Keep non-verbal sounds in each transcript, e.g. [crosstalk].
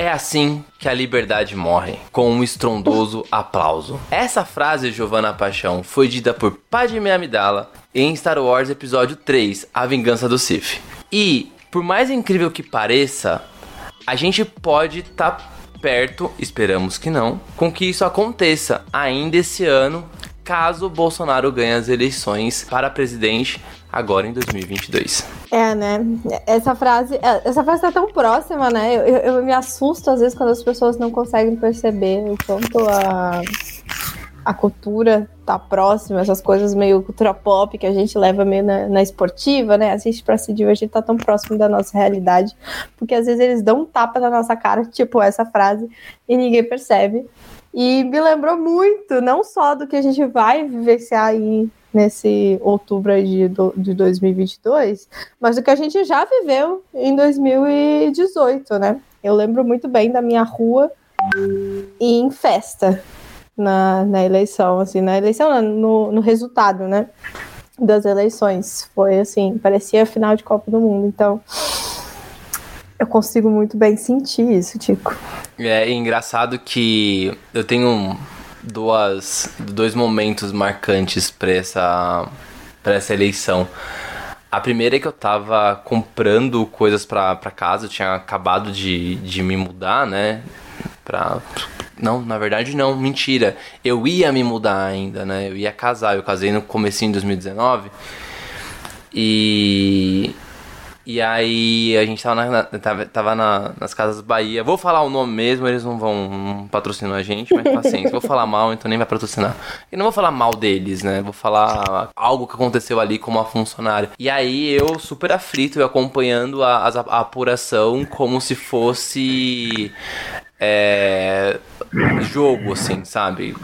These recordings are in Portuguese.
É assim que a liberdade morre, com um estrondoso aplauso. Essa frase, Giovanna Paixão, foi dita por Padme Amidala em Star Wars Episódio 3, A Vingança do Sith. E, por mais incrível que pareça, a gente pode estar tá perto, esperamos que não, com que isso aconteça ainda esse ano, caso Bolsonaro ganhe as eleições para presidente agora em 2022. É, né? Essa frase, é, essa frase tá tão próxima, né? Eu, eu, eu me assusto às vezes quando as pessoas não conseguem perceber o quanto a, a cultura tá próxima, essas coisas meio cultura pop que a gente leva meio na, na esportiva, né? Assiste pra se divertir, tá tão próximo da nossa realidade, porque às vezes eles dão um tapa na nossa cara, [laughs] tipo essa frase, e ninguém percebe. E me lembrou muito, não só do que a gente vai vivenciar aí nesse outubro de, de 2022, mas do que a gente já viveu em 2018, né? Eu lembro muito bem da minha rua em festa na, na eleição, assim, na eleição, no, no resultado, né? Das eleições. Foi assim, parecia a final de Copa do Mundo. Então, eu consigo muito bem sentir isso, Tico. É engraçado que eu tenho duas, dois momentos marcantes para essa, pra essa eleição. A primeira é que eu tava comprando coisas pra casa, eu tinha acabado de, de me mudar, né? Pra. Não, na verdade não, mentira. Eu ia me mudar ainda, né? Eu ia casar, eu casei no comecinho de 2019. E e aí a gente tava, na, tava, tava na, nas Casas Bahia. Vou falar o nome mesmo, eles não vão patrocinar a gente, mas paciência. vou falar mal, então nem vai patrocinar. E não vou falar mal deles, né? Vou falar algo que aconteceu ali com uma funcionária. E aí eu, super aflito, acompanhando a, a, a apuração como se fosse é, jogo, assim, sabe?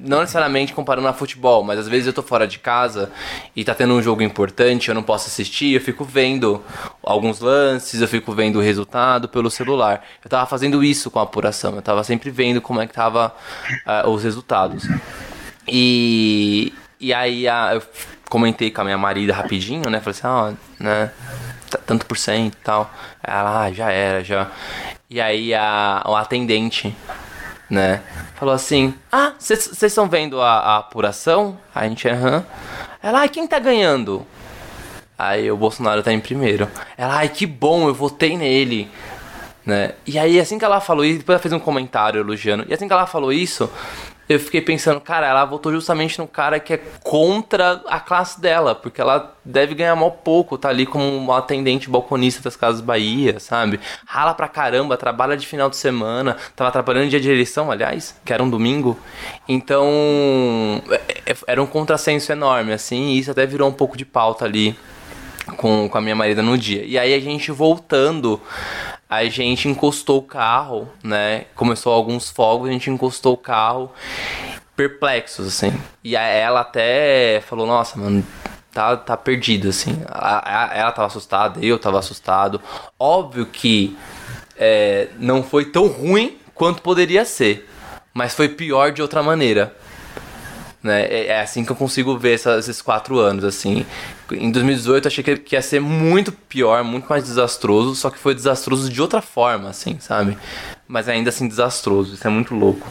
Não necessariamente comparando a futebol, mas às vezes eu tô fora de casa e tá tendo um jogo importante, eu não posso assistir, eu fico vendo alguns lances, eu fico vendo o resultado pelo celular. Eu tava fazendo isso com a apuração, eu tava sempre vendo como é que tava uh, os resultados. E, e aí a, eu comentei com a minha marida rapidinho, né? Falei assim, ó, oh, né? Tanto por cento e tal. Ela, ah, já era, já. E aí a, o atendente, né, falou assim: Ah, vocês estão vendo a, a, apuração? A gente, aham. Ela, ai, quem tá ganhando? Aí o Bolsonaro tá em primeiro. Ela, ai, que bom, eu votei nele. Né? E aí, assim que ela falou isso, depois ela fez um comentário elogiando. E assim que ela falou isso, eu fiquei pensando, cara, ela votou justamente no cara que é contra a classe dela, porque ela deve ganhar mal pouco, tá ali como uma atendente balconista das Casas Bahia, sabe? Rala pra caramba, trabalha de final de semana, tava trabalhando dia de eleição, aliás, que era um domingo. Então, é, é, era um contrassenso enorme, assim, e isso até virou um pouco de pauta ali com, com a minha marida no dia. E aí a gente voltando a gente encostou o carro, né? Começou alguns fogos, a gente encostou o carro, perplexos, assim. E ela até falou, nossa, mano, tá, tá perdido, assim. Ela, tava assustada, eu tava assustado. Óbvio que é, não foi tão ruim quanto poderia ser, mas foi pior de outra maneira. Né? É, é assim que eu consigo ver essa, esses quatro anos, assim. Em 2018 eu achei que ia ser muito pior, muito mais desastroso, só que foi desastroso de outra forma, assim, sabe? Mas ainda assim desastroso, isso é muito louco.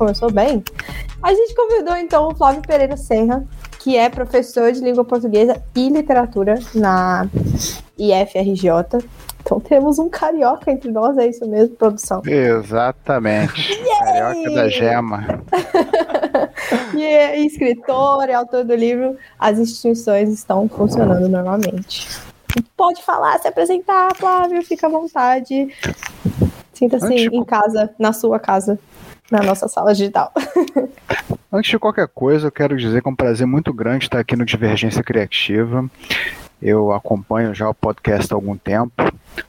Começou bem. A gente convidou então o Flávio Pereira Serra, que é professor de língua portuguesa e literatura na IFRJ. Então temos um carioca entre nós, é isso mesmo, produção? Exatamente. [laughs] Carioca da gema. [laughs] e é escritor, é autor do livro As Instituições Estão Funcionando Normalmente. Pode falar, se apresentar, Flávio, fica à vontade. Sinta-se Antes... em casa, na sua casa, na nossa sala digital. [laughs] Antes de qualquer coisa, eu quero dizer que é um prazer muito grande estar aqui no Divergência Criativa. Eu acompanho já o podcast há algum tempo,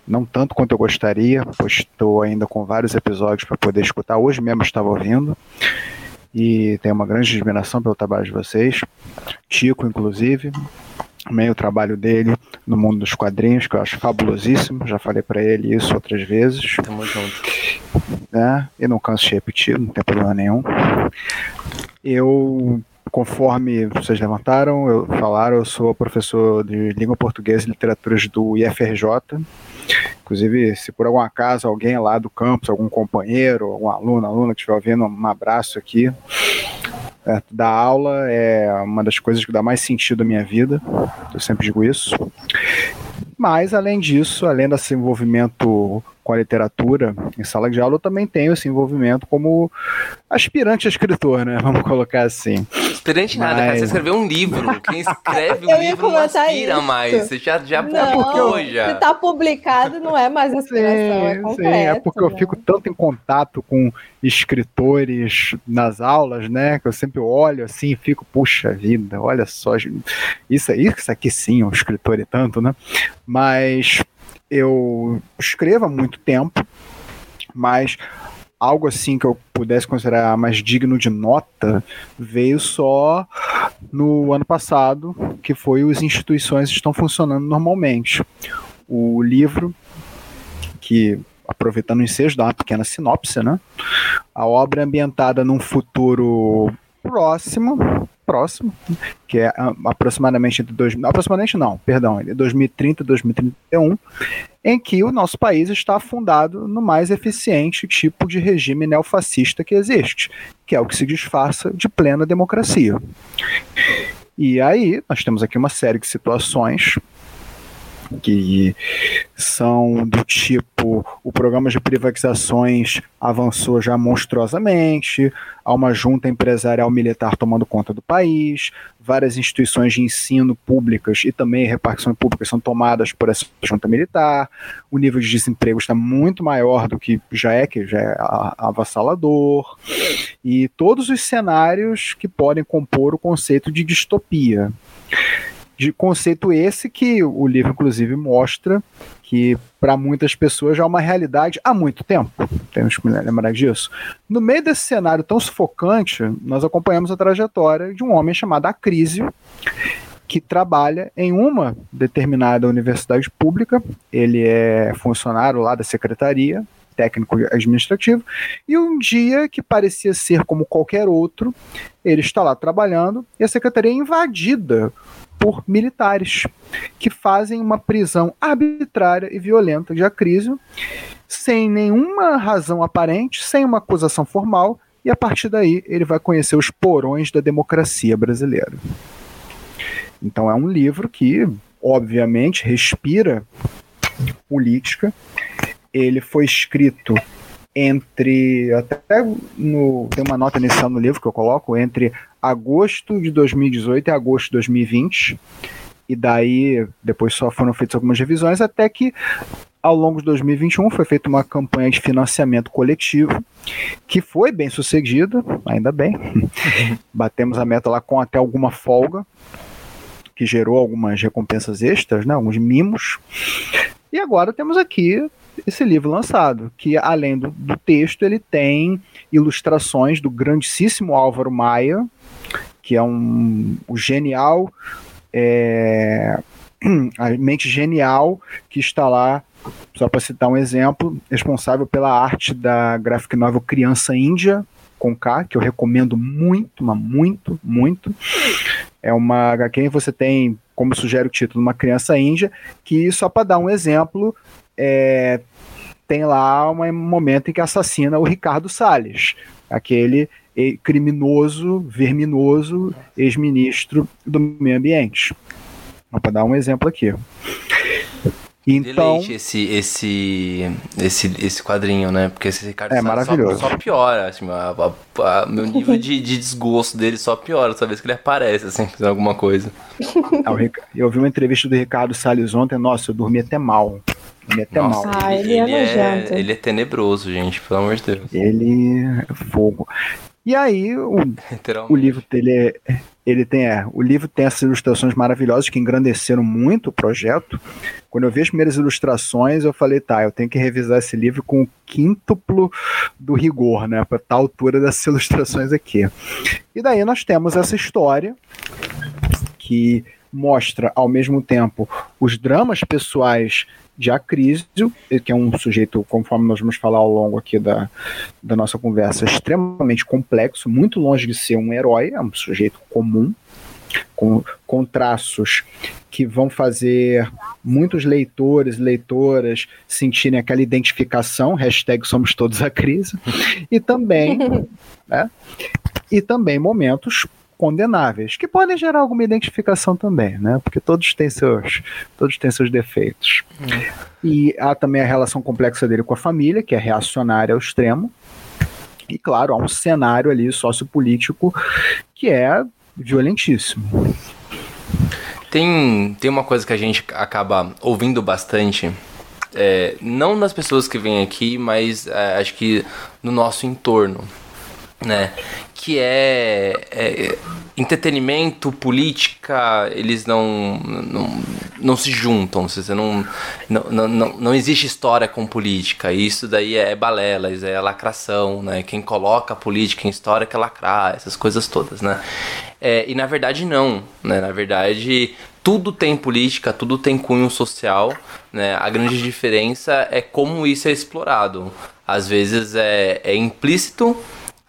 não tanto quanto eu gostaria, pois estou ainda com vários episódios para poder escutar. Hoje mesmo estava ouvindo e tenho uma grande admiração pelo trabalho de vocês. Tico, inclusive, também o trabalho dele no mundo dos quadrinhos, que eu acho fabulosíssimo. Já falei para ele isso outras vezes. Tamo junto. Né? E não canso de repetir, não tem problema nenhum. Eu conforme vocês levantaram, eu, falaram, eu sou professor de língua portuguesa e literaturas do IFRJ. Inclusive, se por algum acaso alguém lá do campus, algum companheiro, algum aluno, aluna que estiver ouvindo, um abraço aqui. É, da aula é uma das coisas que dá mais sentido à minha vida, eu sempre digo isso. Mas, além disso, além desse envolvimento com a literatura em sala de aula, eu também tenho esse envolvimento como aspirante a escritor, né? [laughs] Vamos colocar assim. Aspirante Mas... nada, cara. Você escreveu um livro. Quem escreve [laughs] um livro não aspira isso. mais. Você já, já publicou já. Se tá publicado, não é mais aspiração, é sim, é concreto. Sim, é porque né? eu fico tanto em contato com escritores nas aulas, né? Que eu sempre olho assim e fico, puxa vida, olha só. Isso, isso aqui sim, um escritor e tanto, né? Mas eu escrevo há muito tempo, mas algo assim que eu pudesse considerar mais digno de nota veio só no ano passado, que foi os instituições estão funcionando normalmente. O livro que aproveitando o ensejo, dá uma pequena sinopse, né? A obra é ambientada num futuro próximo, próximo, que é ah, aproximadamente entre dois, aproximadamente não, perdão, 2030 e 2031, em que o nosso país está afundado no mais eficiente tipo de regime neofascista que existe, que é o que se disfarça de plena democracia. E aí, nós temos aqui uma série de situações que são do tipo o programa de privatizações avançou já monstruosamente, há uma junta empresarial militar tomando conta do país, várias instituições de ensino públicas e também repartição públicas são tomadas por essa junta militar, o nível de desemprego está muito maior do que já é, que já é avassalador, e todos os cenários que podem compor o conceito de distopia de conceito esse que o livro, inclusive, mostra que para muitas pessoas já é uma realidade há muito tempo. Temos que lembrar disso. No meio desse cenário tão sufocante, nós acompanhamos a trajetória de um homem chamado Acrísio, que trabalha em uma determinada universidade pública. Ele é funcionário lá da secretaria, técnico administrativo, e um dia que parecia ser como qualquer outro, ele está lá trabalhando e a secretaria é invadida por militares que fazem uma prisão arbitrária e violenta de Acrísio sem nenhuma razão aparente, sem uma acusação formal, e a partir daí ele vai conhecer os porões da democracia brasileira. Então é um livro que, obviamente, respira política. Ele foi escrito entre até no tem uma nota inicial no livro que eu coloco entre agosto de 2018 e agosto de 2020 e daí depois só foram feitas algumas revisões até que ao longo de 2021 foi feita uma campanha de financiamento coletivo que foi bem sucedida, ainda bem. [laughs] Batemos a meta lá com até alguma folga, que gerou algumas recompensas extras, né, alguns mimos. E agora temos aqui esse livro lançado, que além do, do texto, ele tem ilustrações do grandíssimo Álvaro Maia, que é um o genial, é, [clears throat] a mente genial que está lá, só para citar um exemplo, responsável pela arte da graphic novel Criança Índia, com K, que eu recomendo muito, mas muito, muito. É uma HQ você tem, como sugere o título, uma criança índia, que só para dar um exemplo, é, tem lá um momento em que assassina o Ricardo Salles. aquele criminoso, verminoso ex-ministro do meio ambiente. Para dar um exemplo aqui. Então, Deleite esse, esse, esse, esse quadrinho, né? Porque esse Ricardo é maravilhoso. Só, só piora, assim, a, a, a, meu nível de, de, desgosto dele só piora toda vez que ele aparece, assim, fazendo alguma coisa. [laughs] eu vi uma entrevista do Ricardo Salles ontem, nossa, eu dormi até mal. Dormi até nossa, mal. Ah, ele, ele, é, é, ele é tenebroso, gente, pelo amor de Deus. Ele é fogo. E aí, o, o livro dele é, ele tem, é, o livro tem essas ilustrações maravilhosas que engrandeceram muito o projeto. Quando eu vi as primeiras ilustrações, eu falei, tá, eu tenho que revisar esse livro com o quíntuplo do rigor, né, para tal altura dessas [laughs] ilustrações aqui. E daí nós temos essa história que mostra ao mesmo tempo os dramas pessoais de Acrísio, que é um sujeito, conforme nós vamos falar ao longo aqui da, da nossa conversa, extremamente complexo, muito longe de ser um herói, é um sujeito comum, com, com traços que vão fazer muitos leitores, leitoras sentirem aquela identificação, hashtag somos todos a crise, e também, [laughs] né, e também momentos condenáveis, que podem gerar alguma identificação também, né? Porque todos têm seus, todos têm seus defeitos. Hum. E há também a relação complexa dele com a família, que é reacionária ao extremo. E claro, há um cenário ali sociopolítico que é violentíssimo. Tem, tem uma coisa que a gente acaba ouvindo bastante, é, não das pessoas que vêm aqui, mas é, acho que no nosso entorno, né? que é, é, entretenimento, política, eles não, não, não se juntam. Você não, não, não, não existe história com política. Isso daí é balela, é lacração, né? Quem coloca política em história quer lacrar, essas coisas todas, né? É, e na verdade não, né? Na verdade tudo tem política, tudo tem cunho social, né? A grande diferença é como isso é explorado. Às vezes é, é implícito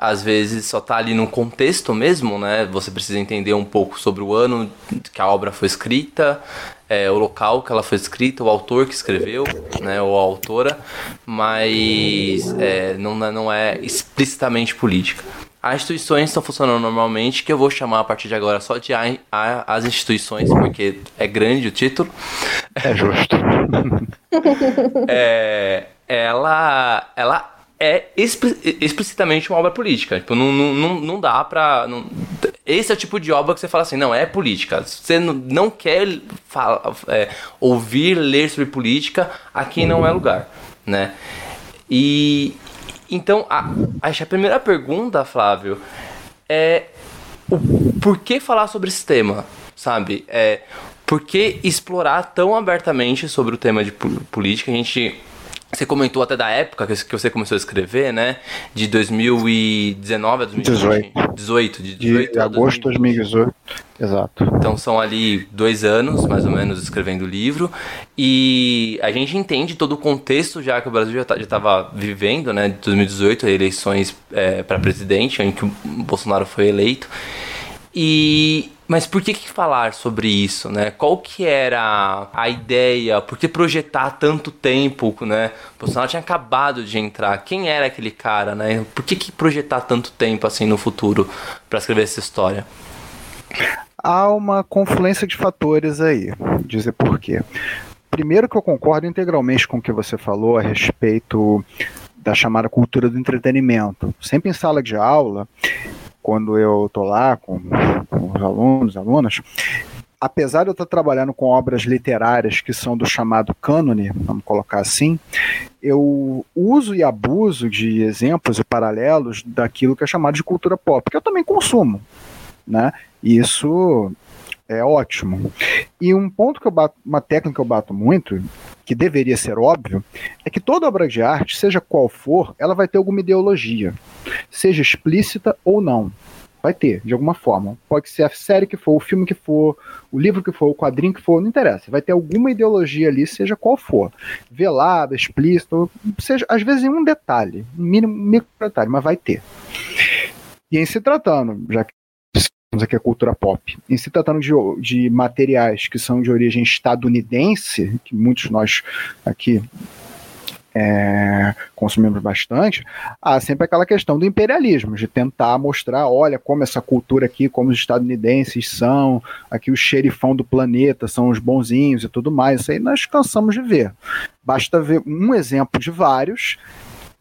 às vezes só tá ali no contexto mesmo, né? Você precisa entender um pouco sobre o ano que a obra foi escrita, é, o local que ela foi escrita, o autor que escreveu, né? Ou a autora, mas é, não, não é explicitamente política. As instituições estão funcionando normalmente, que eu vou chamar a partir de agora só de a, a, as instituições, porque é grande o título. É justo. [laughs] é, ela, ela é explicitamente uma obra política. Tipo, não, não, não dá pra. Não... Esse é o tipo de obra que você fala assim, não, é política. Você não quer é, ouvir, ler sobre política, aqui não é lugar, né? E. Então, a, a primeira pergunta, Flávio, é o, por que falar sobre esse tema, sabe? É, por que explorar tão abertamente sobre o tema de política? A gente você comentou até da época que você começou a escrever, né? De 2019 a 2018. 18, de 18 de agosto de 2018. Exato. Então são ali dois anos, mais ou menos, escrevendo o livro. E a gente entende todo o contexto já que o Brasil já tá, estava vivendo, né? De 2018, eleições é, para presidente, em que o Bolsonaro foi eleito. E mas por que, que falar sobre isso, né? Qual que era a ideia? Por que projetar tanto tempo, né? O Bolsonaro tinha acabado de entrar. Quem era aquele cara, né? Por que, que projetar tanto tempo assim no futuro para escrever essa história? Há uma confluência de fatores aí. Dizer por quê. Primeiro que eu concordo integralmente com o que você falou a respeito da chamada cultura do entretenimento. Sempre em sala de aula, quando eu estou lá com, com, os alunos, alunas, apesar de eu estar trabalhando com obras literárias que são do chamado cânone, vamos colocar assim, eu uso e abuso de exemplos e paralelos daquilo que é chamado de cultura pop, que eu também consumo, né? Isso é ótimo. E um ponto que eu bato, uma técnica que eu bato muito, que deveria ser óbvio, é que toda obra de arte, seja qual for, ela vai ter alguma ideologia, seja explícita ou não. Vai ter, de alguma forma. Pode ser a série que for, o filme que for, o livro que for, o quadrinho que for, não interessa. Vai ter alguma ideologia ali, seja qual for. Velada, explícita, seja, às vezes em um detalhe, um mínimo micro detalhe, mas vai ter. E em se tratando, já que aqui a cultura pop. Em se tratando de, de materiais que são de origem estadunidense, que muitos nós aqui é, consumimos bastante, há sempre aquela questão do imperialismo, de tentar mostrar, olha como essa cultura aqui, como os estadunidenses são, aqui o xerifão do planeta, são os bonzinhos e tudo mais. Isso aí nós cansamos de ver. Basta ver um exemplo de vários,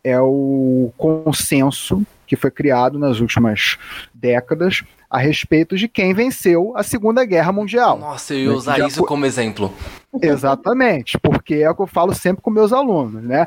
é o consenso que foi criado nas últimas décadas a respeito de quem venceu a Segunda Guerra Mundial. Nossa, eu ia usar Já isso foi... como exemplo. Exatamente, porque é o que eu falo sempre com meus alunos, né?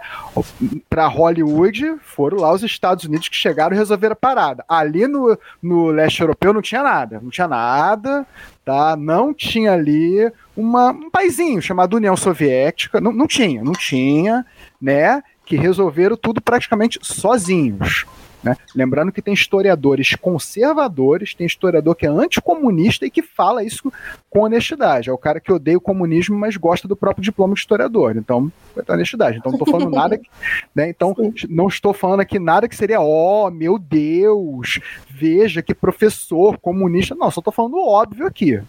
Para Hollywood, foram lá os Estados Unidos que chegaram e resolveram a parada. Ali no, no leste europeu não tinha nada, não tinha nada, tá? Não tinha ali uma, um paizinho chamado União Soviética, não, não tinha, não tinha, né? Que resolveram tudo praticamente sozinhos. Né? Lembrando que tem historiadores conservadores, tem historiador que é anticomunista e que fala isso com honestidade. É o cara que odeia o comunismo, mas gosta do próprio diploma de historiador. Então, é honestidade. Então, não estou falando nada. Que, [laughs] né? Então, não estou falando aqui nada que seria, ó, oh, meu Deus, veja que professor comunista. Não, só estou falando óbvio aqui.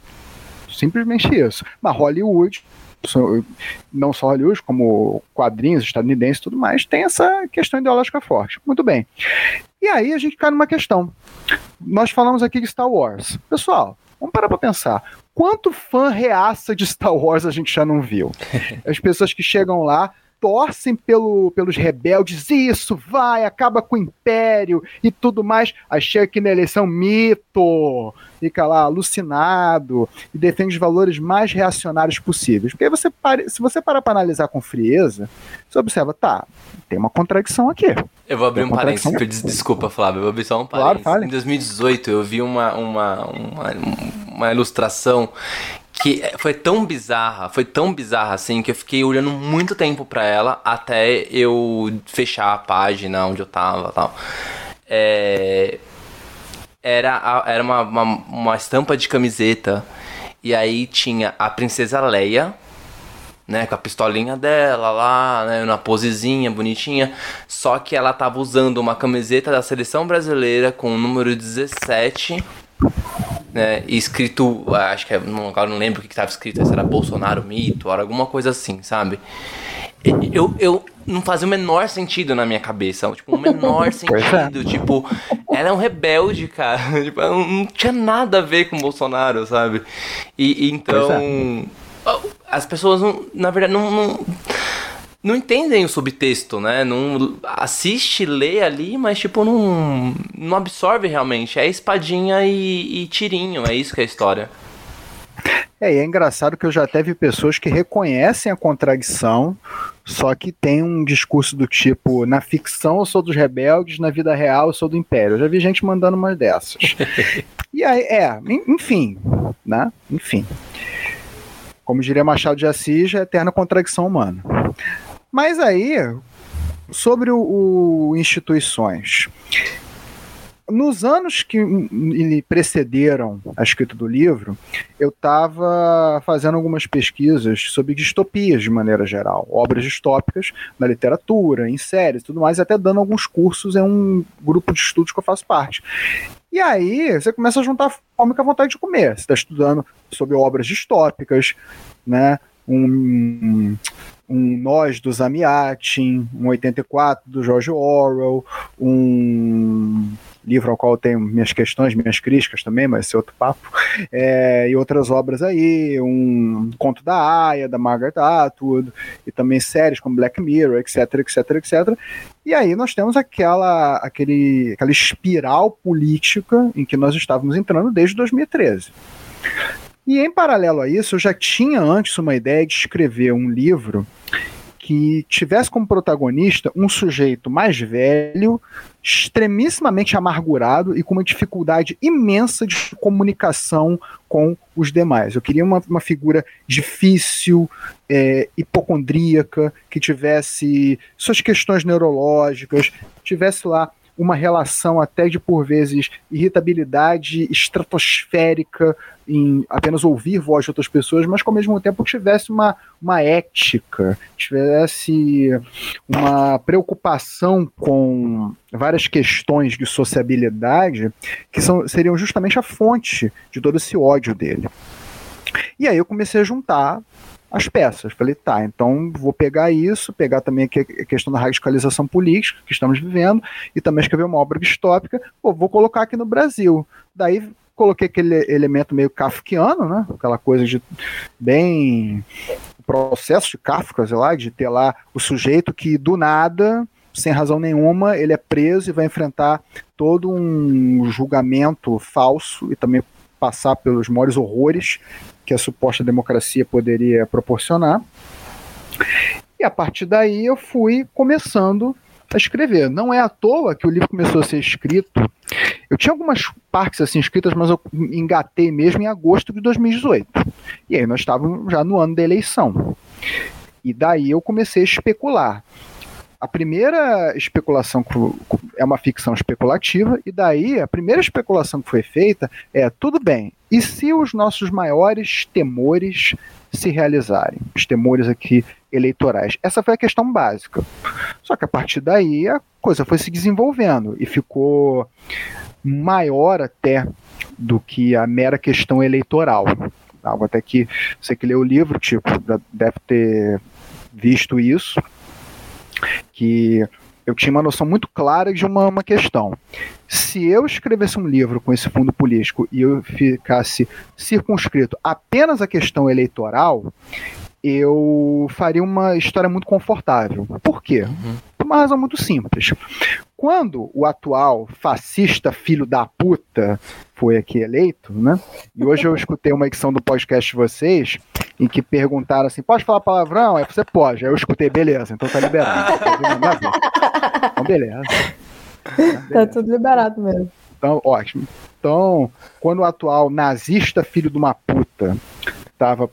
Simplesmente isso. Mas Hollywood não só Hollywood, como quadrinhos estadunidenses e tudo mais, tem essa questão ideológica forte. Muito bem. E aí a gente cai numa questão. Nós falamos aqui de Star Wars. Pessoal, vamos parar para pensar. Quanto fã reaça de Star Wars a gente já não viu? [laughs] As pessoas que chegam lá torcem pelo, pelos rebeldes, isso vai, acaba com o império e tudo mais. Aí chega aqui na eleição, mito, fica lá alucinado e defende os valores mais reacionários possíveis. Porque você para, se você parar para analisar com frieza, você observa, tá, tem uma contradição aqui. Eu vou abrir um parênteses, desculpa, Flávio, eu vou abrir só um parênteses. Claro, fale. Em 2018 eu vi uma, uma, uma, uma ilustração que foi tão bizarra, foi tão bizarra assim que eu fiquei olhando muito tempo para ela até eu fechar a página onde eu tava, tal. É, era era uma, uma, uma estampa de camiseta e aí tinha a princesa Leia, né, com a pistolinha dela lá, né, na posezinha bonitinha, só que ela tava usando uma camiseta da seleção brasileira com o número 17 né, escrito, acho que é, agora não lembro o que estava escrito, se era Bolsonaro mito, era alguma coisa assim, sabe? Eu, eu não fazia o menor sentido na minha cabeça, tipo, o menor [laughs] é. sentido, tipo, ela é um rebelde, cara, [laughs] tipo, não tinha nada a ver com Bolsonaro, sabe? E, e então, é. as pessoas, não, na verdade, não, não não entendem o subtexto, né? Não assiste, lê ali, mas tipo não não absorve realmente. É espadinha e, e tirinho, é isso que é a história. É, e é engraçado que eu já teve pessoas que reconhecem a contradição, só que tem um discurso do tipo, na ficção eu sou dos rebeldes, na vida real eu sou do império. Eu já vi gente mandando umas dessas. [laughs] e aí, é, enfim, né? Enfim. Como diria Machado de Assis, é eterna contradição humana. Mas aí, sobre o, o instituições. Nos anos que precederam a escrita do livro, eu estava fazendo algumas pesquisas sobre distopias de maneira geral, obras distópicas na literatura, em séries tudo mais, até dando alguns cursos em um grupo de estudos que eu faço parte. E aí você começa a juntar fome com a vontade de comer. Você está estudando sobre obras distópicas, né? Um, um Nós do Zamiatin, um 84 do George Orwell, um livro ao qual eu tenho minhas questões, minhas críticas também, mas esse é outro papo, é, e outras obras aí, um Conto da Aya, da Margaret Atwood, e também séries como Black Mirror, etc, etc, etc. E aí nós temos aquela, aquele, aquela espiral política em que nós estávamos entrando desde 2013. E em paralelo a isso, eu já tinha antes uma ideia de escrever um livro que tivesse como protagonista um sujeito mais velho, extremissimamente amargurado e com uma dificuldade imensa de comunicação com os demais. Eu queria uma, uma figura difícil, é, hipocondríaca, que tivesse suas questões neurológicas, tivesse lá uma relação até de, por vezes, irritabilidade estratosférica em apenas ouvir voz de outras pessoas, mas que ao mesmo tempo tivesse uma, uma ética, tivesse uma preocupação com várias questões de sociabilidade que são, seriam justamente a fonte de todo esse ódio dele. E aí eu comecei a juntar as peças. Falei, tá, então vou pegar isso, pegar também a questão da radicalização política que estamos vivendo e também escrever uma obra distópica, pô, vou colocar aqui no Brasil. Daí coloquei aquele elemento meio kafkiano, né? Aquela coisa de bem processo de Kafka, sei lá, de ter lá o sujeito que do nada, sem razão nenhuma, ele é preso e vai enfrentar todo um julgamento falso e também passar pelos maiores horrores que a suposta democracia poderia proporcionar. E a partir daí eu fui começando a escrever. Não é à toa que o livro começou a ser escrito. Eu tinha algumas partes assim escritas, mas eu engatei mesmo em agosto de 2018. E aí nós estávamos já no ano da eleição. E daí eu comecei a especular. A primeira especulação é uma ficção especulativa, e daí a primeira especulação que foi feita é: tudo bem, e se os nossos maiores temores se realizarem? Os temores aqui eleitorais. Essa foi a questão básica. Só que a partir daí a coisa foi se desenvolvendo e ficou maior até do que a mera questão eleitoral. Algo até que você que leu o livro, tipo, deve ter visto isso, que eu tinha uma noção muito clara de uma, uma questão. Se eu escrevesse um livro com esse fundo político e eu ficasse circunscrito apenas à questão eleitoral, eu faria uma história muito confortável. Por quê? Uhum. Por uma razão muito simples. Quando o atual fascista filho da puta foi aqui eleito, né? E hoje eu [laughs] escutei uma edição do podcast de vocês em que perguntaram assim: pode falar palavrão? Aí você pode. Aí eu escutei, beleza, então tá liberado. [laughs] então, beleza. beleza. Tá tudo liberado mesmo. Então, ótimo. Então, quando o atual nazista filho de uma puta tava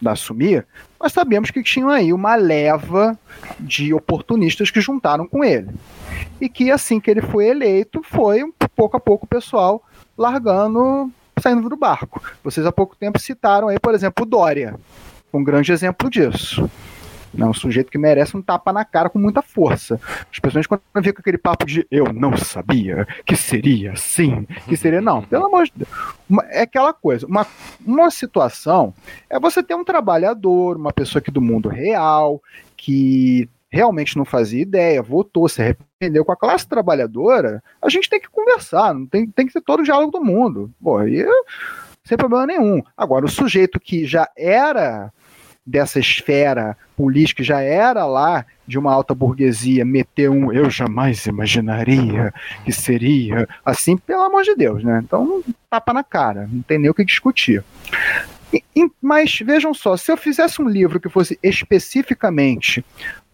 para assumir, nós sabemos que tinham aí uma leva de oportunistas que juntaram com ele. E que assim que ele foi eleito, foi pouco a pouco o pessoal largando saindo do barco. Vocês há pouco tempo citaram aí, por exemplo, o Dória, um grande exemplo disso. É um sujeito que merece um tapa na cara com muita força. As pessoas, quando vêm com aquele papo de eu não sabia que seria assim, que seria. Não, pelo amor de Deus. É aquela coisa. Uma, uma situação é você ter um trabalhador, uma pessoa aqui do mundo real, que realmente não fazia ideia, votou, se arrependeu com a classe trabalhadora, a gente tem que conversar, não tem, tem que ter todo o diálogo do mundo. Pô, aí, sem problema nenhum. Agora, o sujeito que já era dessa esfera política, já era lá de uma alta burguesia, meter um eu jamais imaginaria que seria assim, pelo amor de Deus, né? Então, tapa na cara, não tem nem o que discutir. Mas vejam só, se eu fizesse um livro que fosse especificamente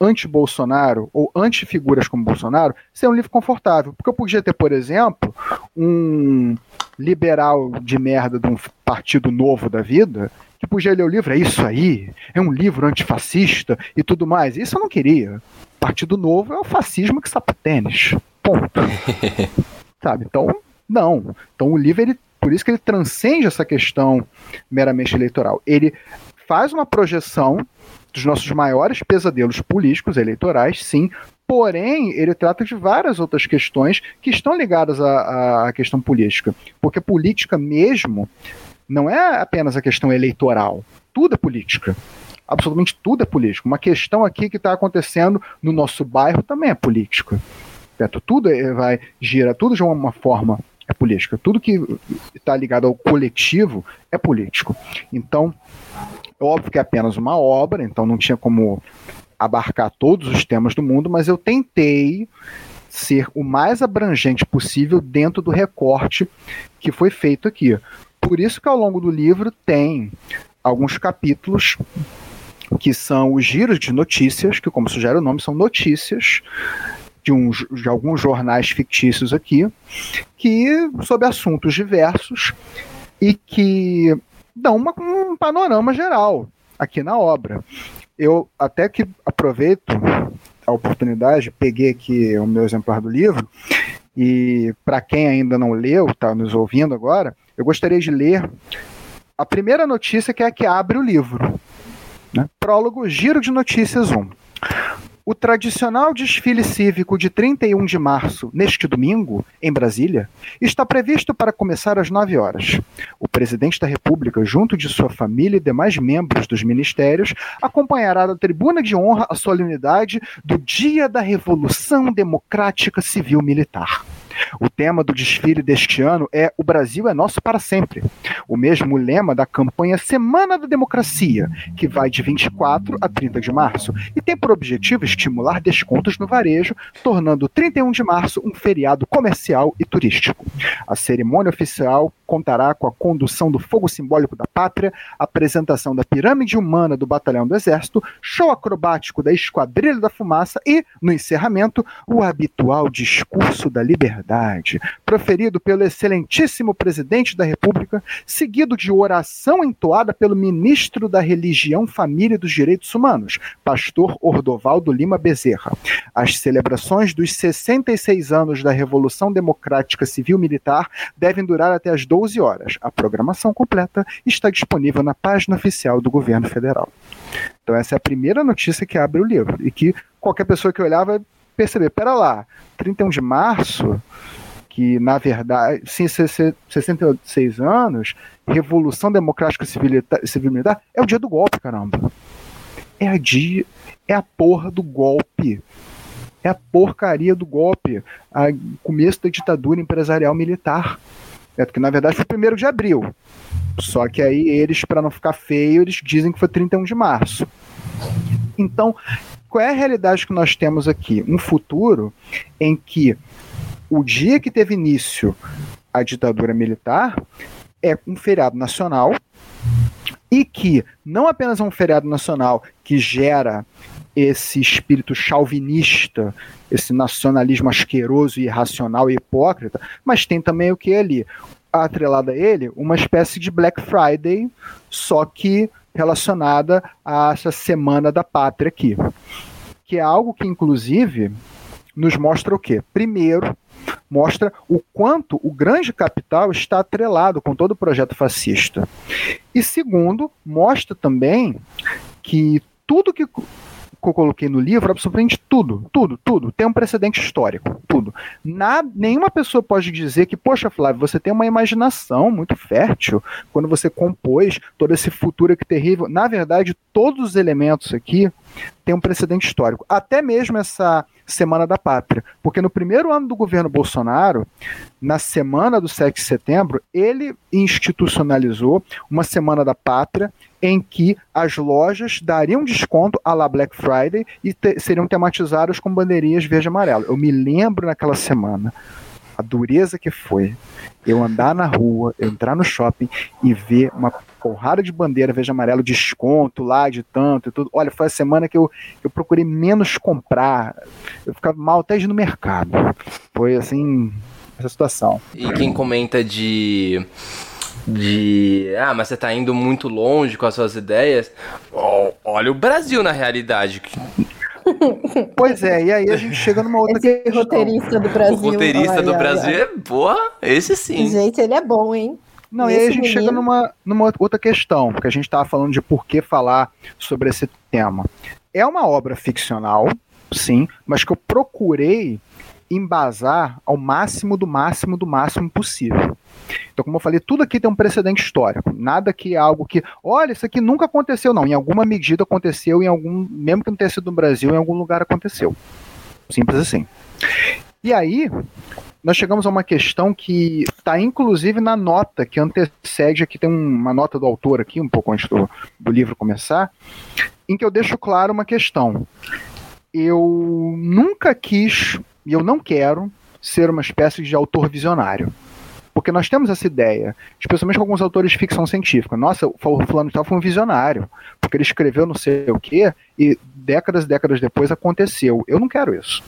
anti-Bolsonaro ou anti-figuras como Bolsonaro, seria um livro confortável. Porque eu podia ter, por exemplo, um liberal de merda de um partido novo da vida que podia ler o livro, é isso aí, é um livro antifascista e tudo mais. Isso eu não queria. Partido Novo é o fascismo que sabe tênis. Ponto. [laughs] Sabe? Então, não. Então o livro ele por isso que ele transcende essa questão meramente eleitoral. Ele faz uma projeção dos nossos maiores pesadelos políticos eleitorais, sim, porém ele trata de várias outras questões que estão ligadas à, à questão política. Porque política mesmo não é apenas a questão eleitoral, tudo é política absolutamente tudo é político. Uma questão aqui que está acontecendo no nosso bairro também é política. Certo? Tudo é, vai gira, tudo de uma forma é política. Tudo que está ligado ao coletivo é político. Então, é óbvio que é apenas uma obra, então não tinha como abarcar todos os temas do mundo, mas eu tentei ser o mais abrangente possível dentro do recorte que foi feito aqui. Por isso que ao longo do livro tem alguns capítulos que são os giros de notícias, que como sugere o nome, são notícias de, de alguns jornais fictícios aqui, que sobre assuntos diversos e que dão uma, um panorama geral aqui na obra. Eu até que aproveito a oportunidade, peguei aqui o meu exemplar do livro e para quem ainda não leu, está nos ouvindo agora, eu gostaria de ler a primeira notícia que é a que abre o livro. Né? Prólogo Giro de Notícias 1. O tradicional desfile cívico de 31 de março, neste domingo, em Brasília, está previsto para começar às 9 horas. O presidente da República, junto de sua família e demais membros dos ministérios, acompanhará da tribuna de honra a solenidade do Dia da Revolução Democrática Civil Militar. O tema do desfile deste ano é O Brasil é Nosso para Sempre. O mesmo lema da campanha Semana da Democracia, que vai de 24 a 30 de março e tem por objetivo estimular descontos no varejo, tornando 31 de março um feriado comercial e turístico. A cerimônia oficial contará com a condução do fogo simbólico da pátria, apresentação da pirâmide humana do Batalhão do Exército, show acrobático da Esquadrilha da Fumaça e, no encerramento, o habitual discurso da liberdade, proferido pelo excelentíssimo presidente da República, seguido de oração entoada pelo ministro da Religião, Família e dos Direitos Humanos, pastor Ordovaldo Lima Bezerra. As celebrações dos 66 anos da Revolução Democrática Civil Militar devem durar até as 12 horas. A programação completa está disponível na página oficial do governo federal. Então essa é a primeira notícia que abre o livro e que qualquer pessoa que olhar vai perceber, pera lá, 31 de março, que na verdade, sim, 66 anos, Revolução Democrática Civil, Militar, é o dia do golpe, caramba. É a dia, é a porra do golpe. É a porcaria do golpe. A começo da ditadura empresarial militar. É, porque na verdade foi 1 de abril. Só que aí eles, para não ficar feio, eles dizem que foi 31 de março. Então, qual é a realidade que nós temos aqui? Um futuro em que o dia que teve início a ditadura militar é um feriado nacional e que não apenas é um feriado nacional que gera esse espírito chauvinista, esse nacionalismo asqueroso, irracional e hipócrita, mas tem também o que ali? Atrelada a ele, uma espécie de Black Friday, só que relacionada a essa Semana da Pátria aqui. Que é algo que, inclusive, nos mostra o quê? Primeiro, mostra o quanto o grande capital está atrelado com todo o projeto fascista. E segundo, mostra também que tudo que que eu coloquei no livro, absolutamente tudo, tudo, tudo, tem um precedente histórico, tudo. Nada, nenhuma pessoa pode dizer que, poxa, Flávio, você tem uma imaginação muito fértil quando você compôs todo esse futuro que terrível. Na verdade, todos os elementos aqui têm um precedente histórico. Até mesmo essa Semana da Pátria. Porque no primeiro ano do governo Bolsonaro, na semana do 7 de setembro, ele institucionalizou uma Semana da Pátria em que as lojas dariam desconto à la Black Friday e te seriam tematizadas com bandeirinhas verde e amarelo. Eu me lembro naquela semana a dureza que foi eu andar na rua, eu entrar no shopping e ver uma porrada de bandeira verde e amarelo, desconto lá de tanto e tudo. Olha, foi a semana que eu, eu procurei menos comprar. Eu ficava mal até de ir no mercado. Foi assim, essa situação. E quem comenta de de ah, mas você tá indo muito longe com as suas ideias. Oh, olha o Brasil na realidade. [laughs] Pois é, e aí a gente chega numa outra Esse questão. roteirista do Brasil. O roteirista ai, do ai, Brasil ai. é boa, esse sim. Gente, ele é bom, hein? Não, e, e aí a gente menino... chega numa, numa outra questão, porque a gente estava falando de por que falar sobre esse tema. É uma obra ficcional, sim, mas que eu procurei embasar ao máximo do máximo do máximo possível. Então, como eu falei, tudo aqui tem um precedente histórico. Nada que é algo que, olha, isso aqui nunca aconteceu, não. Em alguma medida aconteceu, em algum, mesmo que não tenha sido no Brasil, em algum lugar aconteceu. Simples assim. E aí, nós chegamos a uma questão que está inclusive na nota que antecede, aqui tem uma nota do autor aqui, um pouco antes do, do livro começar, em que eu deixo claro uma questão. Eu nunca quis, e eu não quero, ser uma espécie de autor visionário. Porque nós temos essa ideia, especialmente com alguns autores de ficção científica. Nossa, o fulano tal foi um visionário, porque ele escreveu não sei o quê e décadas e décadas depois aconteceu. Eu não quero isso.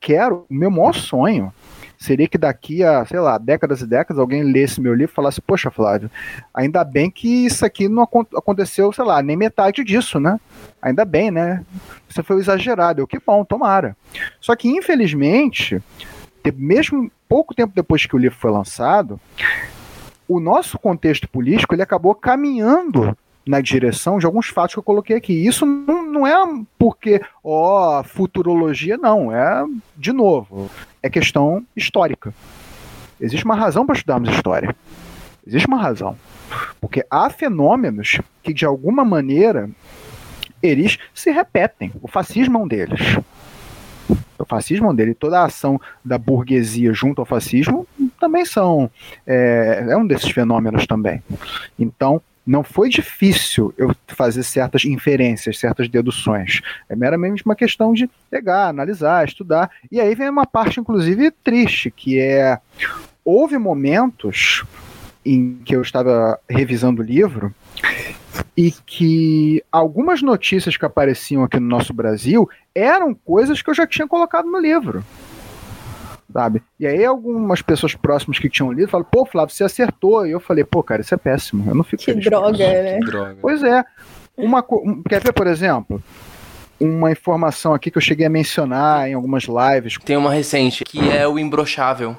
Quero, o meu maior sonho seria que daqui a, sei lá, décadas e décadas alguém lesse meu livro e falasse, poxa, Flávio, ainda bem que isso aqui não aconteceu, sei lá, nem metade disso, né? Ainda bem, né? Isso foi exagerado. Eu, que bom, tomara. Só que, infelizmente, mesmo pouco tempo depois que o livro foi lançado, o nosso contexto político ele acabou caminhando na direção de alguns fatos que eu coloquei aqui. Isso não, não é porque, ó, futurologia, não. É, de novo, é questão histórica. Existe uma razão para estudarmos história. Existe uma razão. Porque há fenômenos que, de alguma maneira, eles se repetem. O fascismo é um deles. O fascismo é um deles. Toda a ação da burguesia junto ao fascismo também são. É, é um desses fenômenos também. Então, não foi difícil eu fazer certas inferências, certas deduções. É meramente uma questão de pegar, analisar, estudar. E aí vem uma parte, inclusive, triste, que é houve momentos em que eu estava revisando o livro e que algumas notícias que apareciam aqui no nosso Brasil eram coisas que eu já tinha colocado no livro. Sabe? E aí algumas pessoas próximas que tinham lido falaram, pô, Flávio, você acertou. E eu falei, pô, cara, isso é péssimo. Eu não fico Que droga, né? Que droga. Pois é. Uma, quer ver, por exemplo, uma informação aqui que eu cheguei a mencionar em algumas lives. Tem uma recente que é o imbrochável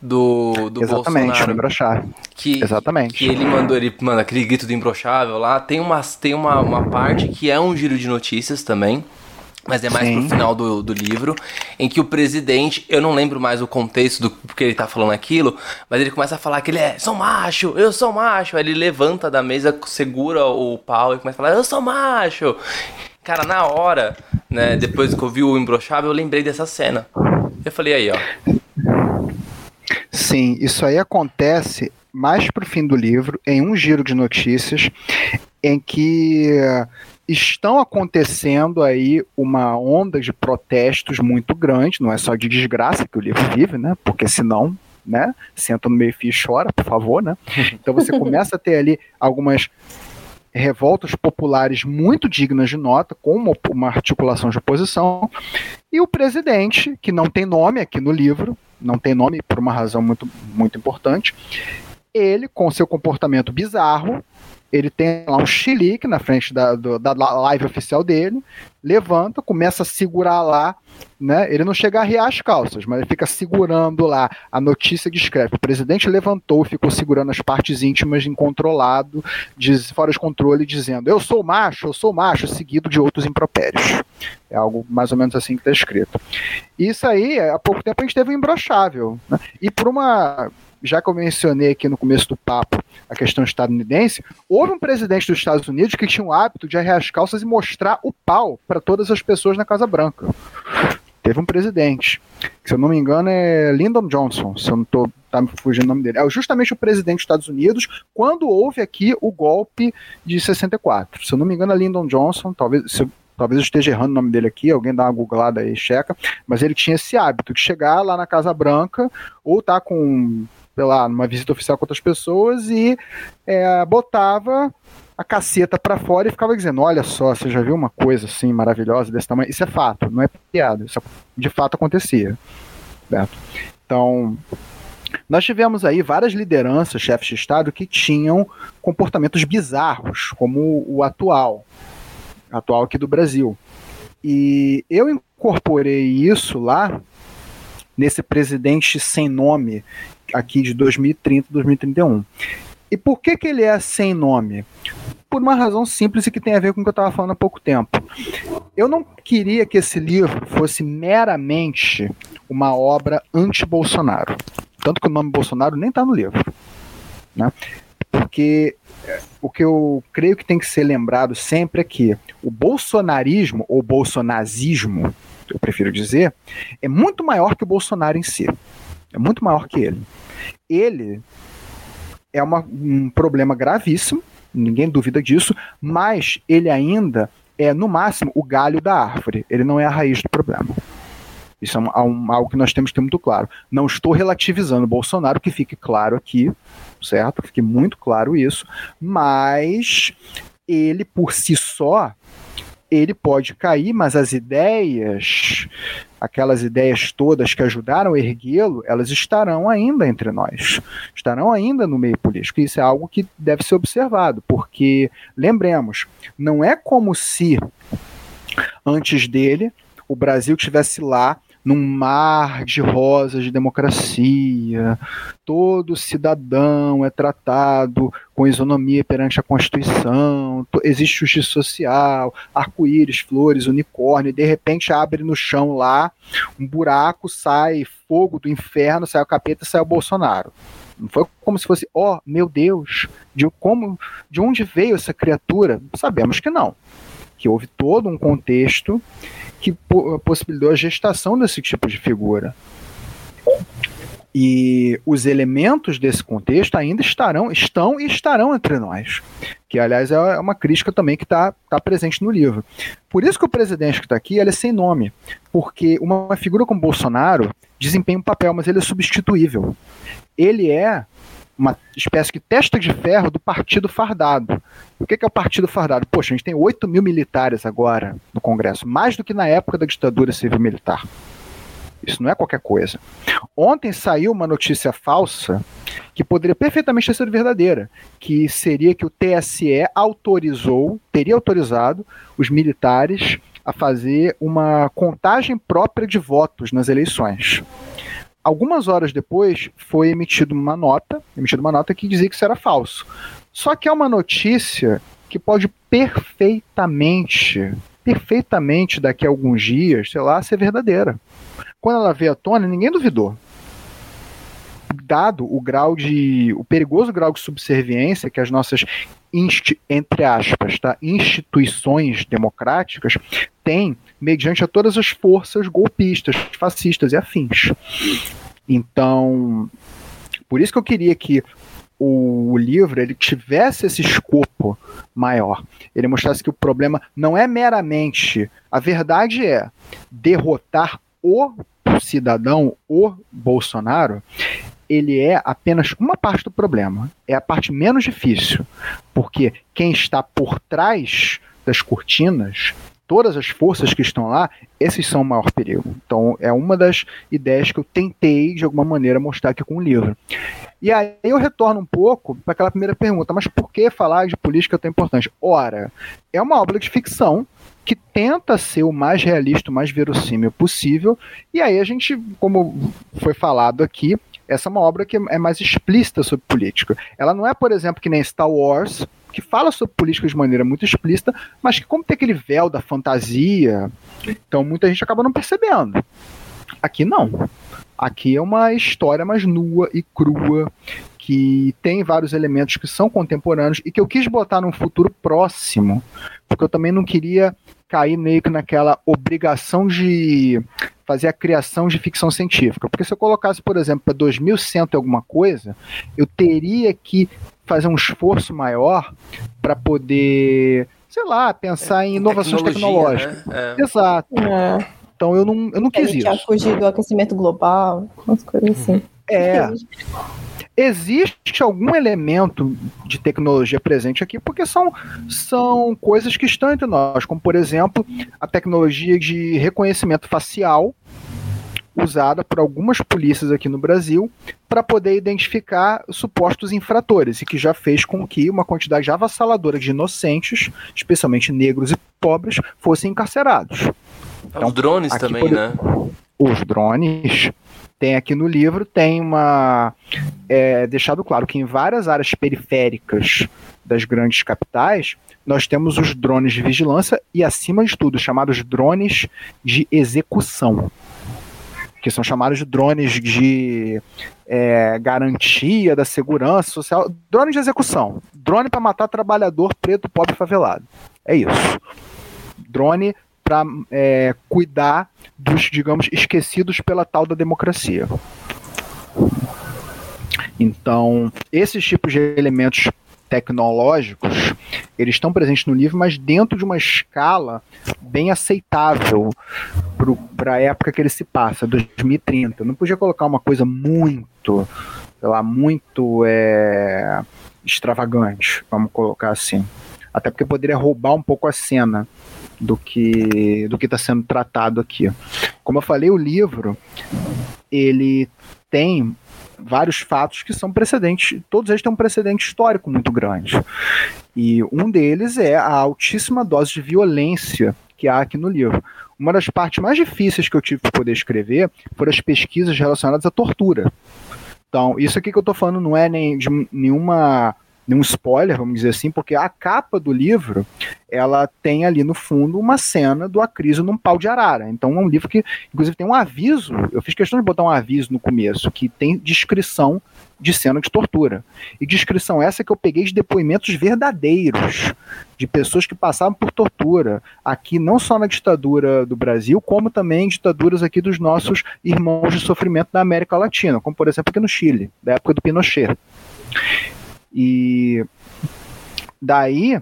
do, do Exatamente, Bolsonaro. imbrochável. Que, Exatamente. Que ele mandou, ele manda aquele grito do imbrochável lá. Tem, uma, tem uma, uma parte que é um giro de notícias também. Mas é mais Sim. pro final do, do livro, em que o presidente, eu não lembro mais o contexto do porque ele tá falando aquilo, mas ele começa a falar que ele é, sou macho, eu sou macho. Aí ele levanta da mesa, segura o pau e começa a falar, eu sou macho. Cara, na hora, né, depois que eu vi o imbrochável, eu lembrei dessa cena. Eu falei aí, ó. Sim, isso aí acontece mais pro fim do livro, em um giro de notícias, em que estão acontecendo aí uma onda de protestos muito grande, não é só de desgraça que o livro vive, né? Porque senão, né? Senta no meio fio e chora, por favor, né? [laughs] Então você começa a ter ali algumas revoltas populares muito dignas de nota, com uma, uma articulação de oposição, e o presidente, que não tem nome aqui no livro, não tem nome por uma razão muito, muito importante, ele, com seu comportamento bizarro, ele tem lá um chilique na frente da, do- da live oficial dele, levanta, começa a segurar lá, né? Ele não chega a arriar as calças, mas ele fica segurando lá a notícia que escreve. O presidente levantou ficou segurando as partes íntimas incontrolado, diz, fora de controle, dizendo: Eu sou macho, eu sou macho, seguido de outros impropérios. É algo mais ou menos assim que está escrito. Isso aí, há pouco tempo a gente teve um imbrochável. Né? E por uma. Já que eu mencionei aqui no começo do papo a questão estadunidense, houve um presidente dos Estados Unidos que tinha o hábito de arrear as calças e mostrar o pau para todas as pessoas na Casa Branca. Teve um presidente, que, se eu não me engano é Lyndon Johnson, se eu não tô tá me fugindo o nome dele. É justamente o presidente dos Estados Unidos quando houve aqui o golpe de 64. Se eu não me engano é Lyndon Johnson, talvez se Talvez eu esteja errando o nome dele aqui, alguém dá uma googlada aí, checa. Mas ele tinha esse hábito de chegar lá na Casa Branca, ou tá com, sei lá, numa visita oficial com outras pessoas e é, botava a caceta pra fora e ficava dizendo: Olha só, você já viu uma coisa assim maravilhosa desse tamanho? Isso é fato, não é piada, isso de fato acontecia. Certo? Então, nós tivemos aí várias lideranças, chefes de Estado, que tinham comportamentos bizarros, como o atual, atual aqui do Brasil. E eu incorporei isso lá nesse presidente sem nome aqui de 2030, 2031. E por que, que ele é sem nome? Por uma razão simples e que tem a ver com o que eu estava falando há pouco tempo. Eu não queria que esse livro fosse meramente uma obra anti-Bolsonaro. Tanto que o nome Bolsonaro nem está no livro. Né? Porque é, o que eu creio que tem que ser lembrado sempre é que o bolsonarismo, ou bolsonazismo, eu prefiro dizer, é muito maior que o Bolsonaro em si. É muito maior que ele. Ele é uma- um problema gravíssimo, ninguém duvida disso, mas ele ainda é, no máximo, o galho da árvore. Ele não é a raiz do problema. Isso é um- um- algo que nós temos que ter muito claro. Não estou relativizando o Bolsonaro, que fique claro aqui, certo? Que fique muito claro isso, mas ele por si só ele pode cair, mas as ideias, aquelas ideias todas que ajudaram a erguê-lo, elas estarão ainda entre nós, estarão ainda no meio político. Isso é algo que deve ser observado, porque lembremos, não é como se antes dele o Brasil tivesse lá num mar de rosas de democracia, todo cidadão é tratado com isonomia perante a Constituição, existe justiça social, arco-íris, flores, unicórnio, e de repente abre no chão lá um buraco, sai fogo do inferno, sai o capeta, sai o Bolsonaro. Não foi como se fosse, ó, oh, meu Deus, de como, de onde veio essa criatura? Sabemos que não. Que houve todo um contexto que possibilitou a gestação desse tipo de figura. E os elementos desse contexto ainda estarão, estão e estarão entre nós. Que, aliás, é uma crítica também que está tá presente no livro. Por isso que o presidente que está aqui ele é sem nome. Porque uma figura como Bolsonaro desempenha um papel, mas ele é substituível. Ele é uma espécie de testa de ferro do partido fardado. O que é o partido fardado? Poxa, a gente tem 8 mil militares agora no Congresso, mais do que na época da ditadura civil-militar. Isso não é qualquer coisa. Ontem saiu uma notícia falsa que poderia perfeitamente ter sido verdadeira, que seria que o TSE autorizou, teria autorizado os militares a fazer uma contagem própria de votos nas eleições. Algumas horas depois foi emitida uma nota, emitida uma nota que dizia que isso era falso. Só que é uma notícia que pode perfeitamente, perfeitamente daqui a alguns dias, sei lá, ser verdadeira. Quando ela veio à tona, ninguém duvidou. Dado o grau de. o perigoso grau de subserviência que as nossas entre aspas, tá, instituições democráticas têm mediante a todas as forças golpistas, fascistas e afins. Então, por isso que eu queria que o livro ele tivesse esse escopo maior. Ele mostrasse que o problema não é meramente. A verdade é derrotar o cidadão, o Bolsonaro, ele é apenas uma parte do problema. É a parte menos difícil. Porque quem está por trás das cortinas todas as forças que estão lá, esses são o maior perigo. Então, é uma das ideias que eu tentei, de alguma maneira, mostrar aqui com o livro. E aí eu retorno um pouco para aquela primeira pergunta, mas por que falar de política tão importante? Ora, é uma obra de ficção que tenta ser o mais realista, o mais verossímil possível, e aí a gente, como foi falado aqui, essa é uma obra que é mais explícita sobre política. Ela não é, por exemplo, que nem Star Wars, que fala sobre política de maneira muito explícita, mas que como tem aquele véu da fantasia, então muita gente acaba não percebendo. Aqui não. Aqui é uma história mais nua e crua, que tem vários elementos que são contemporâneos e que eu quis botar num futuro próximo, porque eu também não queria cair meio que naquela obrigação de fazer a criação de ficção científica. Porque se eu colocasse, por exemplo, para 2100 alguma coisa, eu teria que fazer um esforço maior para poder, sei lá, pensar é, em inovações tecnológicas. Né? É. Exato. É. Então eu não, eu não quis isso. A fugir do aquecimento global, umas coisas assim. É. Existe algum elemento de tecnologia presente aqui, porque são, são coisas que estão entre nós, como por exemplo a tecnologia de reconhecimento facial, usada por algumas polícias aqui no Brasil para poder identificar supostos infratores e que já fez com que uma quantidade avassaladora de inocentes, especialmente negros e pobres, fossem encarcerados. Então, os drones também, por... né? Os drones. Tem aqui no livro, tem uma. É, deixado claro que em várias áreas periféricas das grandes capitais, nós temos os drones de vigilância e, acima de tudo, chamados drones de execução que são chamados de drones de é, garantia da segurança social, drone de execução, drone para matar trabalhador preto, pobre favelado. É isso. Drone para é, cuidar dos, digamos, esquecidos pela tal da democracia. Então, esses tipos de elementos tecnológicos, eles estão presentes no livro, mas dentro de uma escala bem aceitável para a época que ele se passa, 2030. Não podia colocar uma coisa muito, sei lá, muito é, extravagante, vamos colocar assim. Até porque poderia roubar um pouco a cena do que do que está sendo tratado aqui. Como eu falei, o livro ele tem vários fatos que são precedentes, todos eles têm um precedente histórico muito grande. E um deles é a altíssima dose de violência que há aqui no livro. Uma das partes mais difíceis que eu tive para poder escrever foram as pesquisas relacionadas à tortura. Então, isso aqui que eu estou falando não é nem de nenhuma nenhum spoiler, vamos dizer assim, porque a capa do livro, ela tem ali no fundo uma cena do Acriso num pau de arara. Então é um livro que, inclusive, tem um aviso, eu fiz questão de botar um aviso no começo, que tem descrição de cena de tortura. E descrição essa que eu peguei de depoimentos verdadeiros, de pessoas que passavam por tortura, aqui não só na ditadura do Brasil, como também em ditaduras aqui dos nossos irmãos de sofrimento da América Latina, como por exemplo aqui no Chile, da época do Pinochet. E daí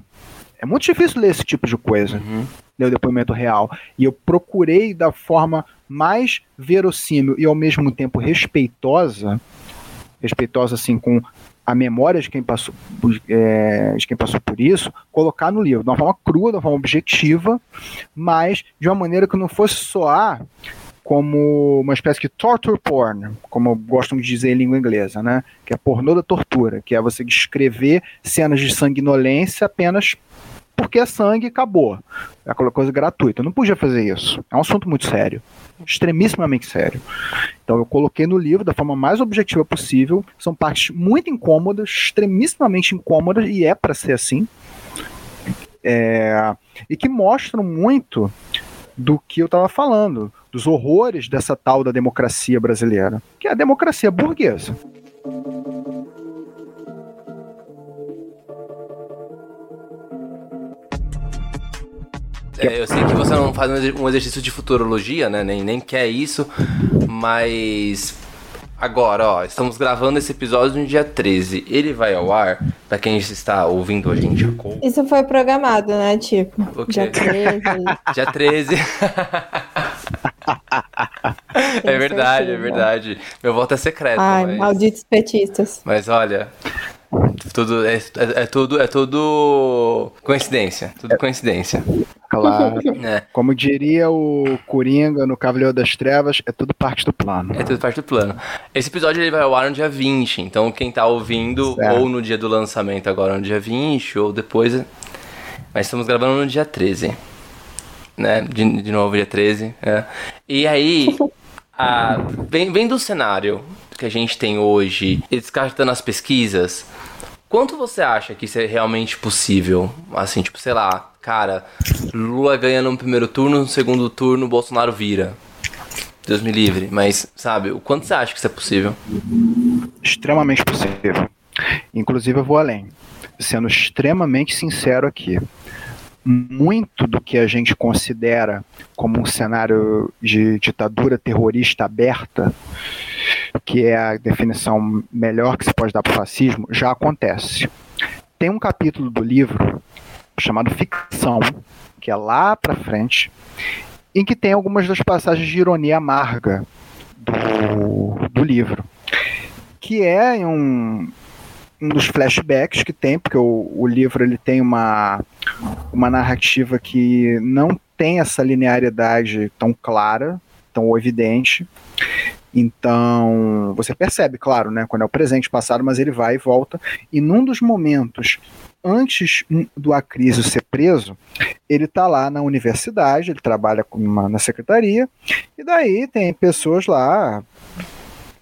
é muito difícil ler esse tipo de coisa, uhum. ler o depoimento real. E eu procurei da forma mais verossímil e ao mesmo tempo respeitosa, respeitosa assim com a memória de quem passou, é, de quem passou por isso, colocar no livro, de uma forma crua, de uma forma objetiva, mas de uma maneira que não fosse soar como uma espécie de torture porn, como gostam de dizer em língua inglesa, né? Que é pornô da tortura, que é você descrever cenas de sanguinolência apenas porque é sangue e acabou. É aquela coisa gratuita. Eu não podia fazer isso. É um assunto muito sério. Extremissimamente sério. Então eu coloquei no livro da forma mais objetiva possível. São partes muito incômodas, extremissimamente incômodas, e é para ser assim. É... E que mostram muito do que eu estava falando dos horrores dessa tal da democracia brasileira, que é a democracia burguesa. É, eu sei que você não faz um exercício de futurologia, né? Nem, nem quer isso, mas Agora, ó, estamos gravando esse episódio no dia 13. Ele vai ao ar pra quem está ouvindo a gente. Isso foi programado, né? Tipo, dia 13. [laughs] dia 13. é verdade, é verdade. Meu voto é secreto. Ai, mas... malditos petistas. Mas olha, tudo é, é, é, tudo é tudo coincidência, tudo coincidência. Claro. [laughs] É. Como diria o Coringa no Cavaleiro das Trevas, é tudo parte do plano. É tudo parte do plano. Esse episódio ele vai ao ar no dia 20, então quem tá ouvindo certo. ou no dia do lançamento agora no dia 20 ou depois, mas estamos gravando no dia 13. Né? De, de novo dia 13, é. E aí, a, vem, vem do cenário que a gente tem hoje, e descartando as pesquisas, quanto você acha que isso é realmente possível? Assim, tipo, sei lá, cara, Lula ganha no primeiro turno, no segundo turno, Bolsonaro vira. Deus me livre, mas sabe, o quanto você acha que isso é possível? Extremamente possível. Inclusive, eu vou além, sendo extremamente sincero aqui muito do que a gente considera como um cenário de ditadura terrorista aberta, que é a definição melhor que se pode dar para o fascismo, já acontece. Tem um capítulo do livro chamado Ficção, que é lá para frente, em que tem algumas das passagens de ironia amarga do, do livro, que é um, um dos flashbacks que tem, porque o, o livro ele tem uma, uma narrativa que não tem essa linearidade tão clara, tão evidente. Então, você percebe, claro, né, quando é o presente, passado, mas ele vai e volta. E num dos momentos antes do Acrisio ser preso, ele está lá na universidade, ele trabalha uma, na secretaria, e daí tem pessoas lá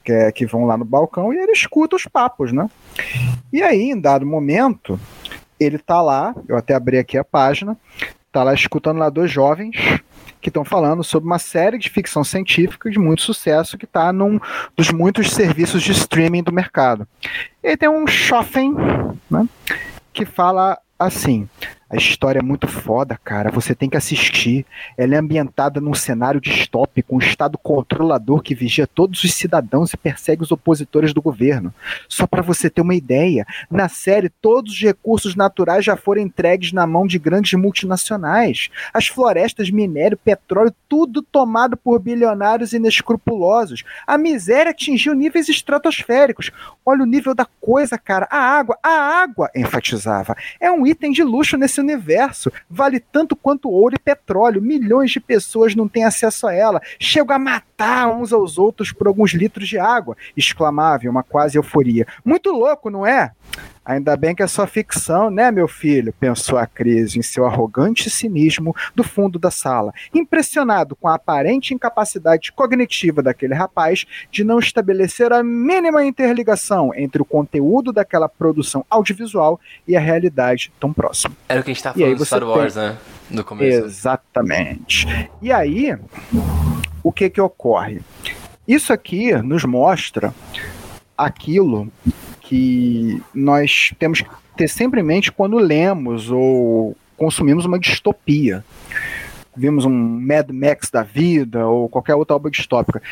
que, é, que vão lá no balcão e ele escuta os papos, né? E aí, em dado momento, ele tá lá, eu até abri aqui a página, tá lá escutando lá dois jovens que estão falando sobre uma série de ficção científica de muito sucesso que está num dos muitos serviços de streaming do mercado. E tem um Schoffen, né, que fala assim: a história é muito foda, cara. Você tem que assistir. Ela é ambientada num cenário distópico, um estado controlador que vigia todos os cidadãos e persegue os opositores do governo. Só para você ter uma ideia, na série todos os recursos naturais já foram entregues na mão de grandes multinacionais. As florestas, minério, petróleo, tudo tomado por bilionários inescrupulosos. A miséria atingiu níveis estratosféricos. Olha o nível da coisa, cara. A água, a água, enfatizava, é um item de luxo nesse universo. Vale tanto quanto ouro e petróleo. Milhões de pessoas não têm acesso a ela. Chegam a matar uns aos outros por alguns litros de água. Exclamava uma quase euforia. Muito louco, não é? Ainda bem que é só ficção, né, meu filho? pensou a crise em seu arrogante cinismo do fundo da sala, impressionado com a aparente incapacidade cognitiva daquele rapaz de não estabelecer a mínima interligação entre o conteúdo daquela produção audiovisual e a realidade tão próxima. Era o que a gente estava falando do Star Wars, tem... né? No começo. Exatamente. E aí, o que que ocorre? Isso aqui nos mostra aquilo que nós temos que ter sempre em mente quando lemos ou consumimos uma distopia. Vimos um Mad Max da vida ou qualquer outra obra distópica.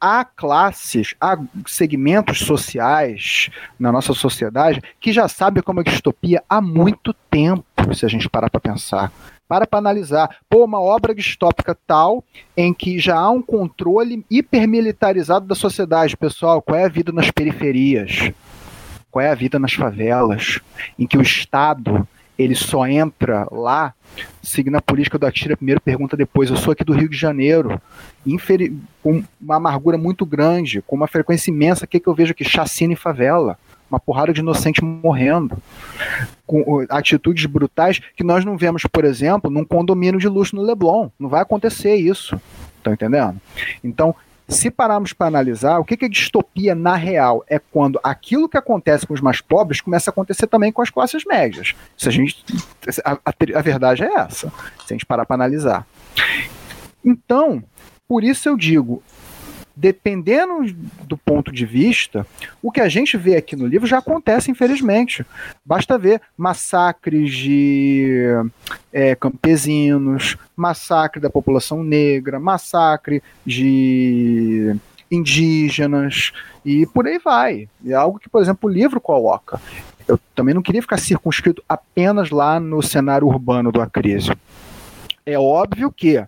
Há classes, há segmentos sociais na nossa sociedade que já sabem como é distopia há muito tempo, se a gente parar para pensar para para analisar. Pô, uma obra distópica tal em que já há um controle hipermilitarizado da sociedade, pessoal, qual é a vida nas periferias? Qual é a vida nas favelas, em que o Estado ele só entra lá seguindo a política do atira primeiro, pergunta depois. Eu sou aqui do Rio de Janeiro, com uma amargura muito grande, com uma frequência imensa. O que, que eu vejo aqui? Chacina em favela. Uma porrada de inocente morrendo. Com atitudes brutais que nós não vemos, por exemplo, num condomínio de luxo no Leblon. Não vai acontecer isso. Estão entendendo? Então, se pararmos para analisar, o que é distopia na real? É quando aquilo que acontece com os mais pobres começa a acontecer também com as classes médias. Se a, gente, a, a, a verdade é essa, se a gente parar para analisar. Então, por isso eu digo, dependendo do ponto de vista, o que a gente vê aqui no livro já acontece, infelizmente. Basta ver massacres de é, campesinos, massacre da população negra, massacre de indígenas e por aí vai. É algo que, por exemplo, o livro coloca. Eu também não queria ficar circunscrito apenas lá no cenário urbano do Acrísio. É óbvio que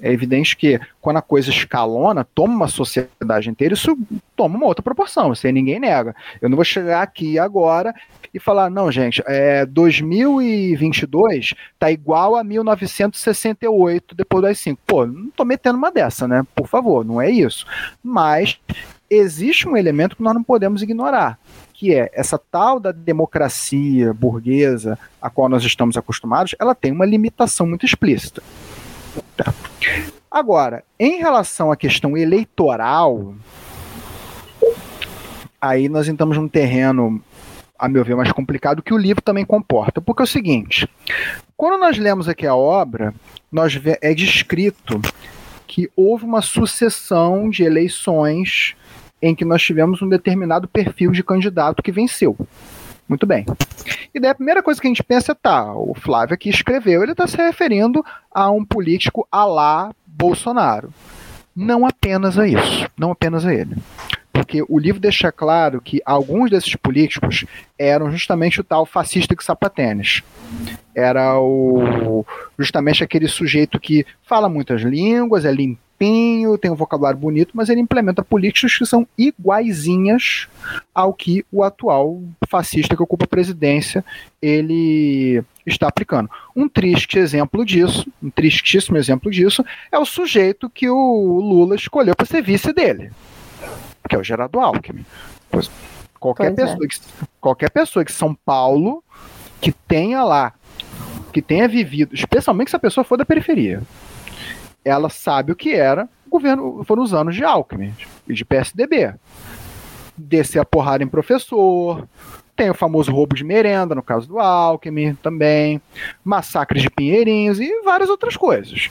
é evidente que quando a coisa escalona, toma uma sociedade inteira, isso toma uma outra proporção, isso aí ninguém nega. Eu não vou chegar aqui agora e falar, não, gente, é, 2022 tá igual a 1968 depois das 5. Pô, não tô metendo uma dessa, né? Por favor, não é isso. Mas existe um elemento que nós não podemos ignorar, que é essa tal da democracia burguesa a qual nós estamos acostumados, ela tem uma limitação muito explícita. Tá. Agora, em relação à questão eleitoral, aí nós entramos num terreno, a meu ver, mais complicado que o livro também comporta. Porque é o seguinte: quando nós lemos aqui a obra, nós é descrito que houve uma sucessão de eleições em que nós tivemos um determinado perfil de candidato que venceu. Muito bem. E daí a primeira coisa que a gente pensa é, tá, o Flávio aqui escreveu, ele está se referindo a um político a lá Bolsonaro. Não apenas a isso, não apenas a ele. Porque o livro deixa claro que alguns desses políticos eram justamente o tal fascista que sapatênis. Era o justamente aquele sujeito que fala muitas línguas, é limpinho limpinho, tem um vocabulário bonito, mas ele implementa políticas que são iguaizinhas ao que o atual fascista que ocupa a presidência ele está aplicando. Um triste exemplo disso, um tristíssimo exemplo disso, é o sujeito que o Lula escolheu para ser vice dele, que é o Gerardo Alckmin. Pois, qualquer, pois é. pessoa é. que, qualquer pessoa que São Paulo que tenha lá, que tenha vivido, especialmente se a pessoa for da periferia, ela sabe o que era o governo, foram os anos de Alckmin e de PSDB. Descer a porrada em professor, tem o famoso roubo de merenda, no caso do Alckmin também, massacres de Pinheirinhos e várias outras coisas.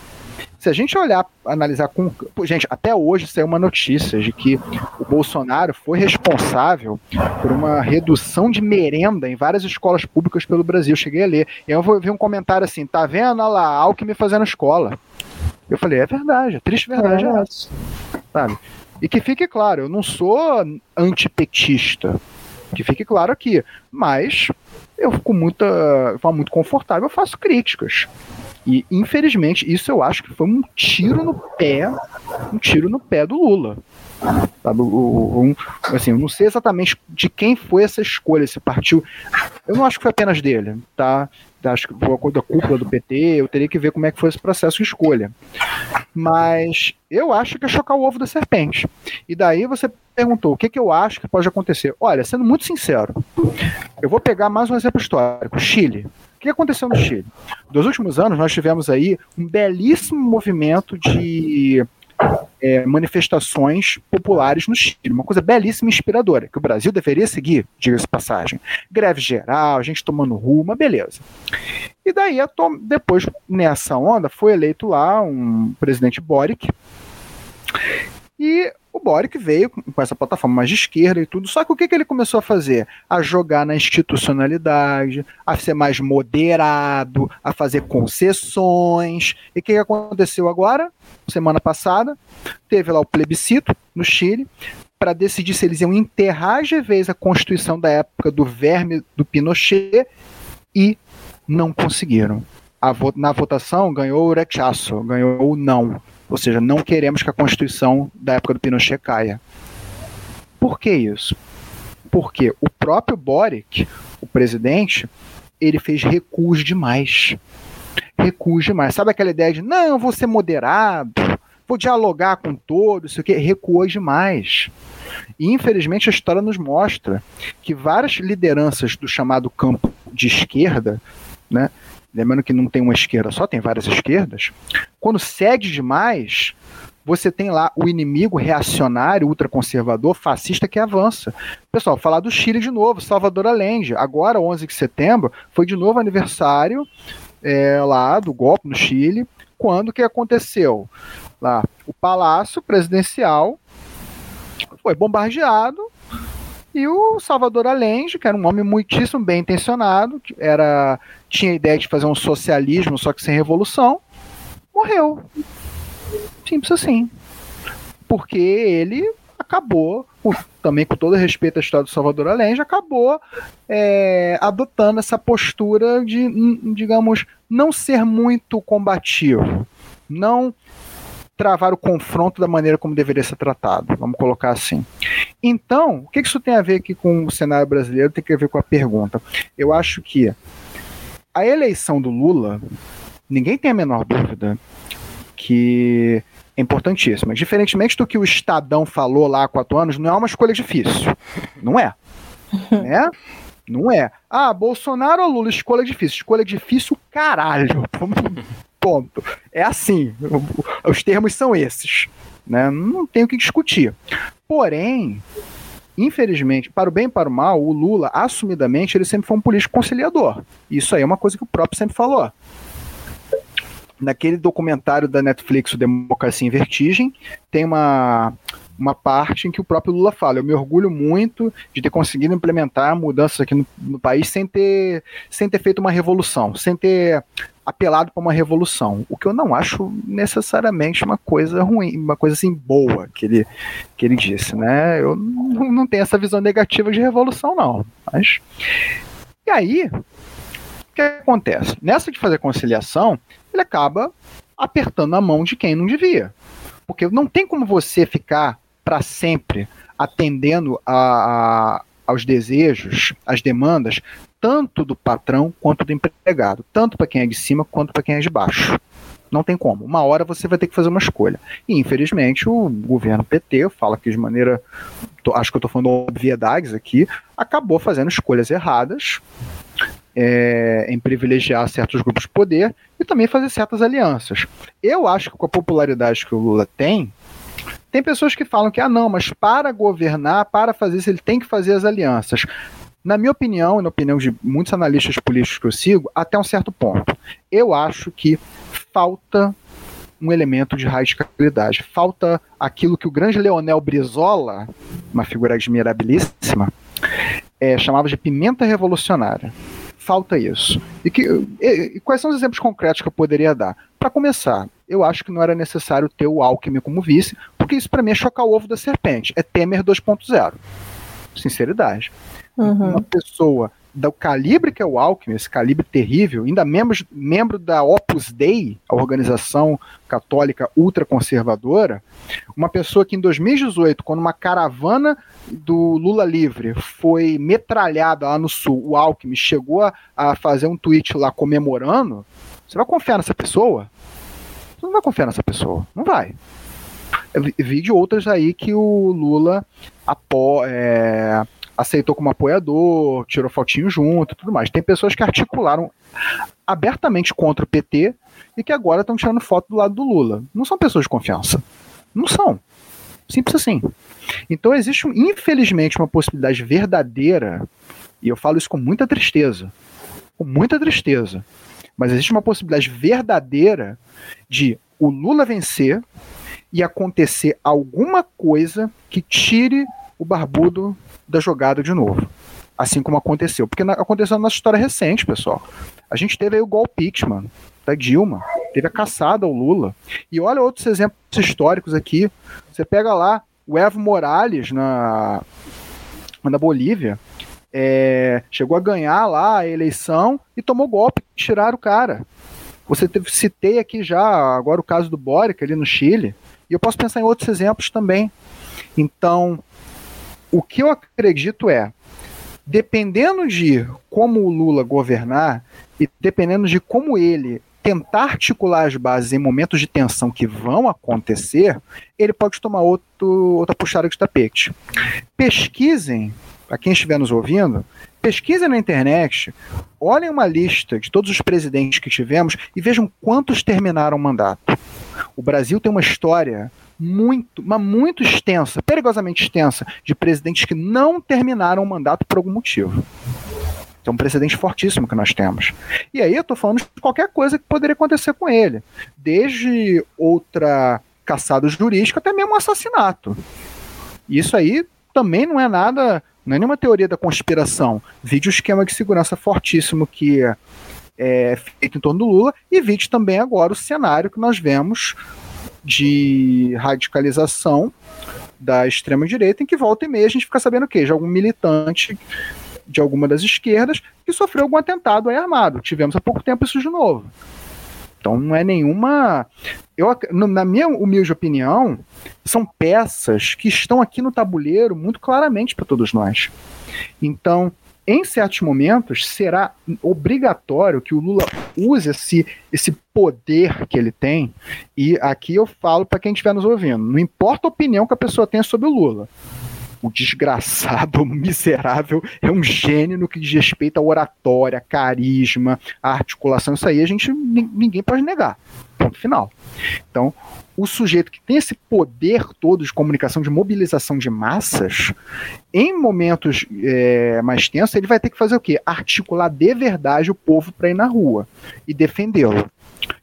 Se a gente olhar, analisar com. Gente, até hoje saiu uma notícia de que o Bolsonaro foi responsável por uma redução de merenda em várias escolas públicas pelo Brasil. cheguei a ler. E eu ver um comentário assim: tá vendo? Olha lá, Alckmin fazendo escola. Eu falei, é verdade, a triste verdade é, é essa. Sabe? E que fique claro, eu não sou antipetista. Que fique claro aqui. Mas eu fico muita, eu muito confortável, eu faço críticas. E, infelizmente, isso eu acho que foi um tiro no pé, um tiro no pé do Lula. Sabe, um, assim, eu não sei exatamente de quem foi essa escolha, esse partiu. Eu não acho que foi apenas dele, tá? Acho que foi da cúpula do PT, eu teria que ver como é que foi esse processo de escolha. Mas eu acho que é chocar o ovo da serpente. E daí você perguntou o que, que eu acho que pode acontecer. Olha, sendo muito sincero, eu vou pegar mais um exemplo histórico: Chile. O que aconteceu no Chile? Nos últimos anos, nós tivemos aí um belíssimo movimento de é, manifestações populares no Chile. Uma coisa belíssima e inspiradora, que o Brasil deveria seguir, diga-se passagem. Greve geral, gente tomando rua, uma beleza. E daí, depois, nessa onda, foi eleito lá um presidente Boric. E o Boric veio com essa plataforma mais de esquerda e tudo, só que o que, que ele começou a fazer? A jogar na institucionalidade, a ser mais moderado, a fazer concessões. E o que, que aconteceu agora? Semana passada, teve lá o plebiscito no Chile para decidir se eles iam enterrar de vez a Constituição da época do verme do Pinochet e não conseguiram. na votação ganhou o rechaço, ganhou o não. Ou seja, não queremos que a Constituição da época do Pinochet caia. Por que isso? Porque o próprio Boric, o presidente, ele fez recuos demais. Recuos demais. Sabe aquela ideia de, não, vou ser moderado, vou dialogar com todos, isso aqui, recuou demais. E infelizmente a história nos mostra que várias lideranças do chamado campo de esquerda, né, lembrando que não tem uma esquerda só, tem várias esquerdas, quando cede demais, você tem lá o inimigo reacionário, ultraconservador, fascista que avança. Pessoal, falar do Chile de novo, Salvador Allende. Agora, 11 de setembro, foi de novo aniversário é, lá do golpe no Chile. Quando que aconteceu? Lá, o palácio presidencial foi bombardeado e o Salvador Allende, que era um homem muitíssimo bem intencionado, era, tinha a ideia de fazer um socialismo, só que sem revolução, morreu. Simples assim. Porque ele acabou, também com todo respeito à história do Salvador Allende, acabou é, adotando essa postura de, digamos, não ser muito combativo, não travar o confronto da maneira como deveria ser tratado, vamos colocar assim. Então, o que isso tem a ver aqui com o cenário brasileiro? Tem a ver com a pergunta. Eu acho que a eleição do Lula, ninguém tem a menor dúvida que é importantíssima. Diferentemente do que o Estadão falou lá há quatro anos, não é uma escolha difícil. Não é. [laughs] né? Não é. Ah, Bolsonaro ou Lula, escolha difícil. Escolha difícil, caralho. Ponto. É assim. Os termos são esses. Né? Não tem o que discutir. Porém, infelizmente, para o bem e para o mal, o Lula, assumidamente, ele sempre foi um político conciliador. Isso aí é uma coisa que o próprio sempre falou. Naquele documentário da Netflix, o Democracia em Vertigem, tem uma, uma parte em que o próprio Lula fala: Eu me orgulho muito de ter conseguido implementar mudanças aqui no, no país sem ter, sem ter feito uma revolução, sem ter apelado para uma revolução, o que eu não acho necessariamente uma coisa ruim, uma coisa assim boa que ele, que ele disse, né? Eu não, não tenho essa visão negativa de revolução, não. Mas. E aí, o que acontece? Nessa de fazer conciliação, ele acaba apertando a mão de quem não devia. Porque não tem como você ficar para sempre atendendo a, a, aos desejos, às demandas tanto do patrão quanto do empregado, tanto para quem é de cima quanto para quem é de baixo. Não tem como. Uma hora você vai ter que fazer uma escolha. E, infelizmente, o governo PT, fala que de maneira. Tô, acho que eu estou falando obviedades aqui, acabou fazendo escolhas erradas é, em privilegiar certos grupos de poder e também fazer certas alianças. Eu acho que com a popularidade que o Lula tem, tem pessoas que falam que, ah, não, mas para governar, para fazer isso, ele tem que fazer as alianças. Na minha opinião, e na opinião de muitos analistas políticos que eu sigo, até um certo ponto. Eu acho que falta um elemento de radicalidade. Falta aquilo que o grande Leonel Brizola, uma figura admirabilíssima, é, chamava de pimenta revolucionária. Falta isso. E, que, e, e quais são os exemplos concretos que eu poderia dar? Para começar, eu acho que não era necessário ter o Alckmin como vice, porque isso para mim é chocar o ovo da serpente. É Temer 2.0. Sinceridade. Uhum. Uma pessoa do calibre que é o Alckmin, esse calibre terrível, ainda membro, membro da Opus Dei, a organização católica ultraconservadora, uma pessoa que em 2018, quando uma caravana do Lula livre foi metralhada lá no sul, o Alckmin chegou a, a fazer um tweet lá comemorando, você vai confiar nessa pessoa? Você não vai confiar nessa pessoa, não vai. Vi de outras aí que o Lula apo, é, aceitou como apoiador, tirou fotinho junto tudo mais. Tem pessoas que articularam abertamente contra o PT e que agora estão tirando foto do lado do Lula. Não são pessoas de confiança. Não são. Simples assim. Então existe, infelizmente, uma possibilidade verdadeira, e eu falo isso com muita tristeza, com muita tristeza, mas existe uma possibilidade verdadeira de o Lula vencer e acontecer alguma coisa que tire o barbudo da jogada de novo. Assim como aconteceu. Porque na, aconteceu na nossa história recente, pessoal. A gente teve aí o golpe mano, da Dilma, teve a caçada ao Lula. E olha outros exemplos históricos aqui. Você pega lá o Evo Morales na, na Bolívia, é, chegou a ganhar lá a eleição e tomou golpe, tiraram o cara. Você teve, citei aqui já agora o caso do Boric ali no Chile, e eu posso pensar em outros exemplos também. Então, o que eu acredito é, dependendo de como o Lula governar e dependendo de como ele tentar articular as bases em momentos de tensão que vão acontecer, ele pode tomar outro, outra puxada de tapete. Pesquisem, para quem estiver nos ouvindo, pesquisem na internet, olhem uma lista de todos os presidentes que tivemos e vejam quantos terminaram o mandato. O Brasil tem uma história muito, mas muito extensa, perigosamente extensa, de presidentes que não terminaram o mandato por algum motivo. É um precedente fortíssimo que nós temos. E aí eu estou falando de qualquer coisa que poderia acontecer com ele. Desde outra caçada jurídica até mesmo um assassinato. Isso aí também não é nada, não é nenhuma teoria da conspiração. Vide o esquema de segurança fortíssimo que é feito em torno do Lula e vide também agora o cenário que nós vemos de radicalização da extrema direita, em que volta e meia a gente fica sabendo o quê? De algum militante de alguma das esquerdas que sofreu algum atentado armado. Tivemos há pouco tempo isso de novo. Então não é nenhuma. Eu, na minha humilde opinião, são peças que estão aqui no tabuleiro muito claramente para todos nós. Então, em certos momentos, será obrigatório que o Lula use esse, esse poder que ele tem. E aqui eu falo para quem estiver nos ouvindo: não importa a opinião que a pessoa tenha sobre o Lula. O desgraçado, [laughs] o miserável, é um gênio no que diz respeito à oratória, carisma, à articulação. Isso aí a gente ninguém pode negar. Ponto final. Então, o sujeito que tem esse poder todo de comunicação, de mobilização de massas, em momentos é, mais tensos, ele vai ter que fazer o quê? Articular de verdade o povo para ir na rua e defendê-lo.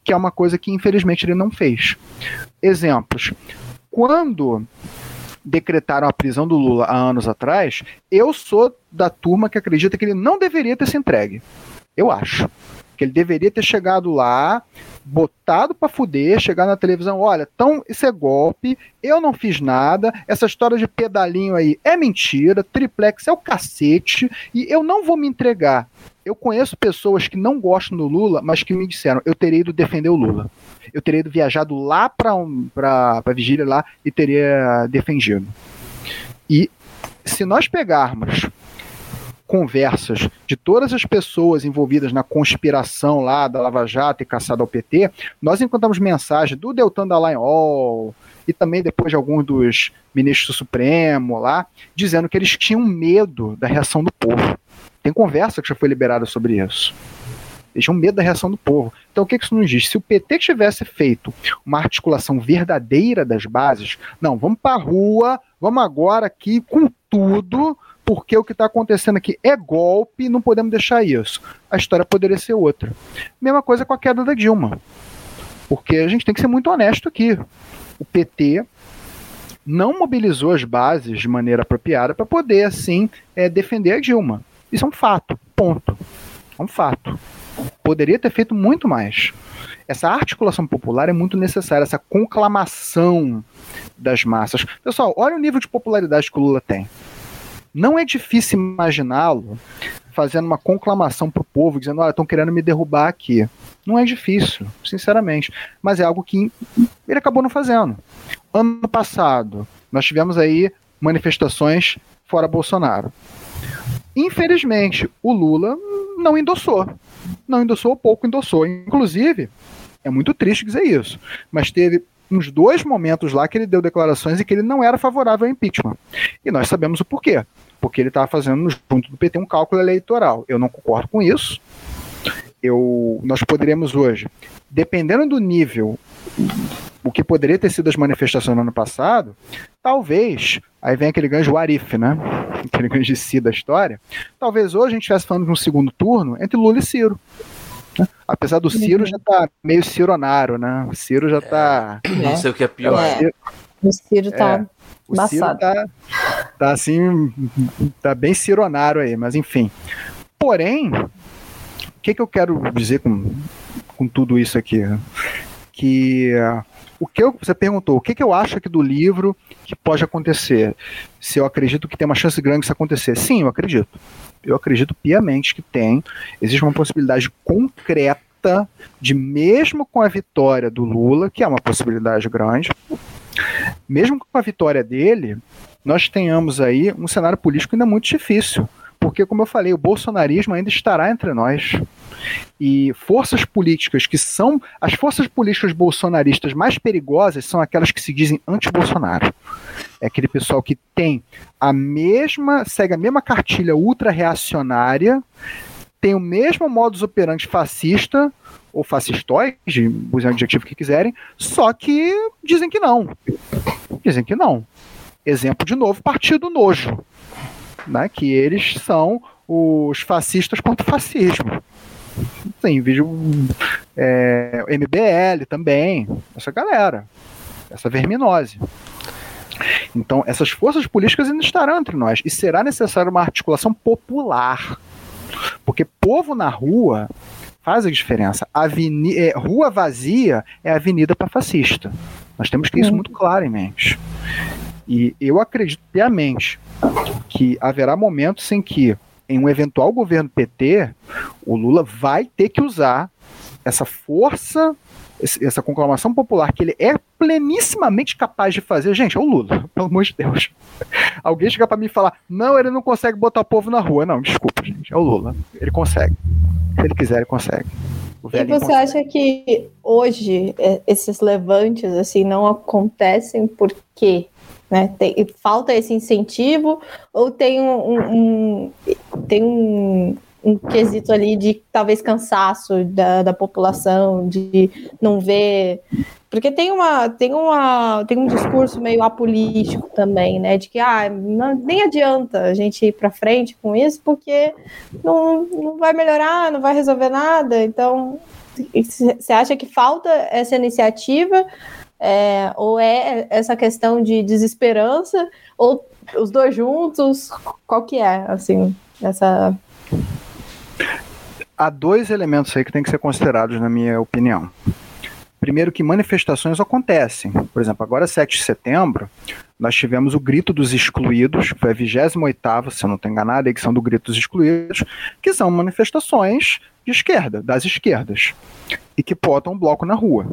Que é uma coisa que, infelizmente, ele não fez. Exemplos. Quando decretaram a prisão do Lula há anos atrás, eu sou da turma que acredita que ele não deveria ter se entregue. Eu acho. Que ele deveria ter chegado lá, botado para fuder, chegar na televisão, olha, então isso é golpe, eu não fiz nada, essa história de pedalinho aí é mentira, triplex é o cacete, e eu não vou me entregar. Eu conheço pessoas que não gostam do Lula, mas que me disseram, eu teria ido defender o Lula. Eu teria ido viajado lá para um, pra, vigília lá e teria defendido. E se nós pegarmos conversas de todas as pessoas envolvidas na conspiração lá da Lava Jato e caçada ao PT, nós encontramos mensagem do Deltan Dallagnol e também depois de alguns dos ministros do Supremo lá, dizendo que eles tinham medo da reação do povo. Tem conversa que já foi liberada sobre isso. Eles tinham medo da reação do povo. Então o que isso nos diz? Se o PT tivesse feito uma articulação verdadeira das bases, não, vamos para a rua, vamos agora aqui com tudo, porque o que está acontecendo aqui é golpe e não podemos deixar isso. A história poderia ser outra. Mesma coisa com a queda da Dilma. Porque a gente tem que ser muito honesto aqui. O PT não mobilizou as bases de maneira apropriada para poder, assim, é, defender a Dilma. Isso é um fato. Ponto. É um fato. Poderia ter feito muito mais. Essa articulação popular é muito necessária, essa conclamação das massas. Pessoal, olha o nível de popularidade que o Lula tem. Não é difícil imaginá-lo fazendo uma conclamação pro povo, dizendo, olha, estão querendo me derrubar aqui. Não é difícil, sinceramente. Mas é algo que ele acabou não fazendo. Ano passado, nós tivemos aí manifestações fora Bolsonaro. Infelizmente, o Lula não endossou. Não endossou, pouco endossou. Inclusive, é muito triste dizer isso, mas teve uns dois momentos lá que ele deu declarações e que ele não era favorável ao impeachment. E nós sabemos o porquê. Porque ele estava fazendo junto do PT um cálculo eleitoral. Eu não concordo com isso. Eu, nós poderíamos hoje, dependendo do nível, o que poderia ter sido as manifestações no ano passado, talvez, aí vem aquele gancho Arif, né? [laughs] Aquele gancho de si da história. Talvez hoje a gente estivesse falando de um segundo turno entre Lula e Ciro. Né? Apesar do Ciro já tá meio cironaro, né? O Ciro já tá. É, não sei o que é pior. É. O Ciro tá. É. O Ciro tá, tá assim, tá bem cironaro aí, mas enfim. Porém, o que, que eu quero dizer com, com tudo isso aqui? Que uh, o que eu, você perguntou, o que, que eu acho aqui do livro que pode acontecer? Se eu acredito que tem uma chance grande disso acontecer? Sim, eu acredito eu acredito piamente que tem. Existe uma possibilidade concreta de, mesmo com a vitória do Lula, que é uma possibilidade grande, mesmo com a vitória dele, nós tenhamos aí um cenário político ainda muito difícil. Porque, como eu falei, o bolsonarismo ainda estará entre nós. E forças políticas que são. As forças políticas bolsonaristas mais perigosas são aquelas que se dizem anti-Bolsonaro. É aquele pessoal que tem a mesma. segue a mesma cartilha ultra-reacionária, tem o mesmo modus operandi fascista, ou fascistóide, usem o adjetivo que quiserem, só que dizem que não. Dizem que não. Exemplo de novo, Partido Nojo né, que eles são os fascistas contra o fascismo. Tem vídeo é, MBL também, essa galera, essa verminose. Então, essas forças políticas ainda estarão entre nós e será necessária uma articulação popular. Porque povo na rua faz a diferença. Aveni é, rua vazia é avenida para fascista. Nós temos que ter isso muito claro em mente. E eu acredito piamente que haverá momentos em que, em um eventual governo PT, o Lula vai ter que usar essa força, essa conclamação popular que ele é plenissimamente capaz de fazer. Gente, é o Lula, [laughs] pelo amor de Deus. Alguém chega para mim e falar: não, ele não consegue botar o povo na rua. Não, desculpa, gente, é o Lula. Ele consegue. Se ele quiser, ele consegue. E você consegue. acha que hoje é, esses levantes assim não acontecem porque né? Tem, falta esse incentivo ou tem um, um, tem um, um quesito ali de talvez cansaço da, da população, de não ver. Porque tem uma, tem uma, tem um discurso meio apolítico também, né? De que ah, não, nem adianta a gente ir para frente com isso, porque não, não vai melhorar, não vai resolver nada. Então, você acha que falta essa iniciativa é, ou é essa questão de desesperança, ou os dois juntos? Qual que é, assim, essa... Há dois elementos aí que tem que ser considerados, na minha opinião. Primeiro que manifestações acontecem. Por exemplo, agora 7 de setembro, nós tivemos o Grito dos Excluídos, foi a 28ª, se eu não estou enganado, edição do Grito dos Excluídos, que são manifestações de esquerda, das esquerdas, e que botam um bloco na rua.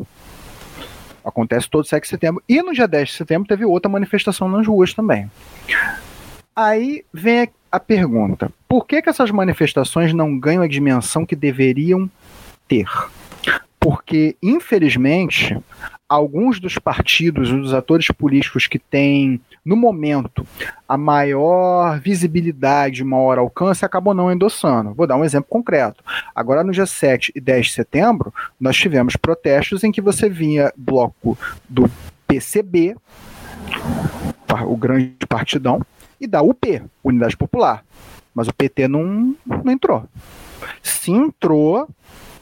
Acontece todo 7 de setembro. E no dia 10 de setembro teve outra manifestação nas ruas também. Aí vem a pergunta: por que, que essas manifestações não ganham a dimensão que deveriam ter? Porque, infelizmente, alguns dos partidos, dos atores políticos que têm, no momento, a maior visibilidade, maior alcance, acabam não endossando. Vou dar um exemplo concreto. Agora, no dia 7 e 10 de setembro, nós tivemos protestos em que você vinha bloco do PCB, o grande partidão, e da UP, Unidade Popular. Mas o PT não, não entrou. Se entrou,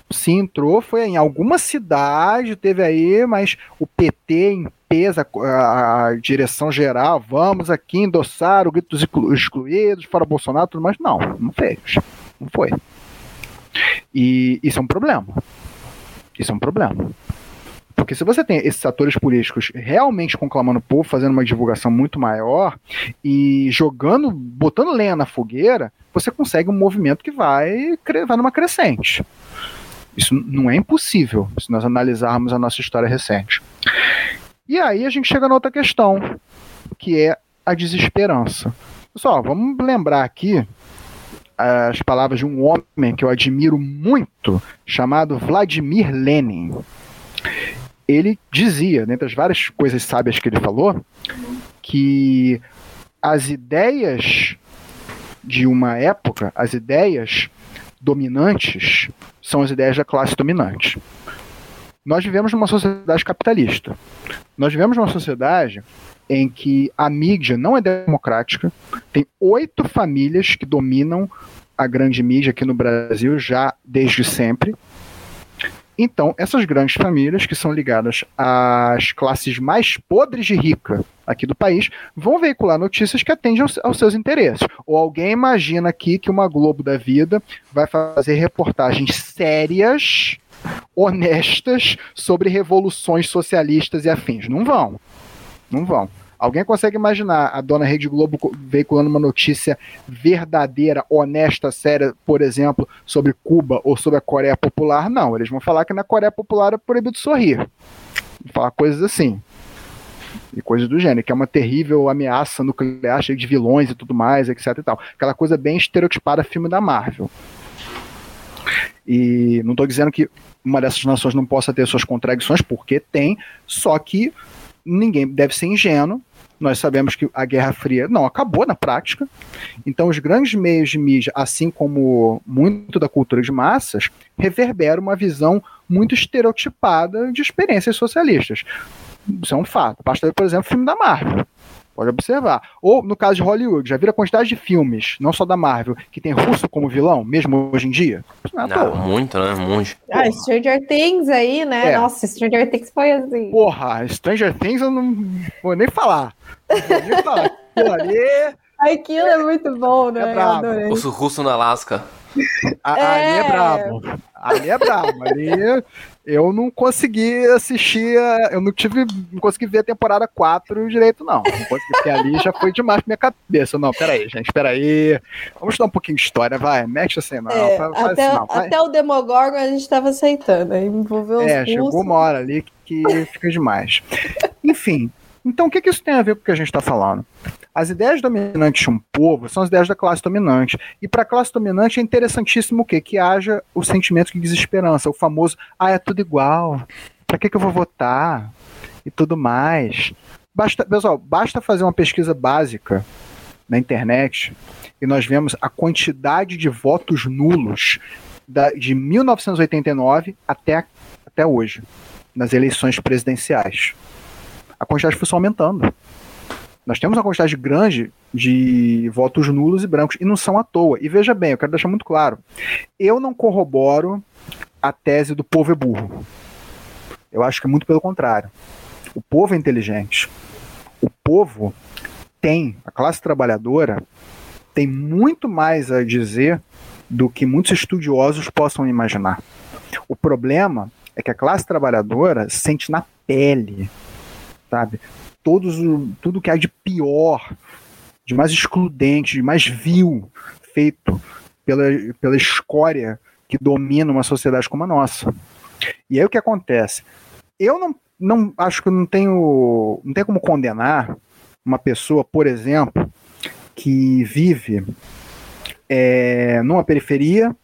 se entrou, foi em alguma cidade, teve aí, mas o PT em peso, a, a, direção geral, vamos aqui endossar o grito dos excluídos, fora Bolsonaro, tudo mais. Não, não fez. Não foi. E isso é um problema. Isso é um problema. Porque se você tem esses atores políticos realmente conclamando o povo, fazendo uma divulgação muito maior e jogando, botando lenha na fogueira, você consegue um movimento que vai, vai numa crescente. Isso não é impossível se nós analisarmos a nossa história recente. E aí a gente chega na outra questão, que é a desesperança. Pessoal, vamos lembrar aqui as palavras de um homem que eu admiro muito, chamado Vladimir Lenin. Ele dizia, dentre as várias coisas sábias que ele falou, que as ideias de uma época, as ideias dominantes, são as ideias da classe dominante. Nós vivemos numa sociedade capitalista. Nós vivemos numa sociedade em que a mídia não é democrática, tem oito famílias que dominam a grande mídia aqui no Brasil já desde sempre. Então, essas grandes famílias, que são ligadas às classes mais podres de rica aqui do país, vão veicular notícias que atendem aos, aos, seus interesses. Ou alguém imagina aqui que uma Globo da Vida vai fazer reportagens sérias, honestas, sobre revoluções socialistas e afins. Não vão. Não vão. Alguém consegue imaginar a dona Rede Globo veiculando uma notícia verdadeira, honesta, séria, por exemplo, sobre Cuba ou sobre a Coreia Popular? Não, eles vão falar que na Coreia Popular é proibido sorrir. Falar coisas assim. E coisas do gênero, que é uma terrível ameaça nuclear, cheia de vilões e tudo mais, etc e tal. Aquela coisa bem estereotipada filme da Marvel. E não estou dizendo que uma dessas nações não possa ter suas contradições, porque tem, só que ninguém deve ser ingênuo nós sabemos que a Guerra Fria não acabou na prática. Então, os grandes meios de mídia, assim como muito da cultura de massas, reverberam uma visão muito estereotipada de experiências socialistas. Isso é um fato. Basta ver, por exemplo, o filme da Marvel. Pode observar. Ou, no caso de Hollywood, já viram a quantidade de filmes, não só da Marvel, que tem russo como vilão, mesmo hoje em dia? Não, não muito, né? Muito. Ah, Stranger Things aí, né? É. Nossa, Stranger Things foi assim. Porra, Stranger Things eu não vou nem falar. Vou nem falar. Aquilo ali... [laughs] Aquilo é muito bom, né? É o russo no Alasca. A, é. Ali é brabo. Ali é brabo. Ali eu não consegui assistir, eu não tive, não consegui ver a temporada 4 direito, não. Não consegui, porque ali já foi demais pra minha cabeça. Não, peraí, gente, peraí. Vamos dar um pouquinho de história, vai, mexe assim, não. É, faz, até, assim, não até o Demogorgon a gente tava aceitando, aí envolveu os É, chegou uma hora ali que, que fica demais. Enfim, então o que, que isso tem a ver com o que a gente está falando? As ideias dominantes de um povo são as ideias da classe dominante. E para a classe dominante é interessantíssimo o quê? Que haja o sentimento de desesperança, o famoso, ah, é tudo igual, para que, que eu vou votar? E tudo mais. Basta, pessoal, basta fazer uma pesquisa básica na internet e nós vemos a quantidade de votos nulos da, de 1989 até, até hoje, nas eleições presidenciais. A quantidade foi só aumentando. Nós temos uma quantidade grande de votos nulos e brancos, e não são à toa. E veja bem, eu quero deixar muito claro: eu não corroboro a tese do povo é burro. Eu acho que é muito pelo contrário. O povo é inteligente. O povo tem, a classe trabalhadora tem muito mais a dizer do que muitos estudiosos possam imaginar. O problema é que a classe trabalhadora sente na pele, sabe? Todos tudo que há de pior, de mais excludente, de mais vil feito pela, pela escória que domina uma sociedade como a nossa. E aí o que acontece? Eu não, não acho que não tenho, não tenho como condenar uma pessoa, por exemplo, que vive é, numa periferia,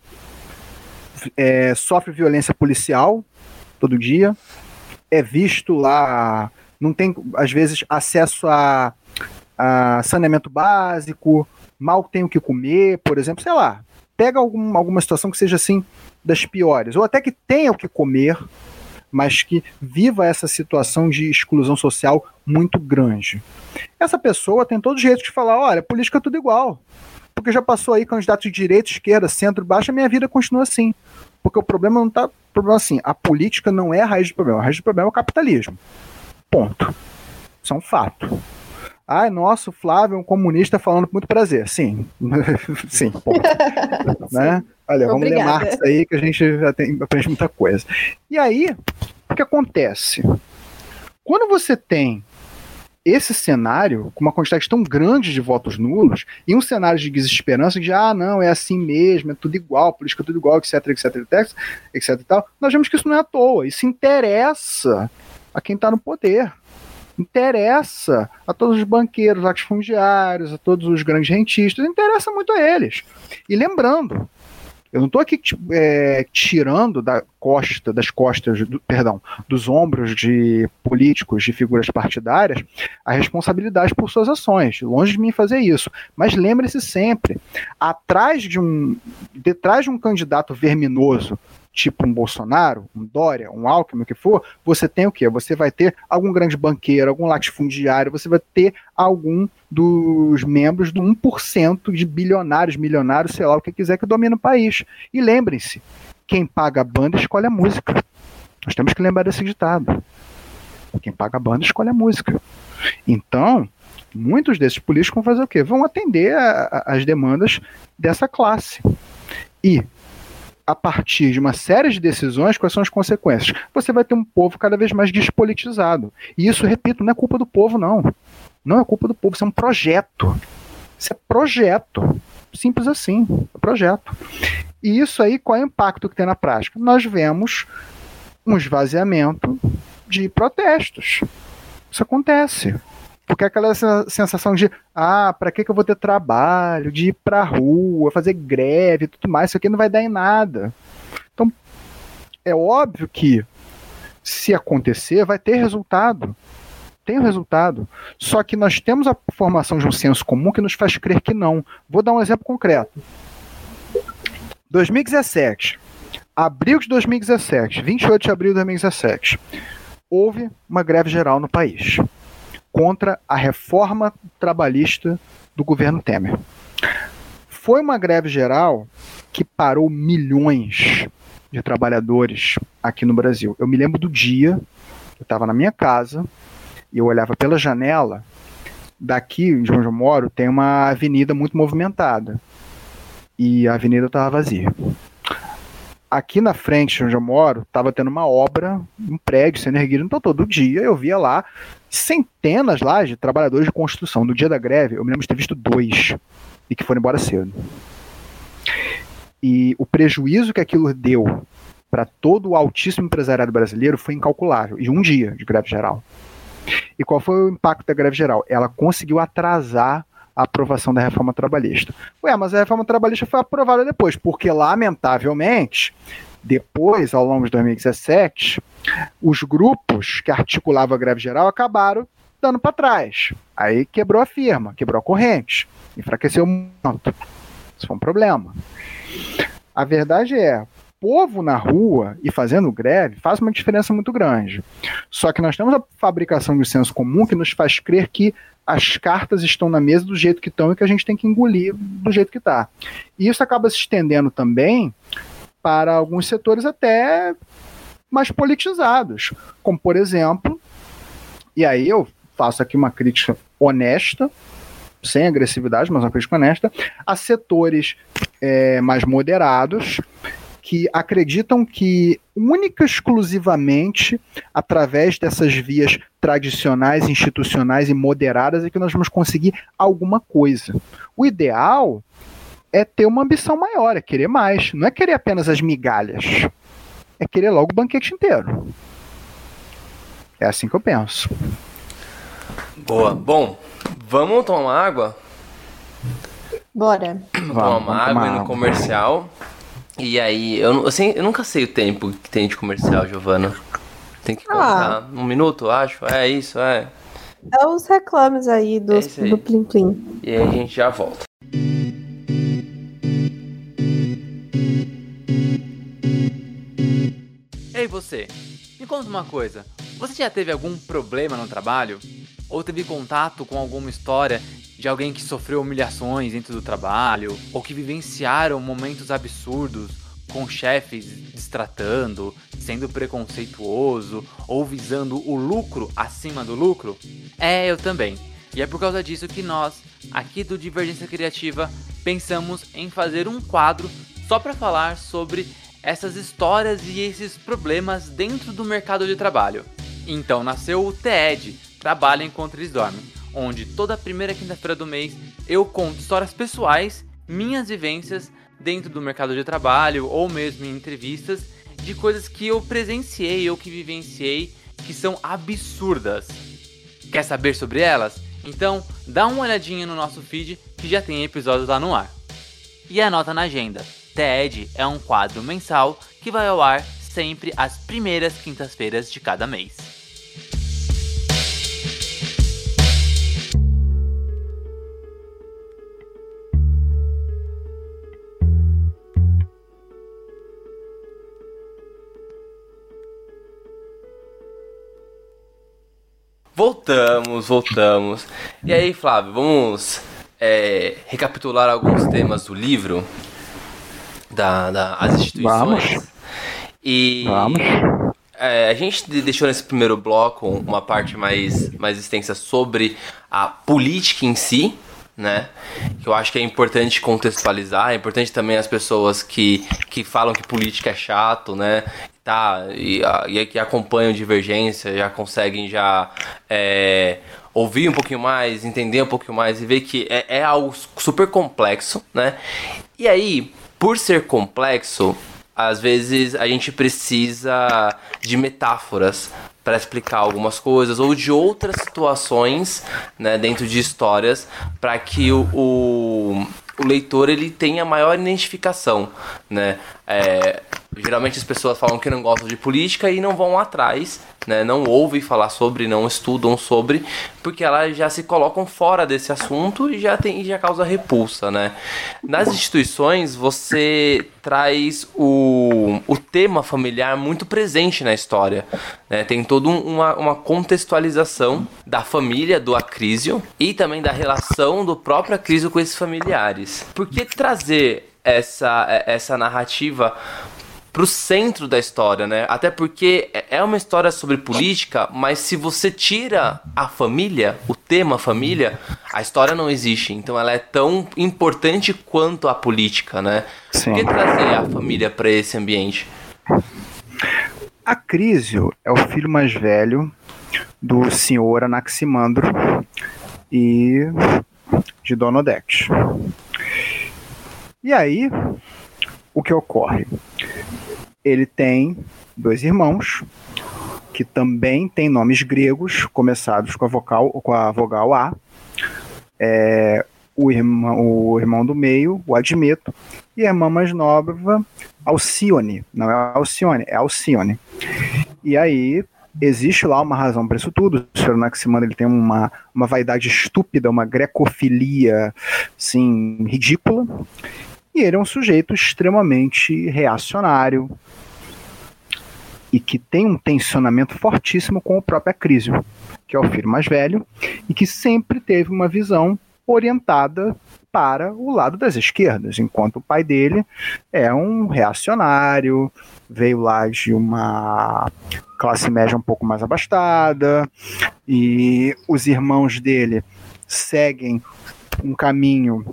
é, sofre violência policial todo dia, é visto lá não tem, às vezes, acesso a, a saneamento básico, mal tem o que comer, por exemplo, sei lá. Pega algum, alguma situação que seja assim das piores, ou até que tenha o que comer, mas que viva essa situação de exclusão social muito grande. Essa pessoa tem todo o jeito de falar: olha, política é tudo igual. Porque já passou aí candidato de direita, esquerda, centro, baixo, a minha vida continua assim. Porque o problema não está. problema assim, a política não é a raiz do problema. A raiz do problema é o capitalismo. Ponto. Isso é um fato. Ai, nossa, o Flávio é um comunista falando com muito prazer. Sim. [laughs] Sim, ponto. [laughs] né? Olha, vamos ler Marx aí que a gente já tem, aprende muita coisa. E aí, que acontece? Quando você tem esse cenário, com uma quantidade tão grande de votos nulos, e um cenário de desesperança de, ah, não, é assim mesmo, é tudo igual, política é tudo igual, etc, etc, etc, etc e tal, nós vemos que isso não é à toa, isso interessa a quem está no poder. Interessa a todos os banqueiros, latifundiários, a todos os grandes rentistas, interessa muito a eles. E lembrando, eu não estou aqui é, tirando da costa, das costas, do, perdão, dos ombros de políticos, de figuras partidárias, a responsabilidade por suas ações. Longe de mim fazer isso. Mas lembre-se sempre, atrás de um, detrás de um candidato verminoso tipo um Bolsonaro, um Dória, um Alckmin, o que for, você tem o quê? Você vai ter algum grande banqueiro, algum latifundiário, você vai ter algum dos membros do 1% de bilionários, milionários, sei lá o que quiser que domina o país. E lembrem-se, quem paga a banda escolhe a música. Nós temos que lembrar desse ditado. Quem paga a banda escolhe a música. Então, muitos desses políticos vão fazer o quê? Vão atender às demandas dessa classe. E a partir de uma série de decisões, quais são as consequências? Você vai ter um povo cada vez mais despolitizado. E isso, repito, não é culpa do povo, não. Não é culpa do povo, isso é um projeto. Isso é projeto. Simples assim, é projeto. E isso aí, qual é o impacto que tem na prática? Nós vemos um esvaziamento de protestos. Isso acontece. Porque aquela sensação de, ah, para que, que eu vou ter trabalho, de ir pra rua, fazer greve tudo mais, isso aqui não vai dar em nada. Então, é óbvio que se acontecer, vai ter resultado. Tem um resultado. Só que nós temos a formação de um senso comum que nos faz crer que não. Vou dar um exemplo concreto. 2017. Abril de 2017, 28 de abril de 2017, houve uma greve geral no país contra a reforma trabalhista do governo Temer. Foi uma greve geral que parou milhões de trabalhadores aqui no Brasil. Eu me lembro do dia, eu estava na minha casa e eu olhava pela janela. Daqui, de onde eu moro, tem uma avenida muito movimentada e a avenida estava vazia aqui na frente onde eu moro, estava tendo uma obra, um prédio sendo erguido, então todo dia eu via lá centenas lá de trabalhadores de construção. No dia da greve, eu me lembro de ter visto dois e que foram embora cedo. E o prejuízo que aquilo deu para todo o altíssimo empresariado brasileiro foi incalculável. E um dia de greve geral. E qual foi o impacto da greve geral? Ela conseguiu atrasar a aprovação da reforma trabalhista. Ué, mas a reforma trabalhista foi aprovada depois, porque, lamentavelmente, depois, ao longo de 2017, os grupos que articulavam a greve geral acabaram dando para trás. Aí quebrou a firma, quebrou a corrente, enfraqueceu muito. Isso foi um problema. A verdade é, povo na rua e fazendo greve faz uma diferença muito grande. Só que nós temos a fabricação de senso comum que nos faz crer que as cartas estão na mesa do jeito que estão e que a gente tem que engolir do jeito que está. E isso acaba se estendendo também para alguns setores até mais politizados, como por exemplo, e aí eu faço aqui uma crítica honesta, sem agressividade, mas uma crítica honesta, a setores é, mais moderados que acreditam que única e exclusivamente através dessas vias tradicionais, institucionais e moderadas é que nós vamos conseguir alguma coisa. O ideal é ter uma ambição maior, é querer mais, não é querer apenas as migalhas, é querer logo o banquete inteiro. É assim que eu penso. Boa. Bom, vamos tomar água? Bora. Vamos tomar uma água no comercial. E aí, eu, eu, eu nunca sei o tempo que tem de comercial, Giovana. Tem que contar. Ah. Um minuto, acho. É isso, é. É os reclames aí do, é aí. do Plim Plim. E aí a gente já volta. Ei você, me conta uma coisa. Você já teve algum problema no trabalho? Ou teve contato com alguma história de alguém que sofreu humilhações dentro do trabalho, ou que vivenciaram momentos absurdos com chefes destratando, sendo preconceituoso ou visando o lucro acima do lucro? É, eu também. E é por causa disso que nós, aqui do Divergência Criativa, pensamos em fazer um quadro só para falar sobre essas histórias e esses problemas dentro do mercado de trabalho. Então nasceu o TED, Trabalho Enquanto Eles Dormem, onde toda primeira quinta-feira do mês eu conto histórias pessoais, minhas vivências dentro do mercado de trabalho ou mesmo em entrevistas de coisas que eu presenciei ou que vivenciei que são absurdas. Quer saber sobre elas? Então dá uma olhadinha no nosso feed que já tem episódios lá no ar. E anota na agenda. TED é um quadro mensal que vai ao ar sempre às primeiras quintas-feiras de cada mês. Voltamos, voltamos. E aí, Flávio, vamos é, recapitular alguns temas do livro da, da as instituições. Vamos. E Vamos. é, a gente de- deixou nesse primeiro bloco uma parte mais, mais extensa sobre a política em si, né? Que eu acho que é importante contextualizar, é importante também as pessoas que, que falam que política é chato, né? Tá, e, e que acompanham Divergência já conseguem já é, ouvir um pouquinho mais, entender um pouquinho mais e ver que é, é algo super complexo, né? E aí, por ser complexo, às vezes a gente precisa de metáforas para explicar algumas coisas ou de outras situações né, dentro de histórias para que o, o, o leitor ele tenha maior identificação né? É, geralmente as pessoas falam que não gostam de política e não vão atrás né? Não ouvem falar sobre não estudam sobre porque elas já se colocam fora desse assunto e já tem já causa repulsa né? Nas instituições você traz o, o tema familiar muito presente na história né? tem toda um- uma, uma contextualização da família do Acrísio e também da relação do próprio Acrísio com esses familiares. Por que trazer essa, essa narrativa pro centro da história, né? Até porque é uma história sobre política, mas se você tira a família, o tema família, a história não existe. Então ela é tão importante quanto a política, né? Sim. Por que trazer a família para esse ambiente? Acrísio é o filho mais velho do senhor Anaximandro e de Dona Odete. E aí, o que ocorre? Ele tem dois irmãos que também têm nomes gregos começados com a vocal, com a vogal A. É, o, irmão, o irmão do meio, o Admeto, e a irmã mais nova, Alcione. Não é Alcione, é Alcione. E aí, existe lá uma razão para isso tudo. O senhor Anaximandro ele tem uma, uma vaidade estúpida, uma grecofilia, assim, ridícula. E ele é um sujeito extremamente reacionário e que tem um tensionamento fortíssimo com o próprio Acrísio, que é o filho mais velho, e que sempre teve uma visão orientada para o lado das esquerdas, enquanto o pai dele é um reacionário, veio lá de uma classe média um pouco mais abastada, e os irmãos dele seguem um caminho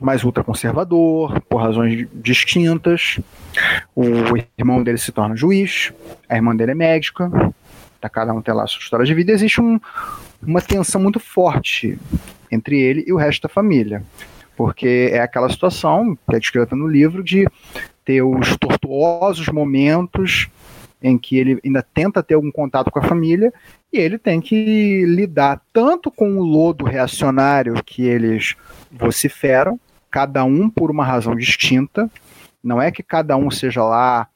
mais ultraconservador, por razões distintas. O irmão dele se torna juiz, a irmã dele é médica, tá, cada um tem lá a sua história de vida. Existe um, uma tensão muito forte entre ele e o resto da família, porque é aquela situação que é descrita no livro de ter os tortuosos momentos em que ele ainda tenta ter algum contato com a família e ele tem que lidar tanto com o lodo reacionário que eles vociferam, cada um por uma razão distinta. Não é que cada um seja lá,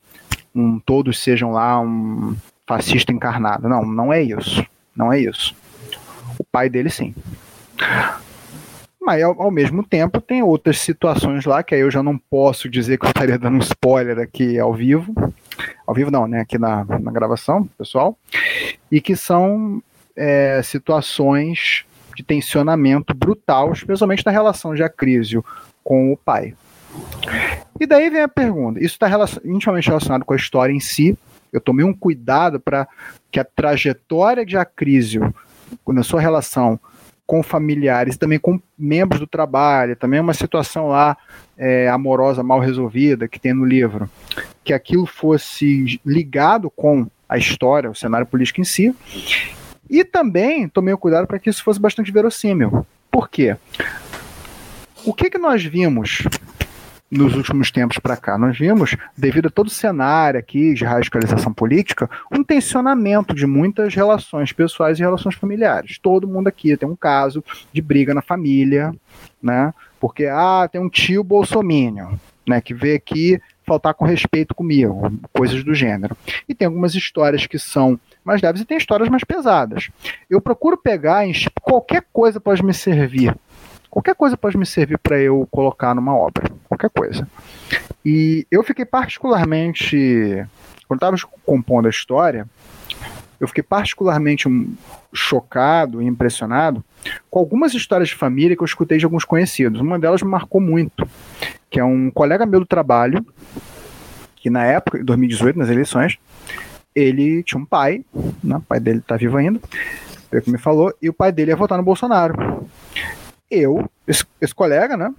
um, todos sejam lá um fascista encarnado. Não, não é isso. Não é isso. O pai dele sim. Mas ao, ao mesmo tempo tem outras situações lá que aí eu já não posso dizer que eu estaria dando um spoiler aqui ao vivo. Ao vivo não, né? Aqui na, na gravação, pessoal. E que são é, situações de tensionamento brutal, especialmente na relação de Acrísio com o pai. E daí vem a pergunta: isso está relacion, intimamente relacionado com a história em si. Eu tomei um cuidado para que a trajetória de Acrísio, na sua relação com familiares, também com membros do trabalho, também uma situação lá é, amorosa mal resolvida que tem no livro, que aquilo fosse ligado com a história, o cenário político em si. E também tomei o cuidado para que isso fosse bastante verossímil. Por quê? O que, que nós vimos nos últimos tempos para cá? Nós vimos, devido a todo o cenário aqui de radicalização política, um tensionamento de muitas relações pessoais e relações familiares. Todo mundo aqui tem um caso de briga na família, né? Porque ah, tem um tio bolsominion, né, que veio aqui faltar com respeito comigo, coisas do gênero. E tem algumas histórias que são mais leves e tem histórias mais pesadas. Eu procuro pegar em qualquer coisa pode me servir. Qualquer coisa pode me servir para eu colocar numa obra, qualquer coisa. E eu fiquei particularmente quando estava compondo a história, eu fiquei particularmente chocado e impressionado com algumas histórias de família que eu escutei de alguns conhecidos. Uma delas me marcou muito, que é um colega meu do trabalho, que na época, em 2018, nas eleições, ele tinha um pai, né, o pai dele está vivo ainda, foi o que me falou, e o pai dele ia votar no Bolsonaro. Eu, esse, esse colega, né,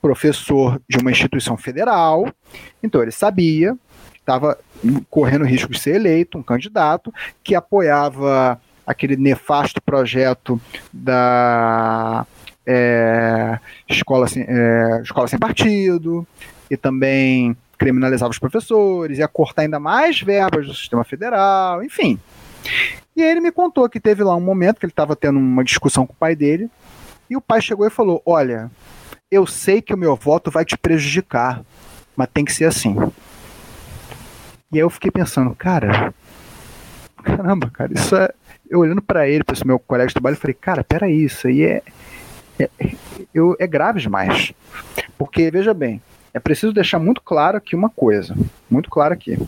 professor de uma instituição federal, então ele sabia estava correndo risco de ser eleito, um candidato que apoiava aquele nefasto projeto da é, escola, sem, é, escola sem partido, e também criminalizava os professores, ia cortar ainda mais verbas do sistema federal, enfim. E ele me contou que teve lá um momento que ele estava tendo uma discussão com o pai dele, e o pai chegou e falou: Olha, eu sei que o meu voto vai te prejudicar, mas tem que ser assim. E aí eu fiquei pensando, cara, caramba, cara, isso é. Eu olhando para ele, para esse meu colega de trabalho, eu falei, cara, peraí, isso aí é, é, eu, é grave demais. Porque, veja bem, é preciso deixar muito claro aqui uma coisa, muito claro aqui.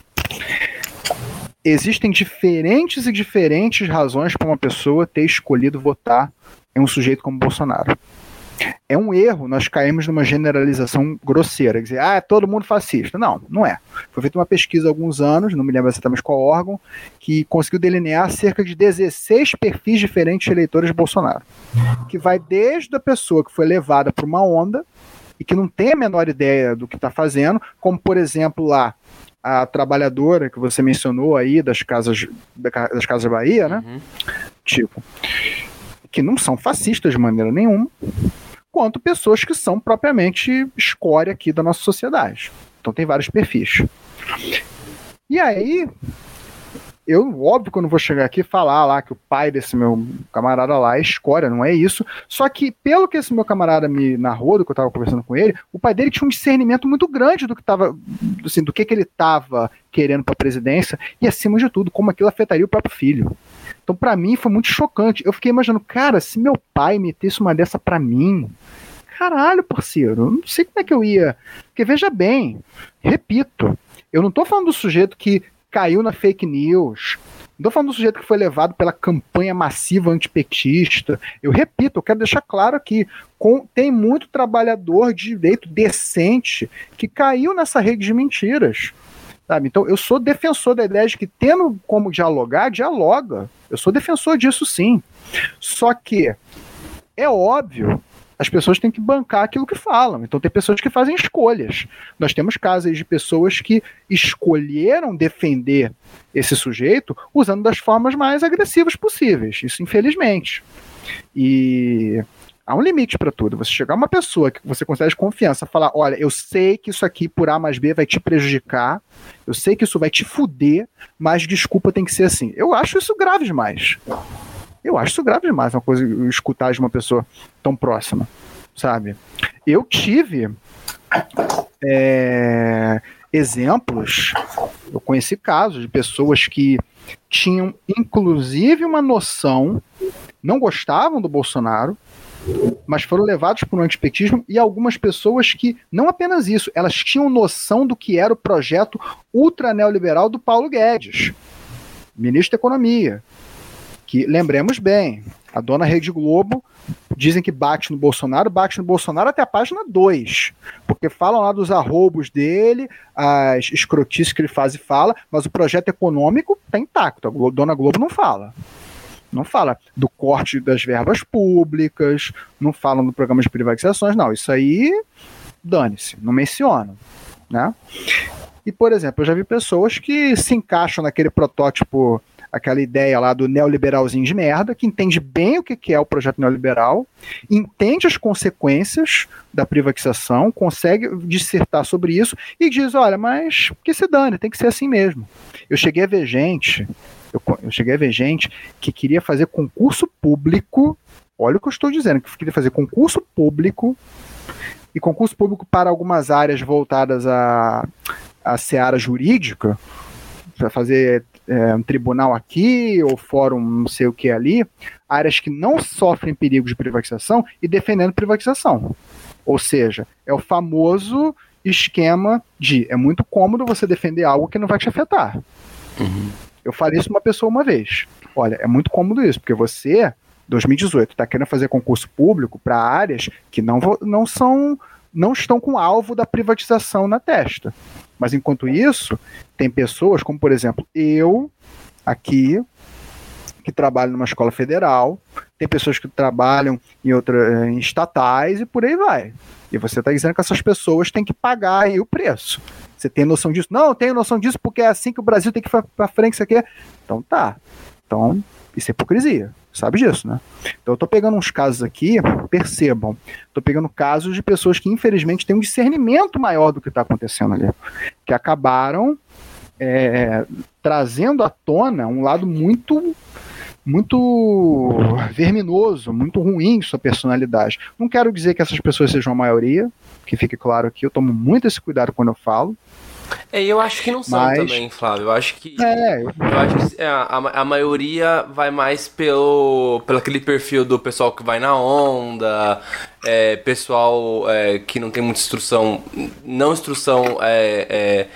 Existem diferentes e diferentes razões para uma pessoa ter escolhido votar em um sujeito como Bolsonaro é um erro nós caímos numa generalização grosseira, dizer, ah, é todo mundo fascista. Não, não é. Foi feita uma pesquisa há alguns anos, não me lembro exatamente qual órgão, que conseguiu delinear cerca de 16 perfis diferentes de eleitores de Bolsonaro. Que vai desde a pessoa que foi levada por uma onda e que não tem a menor ideia do que está fazendo, como, por exemplo, lá, a trabalhadora que você mencionou aí das casas das casas Bahia, né? Uhum. Tipo, que não são fascistas de maneira nenhuma, quanto pessoas que são propriamente escória aqui da nossa sociedade. Então tem vários perfis. E aí, eu, óbvio que eu não vou chegar aqui e falar lá que o pai desse meu camarada lá é escória, não é isso. Só que, pelo que esse meu camarada me narrou, do que eu estava conversando com ele, o pai dele tinha um discernimento muito grande do que tava, assim, do que, que ele estava querendo para a presidência e, acima de tudo, como aquilo afetaria o próprio filho. Então, para mim, foi muito chocante. Eu fiquei imaginando, cara, se meu pai metesse uma dessa para mim, caralho, parceiro, não sei como é que eu ia. Porque veja bem, repito, eu não tô falando do sujeito que caiu na fake news. Não tô falando do sujeito que foi levado pela campanha massiva antipetista. Eu repito, eu quero deixar claro aqui: com, tem muito trabalhador de direito decente que caiu nessa rede de mentiras. Sabe? Então, eu sou defensor da ideia de que, tendo como dialogar, dialoga. Eu sou defensor disso sim. Só que é óbvio as pessoas têm que bancar aquilo que falam. Então tem pessoas que fazem escolhas. Nós temos casos de pessoas que escolheram defender esse sujeito usando das formas mais agressivas possíveis. Isso, infelizmente. E há um limite para tudo. Você chegar uma pessoa que você considera de confiança, falar: olha, eu sei que isso aqui por A mais B vai te prejudicar, eu sei que isso vai te fuder, mas desculpa, tem que ser assim. Eu acho isso grave demais. Eu acho isso grave demais, uma coisa escutar de uma pessoa tão próxima, sabe? Eu tive é, exemplos, eu conheci casos de pessoas que tinham inclusive uma noção, não gostavam do Bolsonaro, mas foram levados por um antipetismo e algumas pessoas que, não apenas isso, elas tinham noção do que era o projeto ultra neoliberal do Paulo Guedes, ministro da Economia, que lembremos bem, a dona Rede Globo dizem que bate no Bolsonaro, bate no Bolsonaro até a página 2, porque falam lá dos arroubos dele, as escrotices que ele faz e fala, mas o projeto econômico está intacto, a dona Globo não fala. Não fala do corte das verbas públicas, não falam do programa de privatizações, não. Isso aí, dane-se, não menciona. Né? E, por exemplo, eu já vi pessoas que se encaixam naquele protótipo, aquela ideia lá do neoliberalzinho de merda, que entende bem o que é o projeto neoliberal, entende as consequências da privatização, consegue dissertar sobre isso e diz: olha, mas que se dane, tem que ser assim mesmo. Eu cheguei a ver gente, eu, eu cheguei a ver gente que queria fazer concurso público. Olha o que eu estou dizendo, que queria fazer concurso público e concurso público para algumas áreas voltadas à, à seara jurídica, para fazer é, um tribunal aqui ou fórum não sei o que ali, áreas que não sofrem perigo de privatização e defendendo privatização. Ou seja, é o famoso esquema de é muito cômodo você defender algo que não vai te afetar. Uhum. Eu falei isso uma pessoa uma vez. Olha, é muito cômodo isso, porque você 2018 está querendo fazer concurso público para áreas que não, não são não estão com alvo da privatização na testa. Mas enquanto isso, tem pessoas como, por exemplo, eu aqui que trabalho numa escola federal, tem pessoas que trabalham em outras em estatais e por aí vai. E você está dizendo que essas pessoas têm que pagar o preço. Você tem noção disso? Não, eu tenho noção disso porque é assim que o Brasil tem que ir para frente, isso aqui. Então tá. Então, isso é hipocrisia sabe disso, né? Então eu tô pegando uns casos aqui, percebam, tô pegando casos de pessoas que infelizmente têm um discernimento maior do que está acontecendo ali, que acabaram é, trazendo à tona um lado muito muito verminoso, muito ruim sua personalidade. Não quero dizer que essas pessoas sejam a maioria, que fique claro aqui, eu tomo muito esse cuidado quando eu falo, é, eu acho que não são Mas... também, Flávio. Eu acho que. É, eu, acho que é, a, a maioria vai mais pelo, pelo aquele perfil do pessoal que vai na onda, é, pessoal é, que não tem muita instrução, não instrução é, é,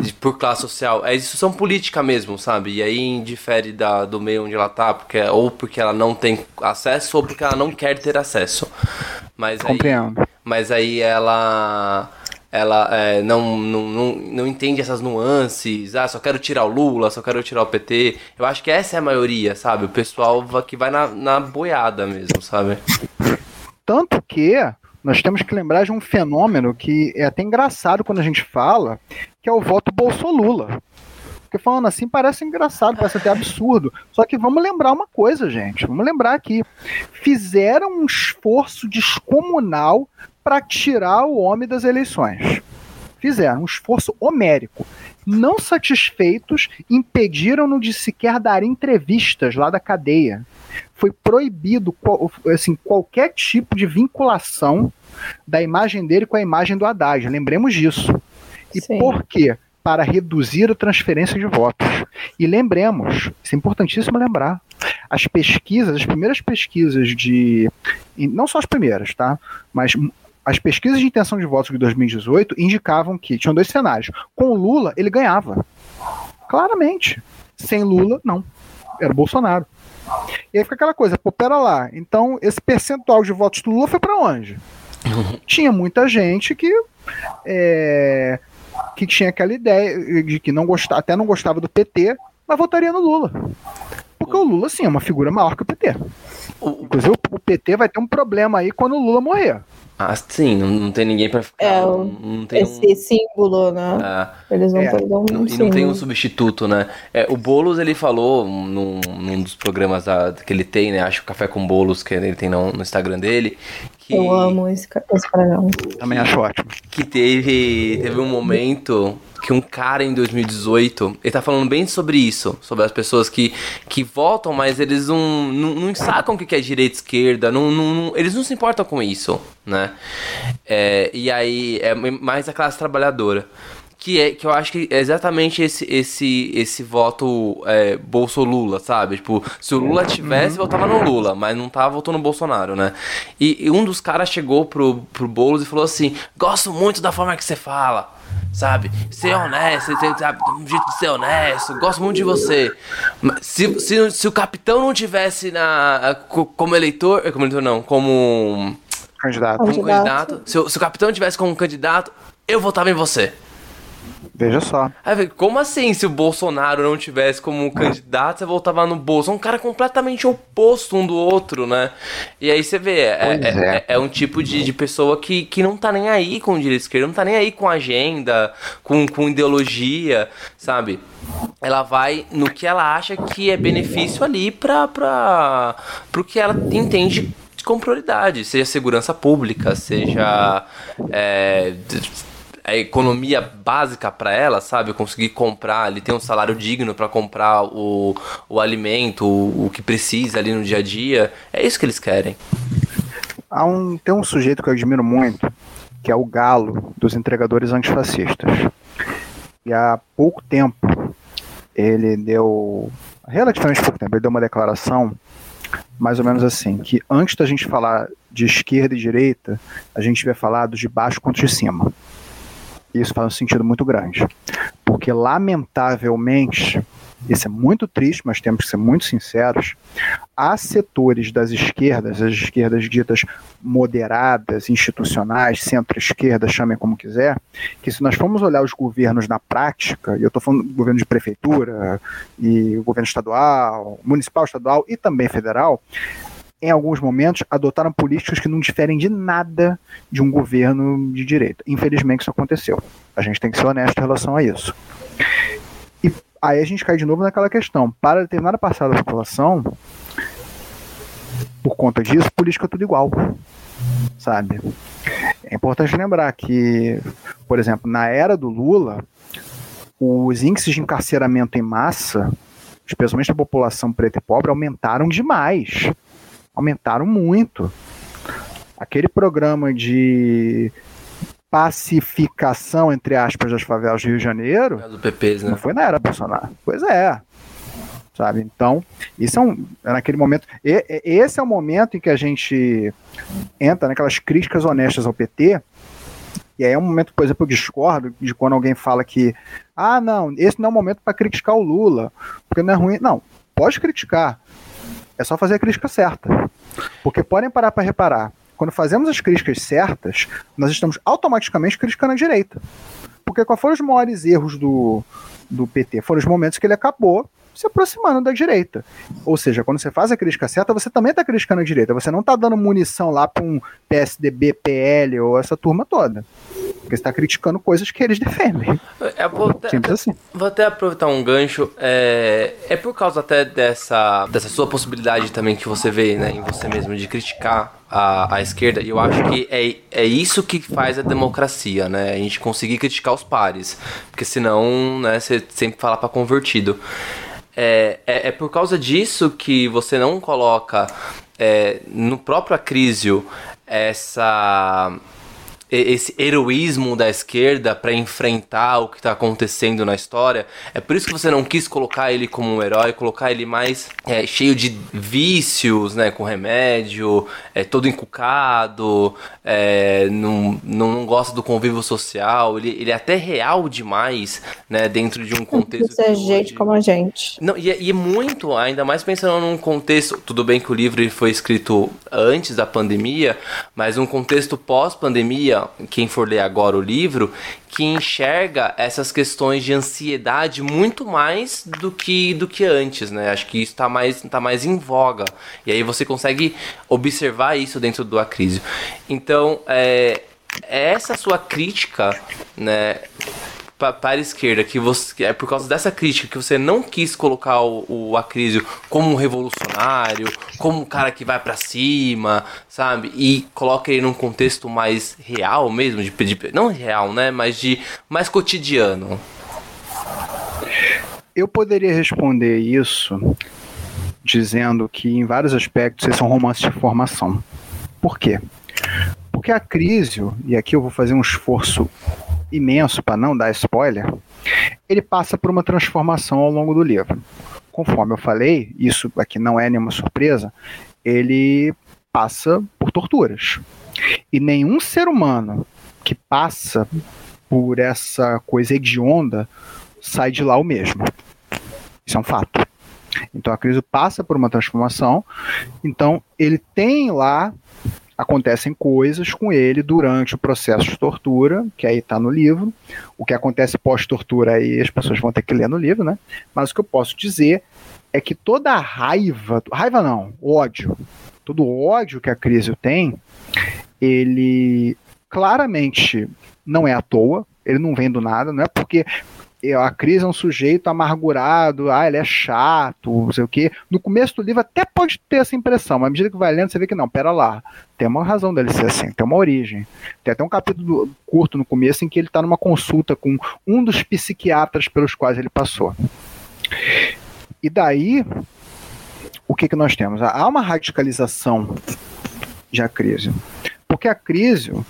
de, por classe social, é instrução política mesmo, sabe? E aí indifere da, do meio onde ela tá, porque, ou porque ela não tem acesso, ou porque ela não quer ter acesso. Mas aí, mas aí ela ela é, não, não, não, não entende essas nuances, ah, só quero tirar o Lula, só quero tirar o PT. Eu acho que essa é a maioria, sabe? O pessoal que vai na, na boiada mesmo, sabe? Tanto que nós temos que lembrar de um fenômeno que é até engraçado quando a gente fala, que é o voto Bolsolula. Porque falando assim parece engraçado, parece até absurdo. Só que vamos lembrar uma coisa, gente. Vamos lembrar aqui. Fizeram um esforço descomunal para tirar o homem das eleições. Fizeram um esforço homérico. Não satisfeitos, impediram-no de sequer dar entrevistas lá da cadeia. Foi proibido assim, qualquer tipo de vinculação da imagem dele com a imagem do Haddad. Lembremos disso. E Sim. por quê? Para reduzir a transferência de votos. E lembremos, isso é importantíssimo lembrar, as pesquisas, as primeiras pesquisas de. Não só as primeiras, tá? Mas as pesquisas de intenção de votos de 2018 indicavam que tinham dois cenários. Com o Lula, ele ganhava. Claramente. Sem Lula, não. Era o Bolsonaro. E aí fica aquela coisa, pô, pera lá. Então, esse percentual de votos do Lula foi para onde? [laughs] Tinha muita gente que. É, que tinha aquela ideia de que não gostava, até não gostava do PT, mas votaria no Lula. Porque o Lula, sim, é uma figura maior que o PT. Inclusive, o PT vai ter um problema aí quando o Lula morrer. Ah, sim, não, não tem ninguém pra ficar. É, não, não tem esse um... símbolo, né? É. Eles vão é. perder um não, E não tem um substituto, né? É, o Boulos, ele falou num, num dos programas da, que ele tem, né? Acho que o Café com Bolos, que ele tem no, no Instagram dele. Que, Eu amo esse, esse programa. Também acho ótimo. Que teve, teve um momento que um cara em 2018, ele tá falando bem sobre isso, sobre as pessoas que, que votam, mas eles não, não, não sacam o que é direita e esquerda, não, não, eles não se importam com isso, né? É, e aí é mais a classe trabalhadora. Que, é, que eu acho que é exatamente esse, esse, esse voto é, Bolso-Lula, sabe? Tipo, se o Lula tivesse, votava no Lula, mas não tava votando no Bolsonaro, né? E, e um dos caras chegou pro, pro Boulos e falou assim: Gosto muito da forma que você fala sabe? Ser honesto, sabe? Um jeito de ser honesto, gosto muito de você. Se, se, se o capitão não tivesse na, como eleitor, como eleitor não, como candidato, como candidato se, se o capitão tivesse como candidato, eu votava em você. Veja só. Aí, como assim, se o Bolsonaro não tivesse como candidato, você voltava no Bolsonaro? Um cara completamente oposto um do outro, né? E aí você vê, é, é, é. é- é um tipo de, de pessoa que, que não tá nem aí com o direito esquerdo, não tá nem aí com agenda, com, com ideologia, sabe? Ela vai no que ela acha que é benefício ali pra, pra, pro que ela entende com prioridade, seja segurança pública, seja é, a economia básica para ela, sabe? Conseguir comprar, ele tem um salário digno para comprar o, o alimento, o, o que precisa ali no dia a dia. É isso que eles querem. Há um, tem um sujeito que eu admiro muito, que é o galo dos entregadores antifascistas. E há pouco tempo, ele deu, relativamente pouco tempo, ele deu uma declaração mais ou menos assim, que antes da gente falar de esquerda e direita, a gente vai falar do de baixo contra de cima. Isso faz um sentido muito grande. Porque, lamentavelmente, isso é muito triste, mas temos que ser muito sinceros, há setores das esquerdas, as esquerdas ditas moderadas, institucionais, centro-esquerda, chamem como quiser, que se nós formos olhar os governos na prática, e eu estou falando do governo de prefeitura, e governo estadual, municipal, estadual e também federal, em alguns momentos adotaram políticas que não diferem de nada de um governo de direita. Infelizmente isso aconteceu. A gente tem que ser honesto em relação a isso. E aí a gente cai de novo naquela questão. Para determinada parcela da população, por conta disso, política é tudo igual. Sabe? É importante lembrar que, por exemplo, na era do Lula, os índices de encarceramento em massa, especialmente da população preta e pobre, aumentaram demais. Aumentaram muito. Aquele programa de pacificação, entre aspas, das favelas do Rio de Janeiro, Do PP, né? não foi na era Bolsonaro. Pois é. Sabe? Então, isso é um. é naquele momento. e- esse é o momento em que a gente entra naquelas críticas honestas ao PT. E aí é um momento, por exemplo, eu discordo de quando alguém fala que, ah, não, esse não é o momento para criticar o Lula, porque não é ruim. Não, pode criticar. É só fazer a crítica certa. Porque podem parar para reparar. Quando fazemos as críticas certas, nós estamos automaticamente criticando a direita. Porque qual foram os maiores erros do, do PT? Foram os momentos que ele acabou se aproximando da direita. Ou seja, quando você faz a crítica certa, você também está criticando a direita. Você não está dando munição lá para um PSDB, PL ou essa turma toda. Porque você está criticando coisas que eles defendem. É, vou, até, assim. vou até aproveitar um gancho. É, é por causa até dessa, dessa sua possibilidade também que você vê né, em você mesmo de criticar a, a esquerda. E eu acho que é, é isso que faz a democracia, né? A gente conseguir criticar os pares. Porque senão, né, você sempre fala para convertido. É, é, é por causa disso que você não coloca é, no próprio Acrísio essa esse heroísmo da esquerda pra enfrentar o que tá acontecendo na história. É por isso que você não quis colocar ele como um herói, colocar ele mais é, cheio de vícios, né, com remédio, é, todo encucado, é, não, não gosta do convívio social. Ele, ele é até real demais, né, dentro de um contexto. Isso é gente como a gente. não, e, é- e é muito, ainda mais pensando num contexto. Tudo bem que o livro foi escrito antes da pandemia, mas um contexto pós-pandemia, quem for ler agora o livro, que enxerga essas questões de ansiedade muito mais do que, do que antes, né? Acho que isso tá mais, tá mais em voga. E aí você consegue observar isso dentro do Acrísio. Então, é, é essa sua crítica, né? Pa- para a esquerda, que você é por causa dessa crítica que você não quis colocar o, o Acrísio como um revolucionário, como um cara que vai pra cima, sabe? E coloca ele num contexto mais real mesmo, de, de não real, né? Mas de mais cotidiano. Eu poderia responder isso dizendo que, em vários aspectos, esses são romances de formação. Por quê? Porque a Crísio, e aqui eu vou fazer um esforço imenso para não dar spoiler, ele passa por uma transformação ao longo do livro. Conforme eu falei, isso aqui não é nenhuma surpresa, ele passa por torturas. E nenhum ser humano que passa por essa coisa hedionda sai de lá o mesmo. Isso é um fato. Então a crise passa por uma transformação. Então ele tem lá acontecem coisas com ele durante o processo de tortura, que aí está no livro. O que acontece pós-tortura aí as pessoas vão ter que ler no livro, né? Mas o que eu posso dizer é que toda a raiva, raiva não, ódio, todo o ódio que a Crisio tem, ele claramente não é à toa, ele não vem do nada, não é porque a Cris é um sujeito amargurado, ah, ele é chato, não sei o quê. No começo do livro até pode ter essa impressão, mas à medida que vai lendo, você vê que não, pera lá, tem uma razão dele ser assim, tem uma origem. Tem até um capítulo curto no começo em que ele está numa consulta com um dos psiquiatras pelos quais ele passou. E daí, o que, que nós temos? Há uma radicalização de Acrísio. Porque Acrísio,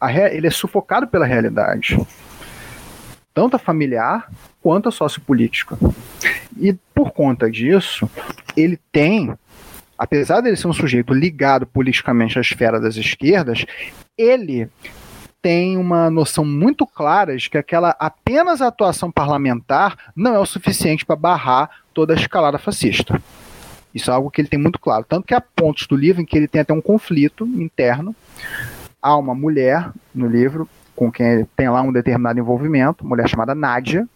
a, ele é sufocado pela realidade tanto a familiar quanto a sociopolítica. E por conta disso, ele tem, apesar de ele ser um sujeito ligado politicamente à esfera das esquerdas, ele tem uma noção muito clara de que aquela apenas atuação parlamentar não é o suficiente para barrar toda a escalada fascista. Isso é algo que ele tem muito claro. Tanto que há pontos do livro em que ele tem até um conflito interno. Há uma mulher no livro com quem tem lá um determinado envolvimento, mulher chamada Nádia,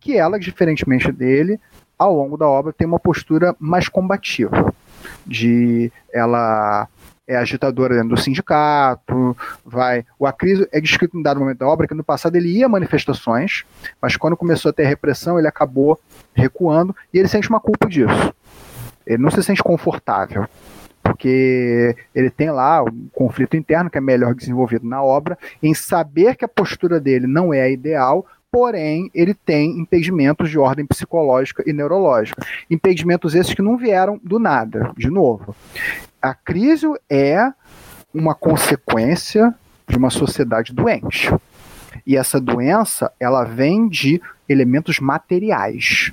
que ela, diferentemente dele, ao longo da obra tem uma postura mais combativa, de ela é agitadora dentro do sindicato, vai. O Acriso é descrito em dado momento da obra que no passado ele ia a manifestações, mas quando começou a ter repressão, ele acabou recuando e ele sente uma culpa disso. Ele não se sente confortável porque ele tem lá um conflito interno que é melhor desenvolvido na obra, em saber que a postura dele não é a ideal, porém ele tem impedimentos de ordem psicológica e neurológica. Impedimentos esses que não vieram do nada, de novo. A crise é uma consequência de uma sociedade doente. E essa doença, ela vem de elementos materiais.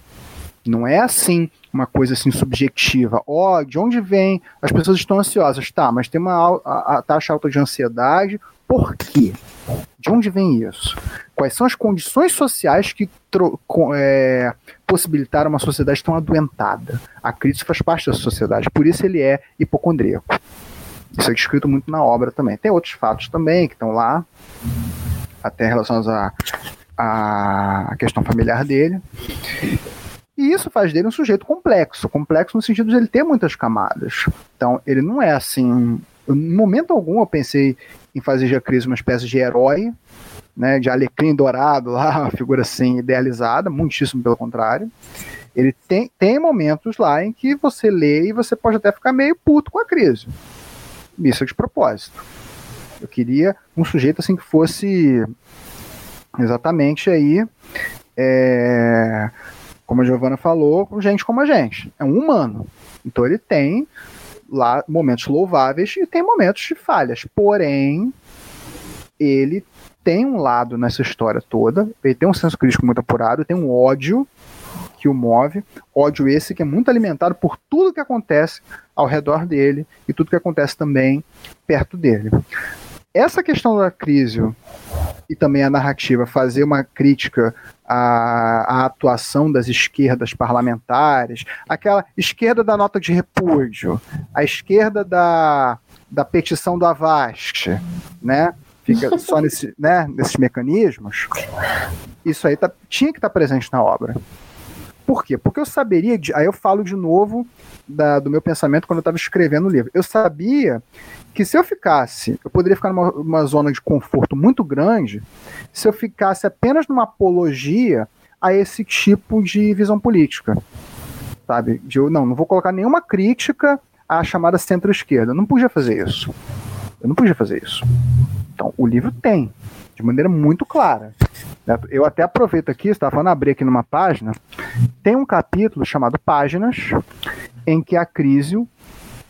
Não é assim uma coisa assim subjetiva. Ó, oh, de onde vem? As pessoas estão ansiosas, tá? Mas tem uma a, a taxa alta de ansiedade. Por quê? De onde vem isso? Quais são as condições sociais que é, possibilitaram uma sociedade tão adoentada? A crise faz parte da sociedade, por isso ele é hipocondríaco. Isso é descrito muito na obra também. Tem outros fatos também que estão lá, até relacionados à a, a questão familiar dele. E isso faz dele um sujeito complexo, complexo no sentido de ele ter muitas camadas. Então, ele não é assim. Em momento algum eu pensei em fazer de Cris uma espécie de herói, né, de alecrim dourado lá, [laughs] uma figura assim idealizada, muitíssimo pelo contrário. Ele tem, tem momentos lá em que você lê e você pode até ficar meio puto com a crise. Isso é de propósito. Eu queria um sujeito assim que fosse exatamente aí é, como a Giovana falou, gente como a gente. É um humano. Então ele tem lá momentos louváveis e tem momentos de falhas. Porém, ele tem um lado nessa história toda, ele tem um senso crítico muito apurado, tem um ódio que o move, ódio esse que é muito alimentado por tudo que acontece ao redor dele e tudo que acontece também perto dele. Essa questão da crise e também a narrativa fazer uma crítica à, à, atuação das esquerdas parlamentares, aquela esquerda da nota de repúdio, a esquerda da, da petição do Avast, né? Fica [laughs] só nesse, né, nesses mecanismos. Isso aí tá, tinha que estar tá presente na obra. Por quê? Porque eu saberia, de, aí eu falo de novo da, do meu pensamento quando eu estava escrevendo o livro. Eu sabia que se eu ficasse, eu poderia ficar numa zona de conforto muito grande se eu ficasse apenas numa apologia a esse tipo de visão política. Sabe? De eu, não, não vou colocar nenhuma crítica à chamada centro-esquerda. Eu não podia fazer isso. Eu não podia fazer isso. Então, o livro tem, de maneira muito clara. Né? Eu até aproveito aqui, estava falando, abrir aqui numa página, tem um capítulo chamado Páginas, em que a Crísio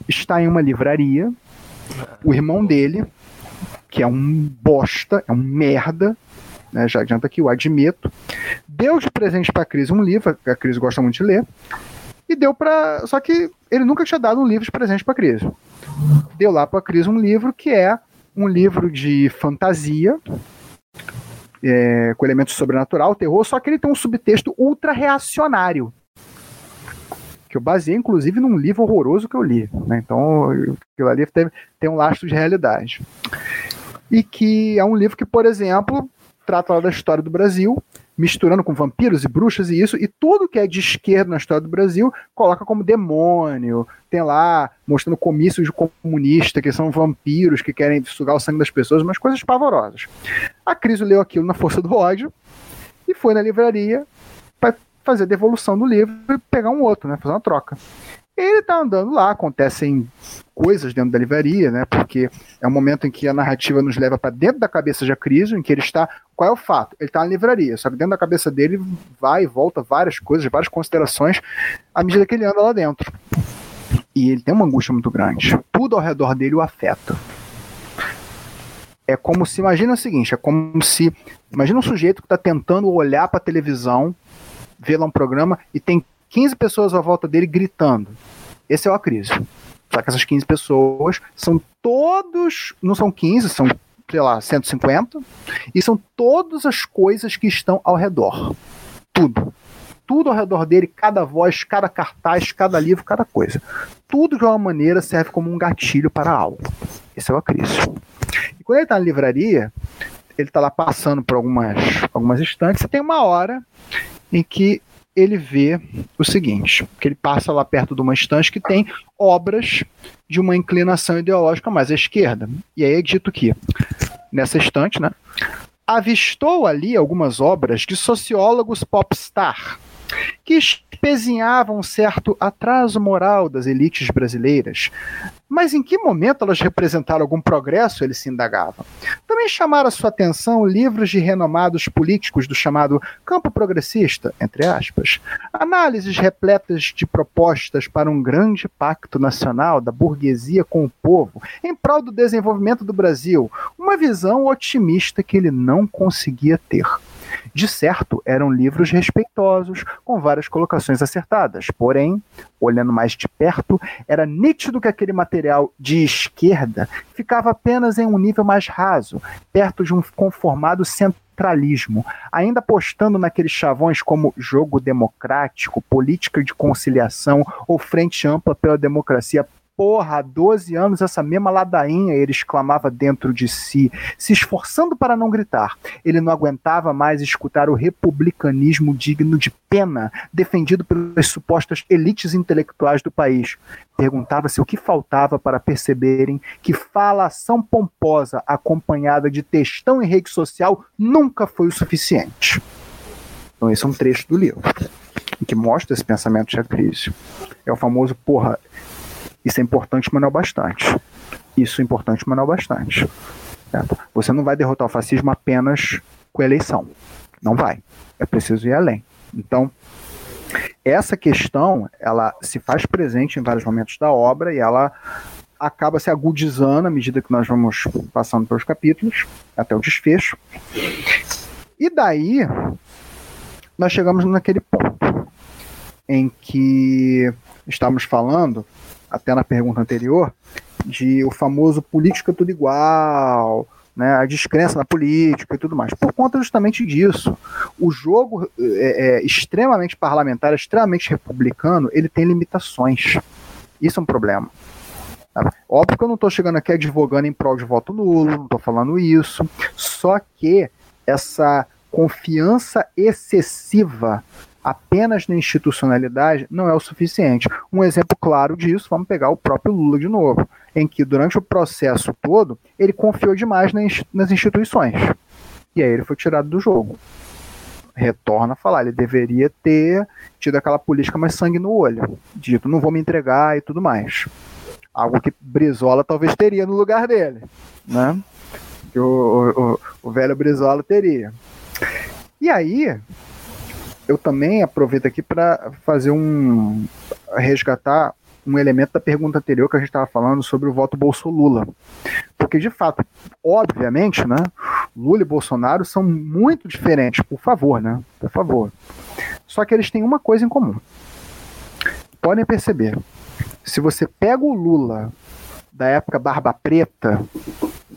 está em uma livraria, o irmão dele, que é um bosta, é um merda, né, já adianta aqui, eu admito, deu de presente para a Cris um livro, a Cris gosta muito de ler, e deu para. Só que ele nunca tinha dado um livro de presente para a Cris. Deu lá para a Cris um livro que é um livro de fantasia, é, com elementos sobrenatural, terror, só que ele tem um subtexto ultra reacionário que eu baseei inclusive num livro horroroso que eu li. Né? Então, aquilo ali teve, tem um lastro de realidade. E que é um livro que, por exemplo, trata da história do Brasil, misturando com vampiros e bruxas e isso, e tudo que é de esquerda na história do Brasil coloca como demônio. Tem lá mostrando comícios de comunista, que são vampiros que querem sugar o sangue das pessoas, umas coisas pavorosas. A Cris leu aquilo na força do ódio e foi na livraria para fazer a devolução do livro e pegar um outro, né? Fazer uma troca. Ele tá andando lá, acontecem coisas dentro da livraria, né? Porque é um momento em que a narrativa nos leva para dentro da cabeça de Acriso, em que ele está. Qual é o fato? Ele está na livraria, só que dentro da cabeça dele vai e volta várias coisas, várias considerações, à medida que ele anda lá dentro. E ele tem uma angústia muito grande. Tudo ao redor dele o afeta. É como se, imagina o seguinte, é como se, imagina um sujeito que está tentando olhar para a televisão, ver lá um programa e tem 15 pessoas à volta dele gritando. Esse é o Acrisio. Só que essas 15 pessoas são todos, não são 15, são, sei lá, 150, e são todas as coisas que estão ao redor. Tudo. Tudo ao redor dele, cada voz, cada cartaz, cada livro, cada coisa. Tudo de uma maneira serve como um gatilho para algo. Esse é o Acrisio. E quando ele está na livraria, ele está lá passando por algumas, algumas estantes, e tem uma hora em que ele vê o seguinte, que ele passa lá perto de uma estante que tem obras de uma inclinação ideológica mais à esquerda. E aí é dito que, nessa estante, né, avistou ali algumas obras de sociólogos popstar, que espezinhavam um certo atraso moral das elites brasileiras. Mas em que momento elas representaram algum progresso, ele se indagava. Também chamaram a sua atenção livros de renomados políticos do chamado campo progressista, entre aspas. Análises repletas de propostas para um grande pacto nacional da burguesia com o povo, em prol do desenvolvimento do Brasil. Uma visão otimista que ele não conseguia ter. De certo, eram livros respeitosos, com várias colocações acertadas. Porém, olhando mais de perto, era nítido que aquele material de esquerda ficava apenas em um nível mais raso, perto de um conformado centralismo, ainda apostando naqueles chavões como jogo democrático, política de conciliação ou frente ampla pela democracia porra, há 12 anos essa mesma ladainha, ele exclamava dentro de si, se esforçando para não gritar. Ele não aguentava mais escutar o republicanismo digno de pena, defendido pelas supostas elites intelectuais do país. Perguntava-se o que faltava para perceberem que falação pomposa acompanhada de textão em rede social nunca foi o suficiente. Então esse é um trecho do livro que mostra esse pensamento de Acrício. É o famoso, porra, isso é importante, mas não é bastante. Isso é importante, mas não é bastante. Certo? Você não vai derrotar o fascismo apenas com a eleição. Não vai. É preciso ir além. Então, essa questão, ela se faz presente em vários momentos da obra e ela acaba se agudizando à medida que nós vamos passando pelos capítulos, até o desfecho. E daí, nós chegamos naquele ponto em que estamos falando até na pergunta anterior, de o famoso política tudo igual, né, a descrença na política e tudo mais. Por conta justamente disso, o jogo é, é, extremamente parlamentar, extremamente republicano, ele tem limitações. Isso é um problema. Tá? Óbvio que eu não estou chegando aqui advogando em prol de voto nulo, não estou falando isso. Só que essa confiança excessiva apenas na institucionalidade não é o suficiente. Um exemplo claro disso, vamos pegar o próprio Lula de novo, em que durante o processo todo ele confiou demais nas instituições. E aí ele foi tirado do jogo. Retorna a falar, ele deveria ter tido aquela política mais sangue no olho, dito não vou me entregar e tudo mais. Algo que Brizola talvez teria no lugar dele, né? Que o, o, o velho Brizola teria. E aí, eu também aproveito aqui para fazer um resgatar um elemento da pergunta anterior que a gente estava falando sobre o voto Bolsonaro. Porque, de fato, obviamente, né, Lula e Bolsonaro são muito diferentes, por favor, né? Por favor. Só que eles têm uma coisa em comum. Podem perceber. Se você pega o Lula da época Barba Preta,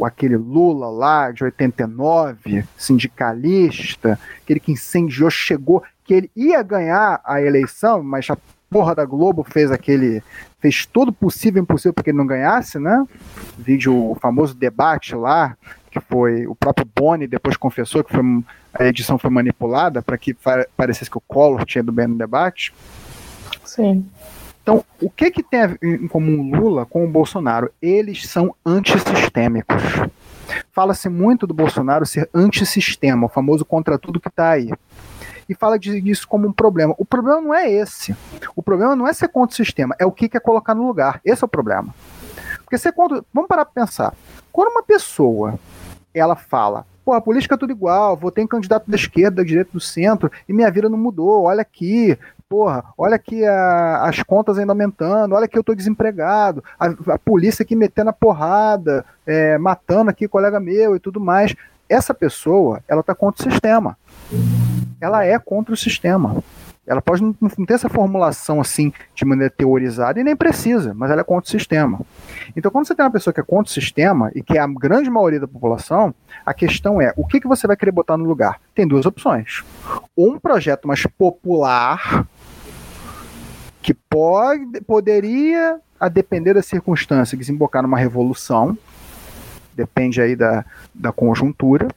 aquele Lula lá de 89, sindicalista, aquele que incendiou, chegou, que ele ia ganhar a eleição, mas já porra da Globo fez aquele. fez todo possível e impossível para que ele não ganhasse, né? Vídeo, o famoso debate lá, que foi o próprio Boni depois confessou que foi, a edição foi manipulada para que parecesse que o Collor tinha do bem no debate. Sim. Então, o que, que tem em comum Lula com o Bolsonaro? Eles são antissistêmicos. Fala-se muito do Bolsonaro ser antissistema, o famoso contra tudo que está aí. E fala disso como um problema. O problema não é esse. O problema não é ser contra o sistema, é o que quer colocar no lugar. Esse é o problema. Porque ser contra. Vamos parar para pensar. Quando uma pessoa ela fala, pô, a política é tudo igual, votei em candidato da esquerda, da direita, do centro, e minha vida não mudou, olha aqui, porra, olha aqui a, as contas ainda aumentando, olha que eu tô desempregado, a, a polícia aqui metendo a porrada, é, matando aqui colega meu e tudo mais. Essa pessoa, ela tá contra o sistema. Ela é contra o sistema. Ela pode não, não ter essa formulação assim de maneira teorizada e nem precisa, mas ela é contra o sistema. Então, quando você tem uma pessoa que é contra o sistema e que é a grande maioria da população, a questão é o que, que você vai querer botar no lugar? Tem duas opções. Ou um projeto mais popular, que pode, poderia, a depender da circunstância, desembocar numa revolução, depende aí da, da conjuntura.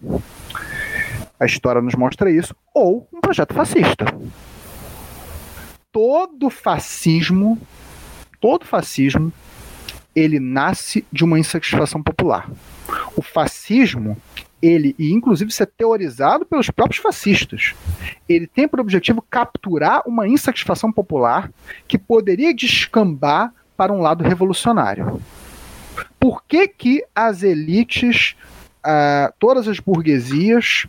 A história nos mostra isso, ou um projeto fascista todo fascismo, todo fascismo, ele nasce de uma insatisfação popular. O fascismo, ele, e inclusive é teorizado pelos próprios fascistas, ele tem por objetivo capturar uma insatisfação popular que poderia descambar para um lado revolucionário. Por que, que as elites, uh, todas as burguesias,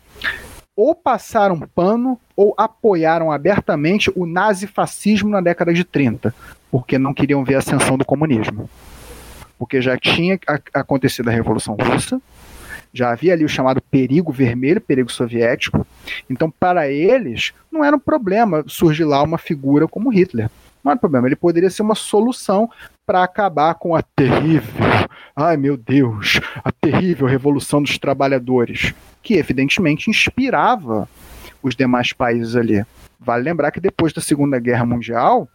ou passaram pano ou apoiaram abertamente o nazifascismo na década de 30, porque não queriam ver a ascensão do comunismo. Porque já tinha acontecido a Revolução Russa, já havia ali o chamado perigo vermelho, perigo soviético. Então, para eles, não era um problema surgir lá uma figura como Hitler. Não era um problema, ele poderia ser uma solução para acabar com a terrível, ai meu Deus, a terrível revolução dos trabalhadores, que evidentemente inspirava os demais países ali. Vale lembrar que depois da Segunda Guerra Mundial,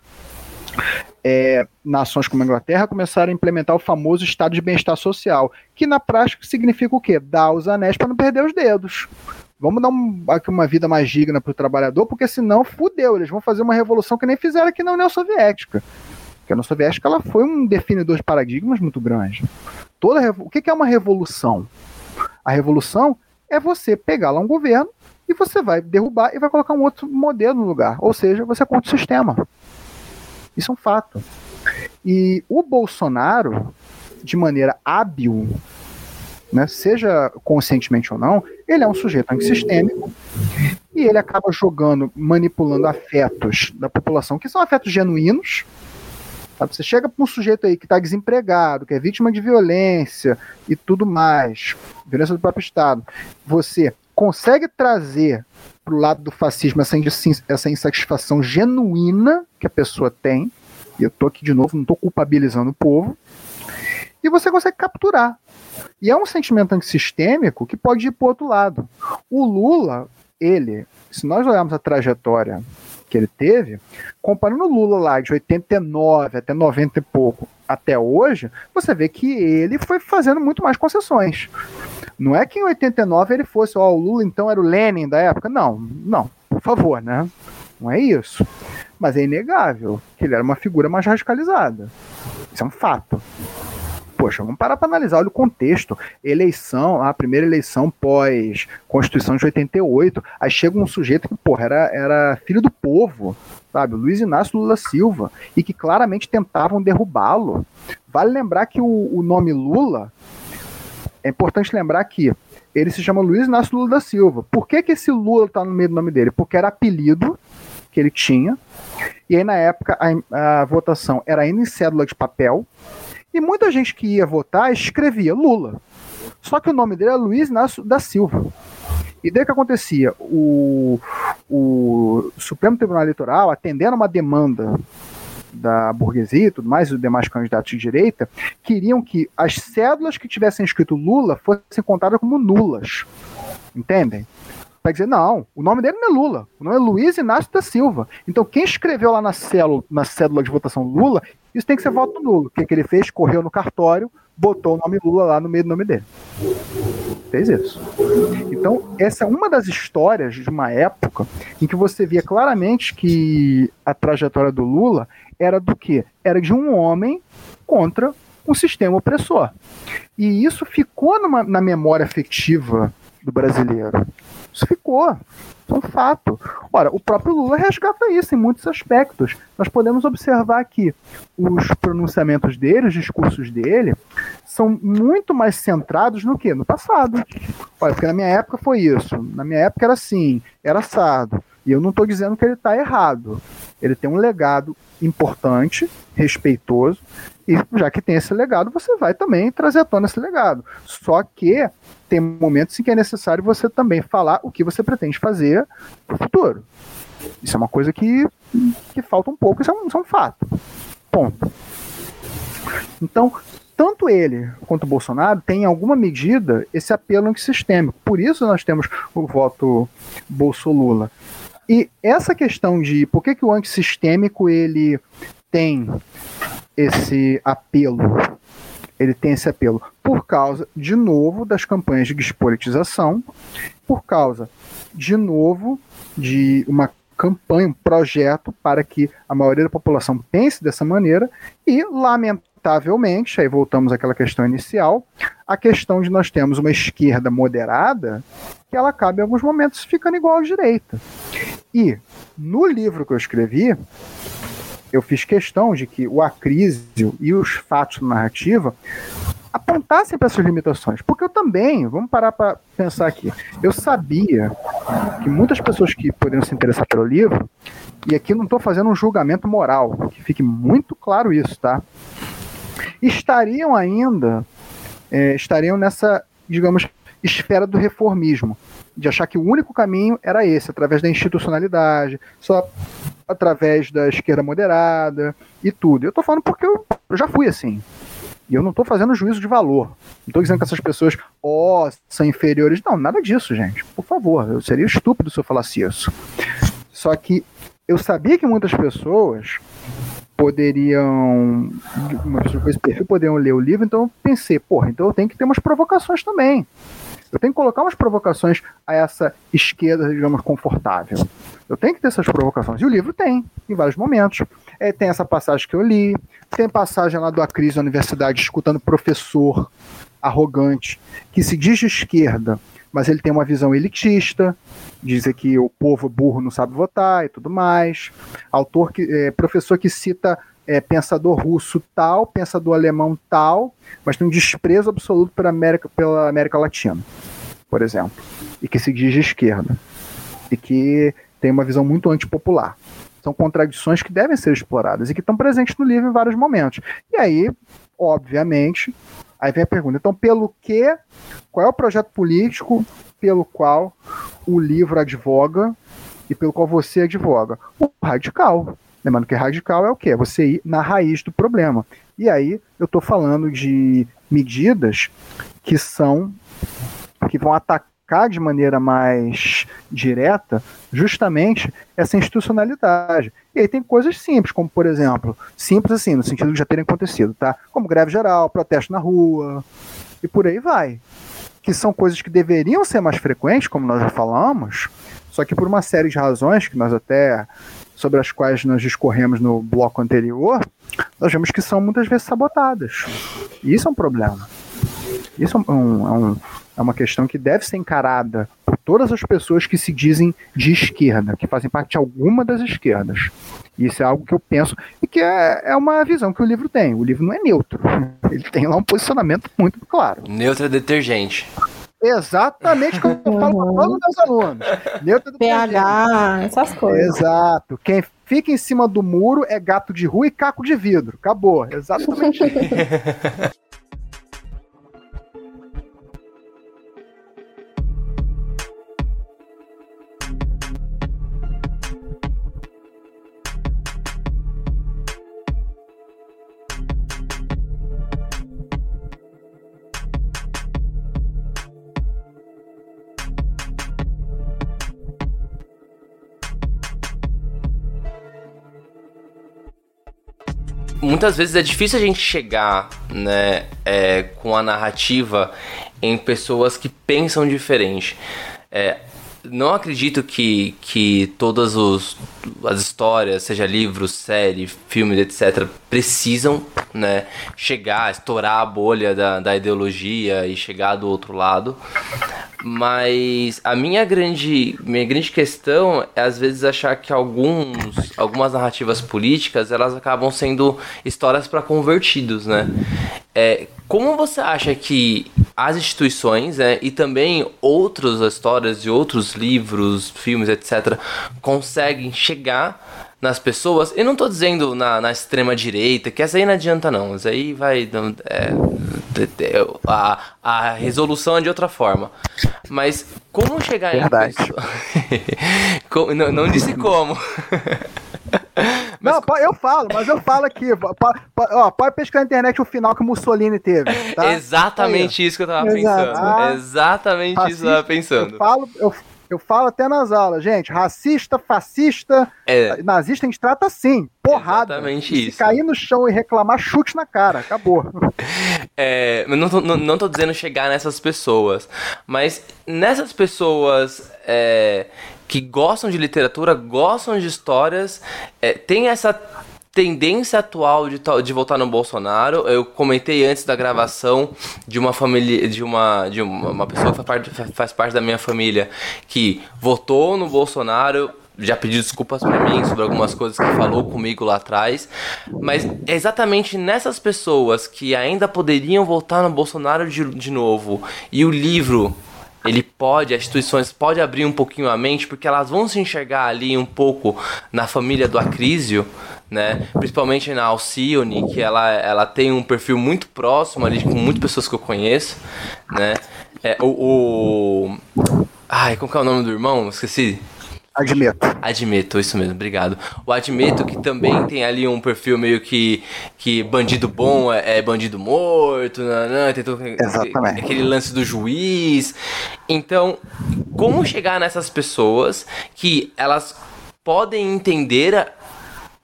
é, nações como a Inglaterra começaram a implementar o famoso estado de bem-estar social, que na prática significa o quê? Dar os anéis para não perder os dedos. Vamos dar um, aqui uma vida mais digna para o trabalhador, porque senão fudeu, eles vão fazer uma revolução que nem fizeram aqui na União Soviética. Porque a União Soviética ela foi um definidor de paradigmas muito grande. Toda, o que é uma revolução? A revolução é você pegar lá um governo e você vai derrubar e vai colocar um outro modelo no lugar. Ou seja, você contra o sistema. Isso é um fato. E o Bolsonaro, de maneira hábil, né, seja conscientemente ou não, ele é um sujeito antissistêmico e ele acaba jogando, manipulando afetos da população, que são afetos genuínos. Sabe? Você chega para um sujeito aí que está desempregado, que é vítima de violência e tudo mais, violência do próprio Estado, você consegue trazer para o lado do fascismo essa, essa insatisfação genuína que a pessoa tem, e eu estou aqui de novo, não estou culpabilizando o povo, e você consegue capturar. E é um sentimento antissistêmico que pode ir para outro lado. O Lula, ele, se nós olharmos a trajetória que ele teve, comparando o Lula lá de 89 até 90 e pouco até hoje, você vê que ele foi fazendo muito mais concessões. Não é que em 89 ele fosse, ó, o Lula então era o Lenin da época. Não, não, por favor, né? Não é isso. Mas é inegável que ele era uma figura mais radicalizada. Isso é um fato. Poxa, vamos parar para analisar, olha o contexto. Eleição, a primeira eleição pós-Constituição de 88, aí chega um sujeito que, porra, era, era filho do povo, sabe? Luiz Inácio Lula Silva, e que claramente tentavam derrubá-lo. Vale lembrar que o, o nome Lula é importante lembrar que ele se chama Luiz Inácio Lula da Silva. Por que, que esse Lula está no meio do nome dele? Porque era apelido que ele tinha. E aí, na época, a, a votação era ainda em cédula de papel. E muita gente que ia votar escrevia Lula. Só que o nome dele era Luiz Inácio da Silva. E daí o que acontecia? O, o Supremo Tribunal Eleitoral, atendendo uma demanda da burguesia e tudo mais, os demais candidatos de direita, queriam que as cédulas que tivessem escrito Lula fossem contadas como nulas. Entendem? e dizer, não, o nome dele não é Lula, o nome é Luiz Inácio da Silva. Então quem escreveu lá na célula, na cédula de votação Lula, isso tem que ser voto nulo. O que, que ele fez? Correu no cartório, botou o nome Lula lá no meio do nome dele. Fez isso. Então, essa é uma das histórias de uma época em que você via claramente que a trajetória do Lula era do quê? Era de um homem contra um sistema opressor. E isso ficou numa, na memória afetiva do brasileiro. Isso ficou. Isso é um fato. Ora, o próprio Lula resgata isso em muitos aspectos. Nós podemos observar que os pronunciamentos dele, os discursos dele, são muito mais centrados no que? No passado. Olha, porque na minha época foi isso. Na minha época era assim, era assado. E eu não estou dizendo que ele está errado. Ele tem um legado importante, respeitoso, e já que tem esse legado, você vai também trazer à tona esse legado. Só que tem momentos em que é necessário você também falar o que você pretende fazer para o futuro. Isso é uma coisa que, que falta um pouco, isso é um, isso é um fato. Ponto. Então, tanto ele quanto o Bolsonaro têm, em alguma medida, esse apelo antissistêmico. Por isso nós temos o voto Bolsolula. E essa questão de por que, que o antissistêmico ele tem esse apelo ele tem esse apelo por causa, de novo, das campanhas de despolitização, por causa, de novo, de uma campanha, um projeto para que a maioria da população pense dessa maneira e, lamentavelmente, aí voltamos àquela questão inicial, a questão de nós termos uma esquerda moderada que ela acaba em alguns momentos ficando igual à direita. E no livro que eu escrevi, eu fiz questão de que o Acrísio e os fatos da narrativa apontassem para essas limitações. Porque eu também, vamos parar para pensar aqui, eu sabia que muitas pessoas que poderiam se interessar pelo livro, e aqui não estou fazendo um julgamento moral, que fique muito claro isso, tá? Estariam ainda, é, estariam nessa, digamos, esfera do reformismo, de achar que o único caminho era esse, através da institucionalidade, só através da esquerda moderada e tudo. Eu estou falando porque eu, eu já fui assim. E eu não estou fazendo juízo de valor. Não estou dizendo que essas pessoas, ó, oh, são inferiores. Não, nada disso, gente. Por favor, eu seria estúpido se eu falasse isso. Só que eu sabia que muitas pessoas poderiam, uma pessoa com esse perfil, poderiam ler o livro, então eu pensei, porra, então eu tenho que ter umas provocações também. Eu tenho que colocar umas provocações a essa esquerda, digamos, confortável. Eu tenho que ter essas provocações. E o livro tem, em vários momentos. É, tem essa passagem que eu li, tem passagem lá do Acris na universidade, escutando professor arrogante, que se diz de esquerda, mas ele tem uma visão elitista, dizer que o povo burro não sabe votar e tudo mais. Autor que, é, professor que cita é, pensador russo tal, pensador alemão tal, mas tem um desprezo absoluto pela América, pela América Latina, por exemplo, e que se diz de esquerda, e que tem uma visão muito antipopular. São contradições que devem ser exploradas e que estão presentes no livro em vários momentos. E aí, obviamente, aí vem a pergunta: então, pelo que, qual é o projeto político pelo qual o livro advoga e pelo qual você advoga? O radical. Lembrando que radical é o quê? É você ir na raiz do problema. E aí eu estou falando de medidas que são que vão atacar de maneira mais direta justamente essa institucionalidade. E aí tem coisas simples, como por exemplo, simples assim, no sentido de já terem acontecido, tá? Como greve geral, protesto na rua e por aí vai. Que são coisas que deveriam ser mais frequentes, como nós já falamos, só que por uma série de razões que nós até sobre as quais nós discorremos no bloco anterior, nós vemos que são muitas vezes sabotadas. E isso é um problema. Isso é, um, é, um, é uma questão que deve ser encarada por todas as pessoas que se dizem de esquerda, que fazem parte de alguma das esquerdas. Isso é algo que eu penso e que é, é uma visão que o livro tem. O livro não é neutro. [laughs] Ele tem lá um posicionamento muito claro. Neutro é detergente. Exatamente como eu falo para todos os meus alunos. Neutro é pH, essas coisas. Exato. Quem fica em cima do muro é gato de rua e caco de vidro. Acabou. Exatamente [laughs] muitas vezes é difícil a gente chegar né, é, com a narrativa em pessoas que pensam diferente. É, não acredito que, que todas os, as histórias, seja livros, série, filmes, etc., precisam né, chegar, estourar a bolha da, da ideologia e chegar do outro lado. Mas a minha grande, minha grande questão é às vezes achar que alguns, algumas narrativas políticas elas acabam sendo histórias para convertidos, né? É, como você acha que as instituições né, e também outras histórias e outros livros, filmes, etc., conseguem chegar nas pessoas. Eu não tô dizendo na, na extrema direita, que essa aí não adianta não. Isso aí vai. É, a, a resolução é de outra forma. Mas como chegar Verdade. em pessoa... [laughs] Como- não, não disse como. [laughs] Não, po- eu falo, mas eu falo aqui. Ó, pode pesquisar na internet o final que o Mussolini teve. Tá? Exatamente isso que eu tava Exato. pensando. Ah, Exatamente isso que eu tava Eu pensando. falo, eu, eu falo até nas aulas, gente. Racista, fascista, É, nazista a gente trata assim, porrada. Exatamente E isso. Se cair no chão e reclamar, chute na cara. Acabou. [laughs] É, não, tô, não, não tô dizendo chegar nessas pessoas, mas nessas pessoas é, que gostam de literatura, gostam de histórias, é, tem essa tendência atual de, de votar no Bolsonaro. Eu comentei antes da gravação de uma família, de uma, de uma, uma pessoa que faz parte, faz parte da minha família que votou no Bolsonaro já pediu desculpas pra mim sobre algumas coisas que falou comigo lá atrás, mas é exatamente nessas pessoas que ainda poderiam voltar no Bolsonaro de, de novo e o livro ele pode, as instituições podem abrir um pouquinho a mente, porque elas vão se enxergar ali um pouco na família do Acrísio, né? Principalmente na Alcione, que ela, ela tem um perfil muito próximo ali com muitas pessoas que eu conheço, né? É, o, o... Ai, como que é o nome do irmão? Esqueci. Admito. Admeto, isso mesmo, obrigado. O Admeto que também tem ali um perfil meio que, que bandido bom é, é bandido morto, nanã, tem todo Exatamente. aquele lance do juiz. Então, como chegar nessas pessoas que elas podem entender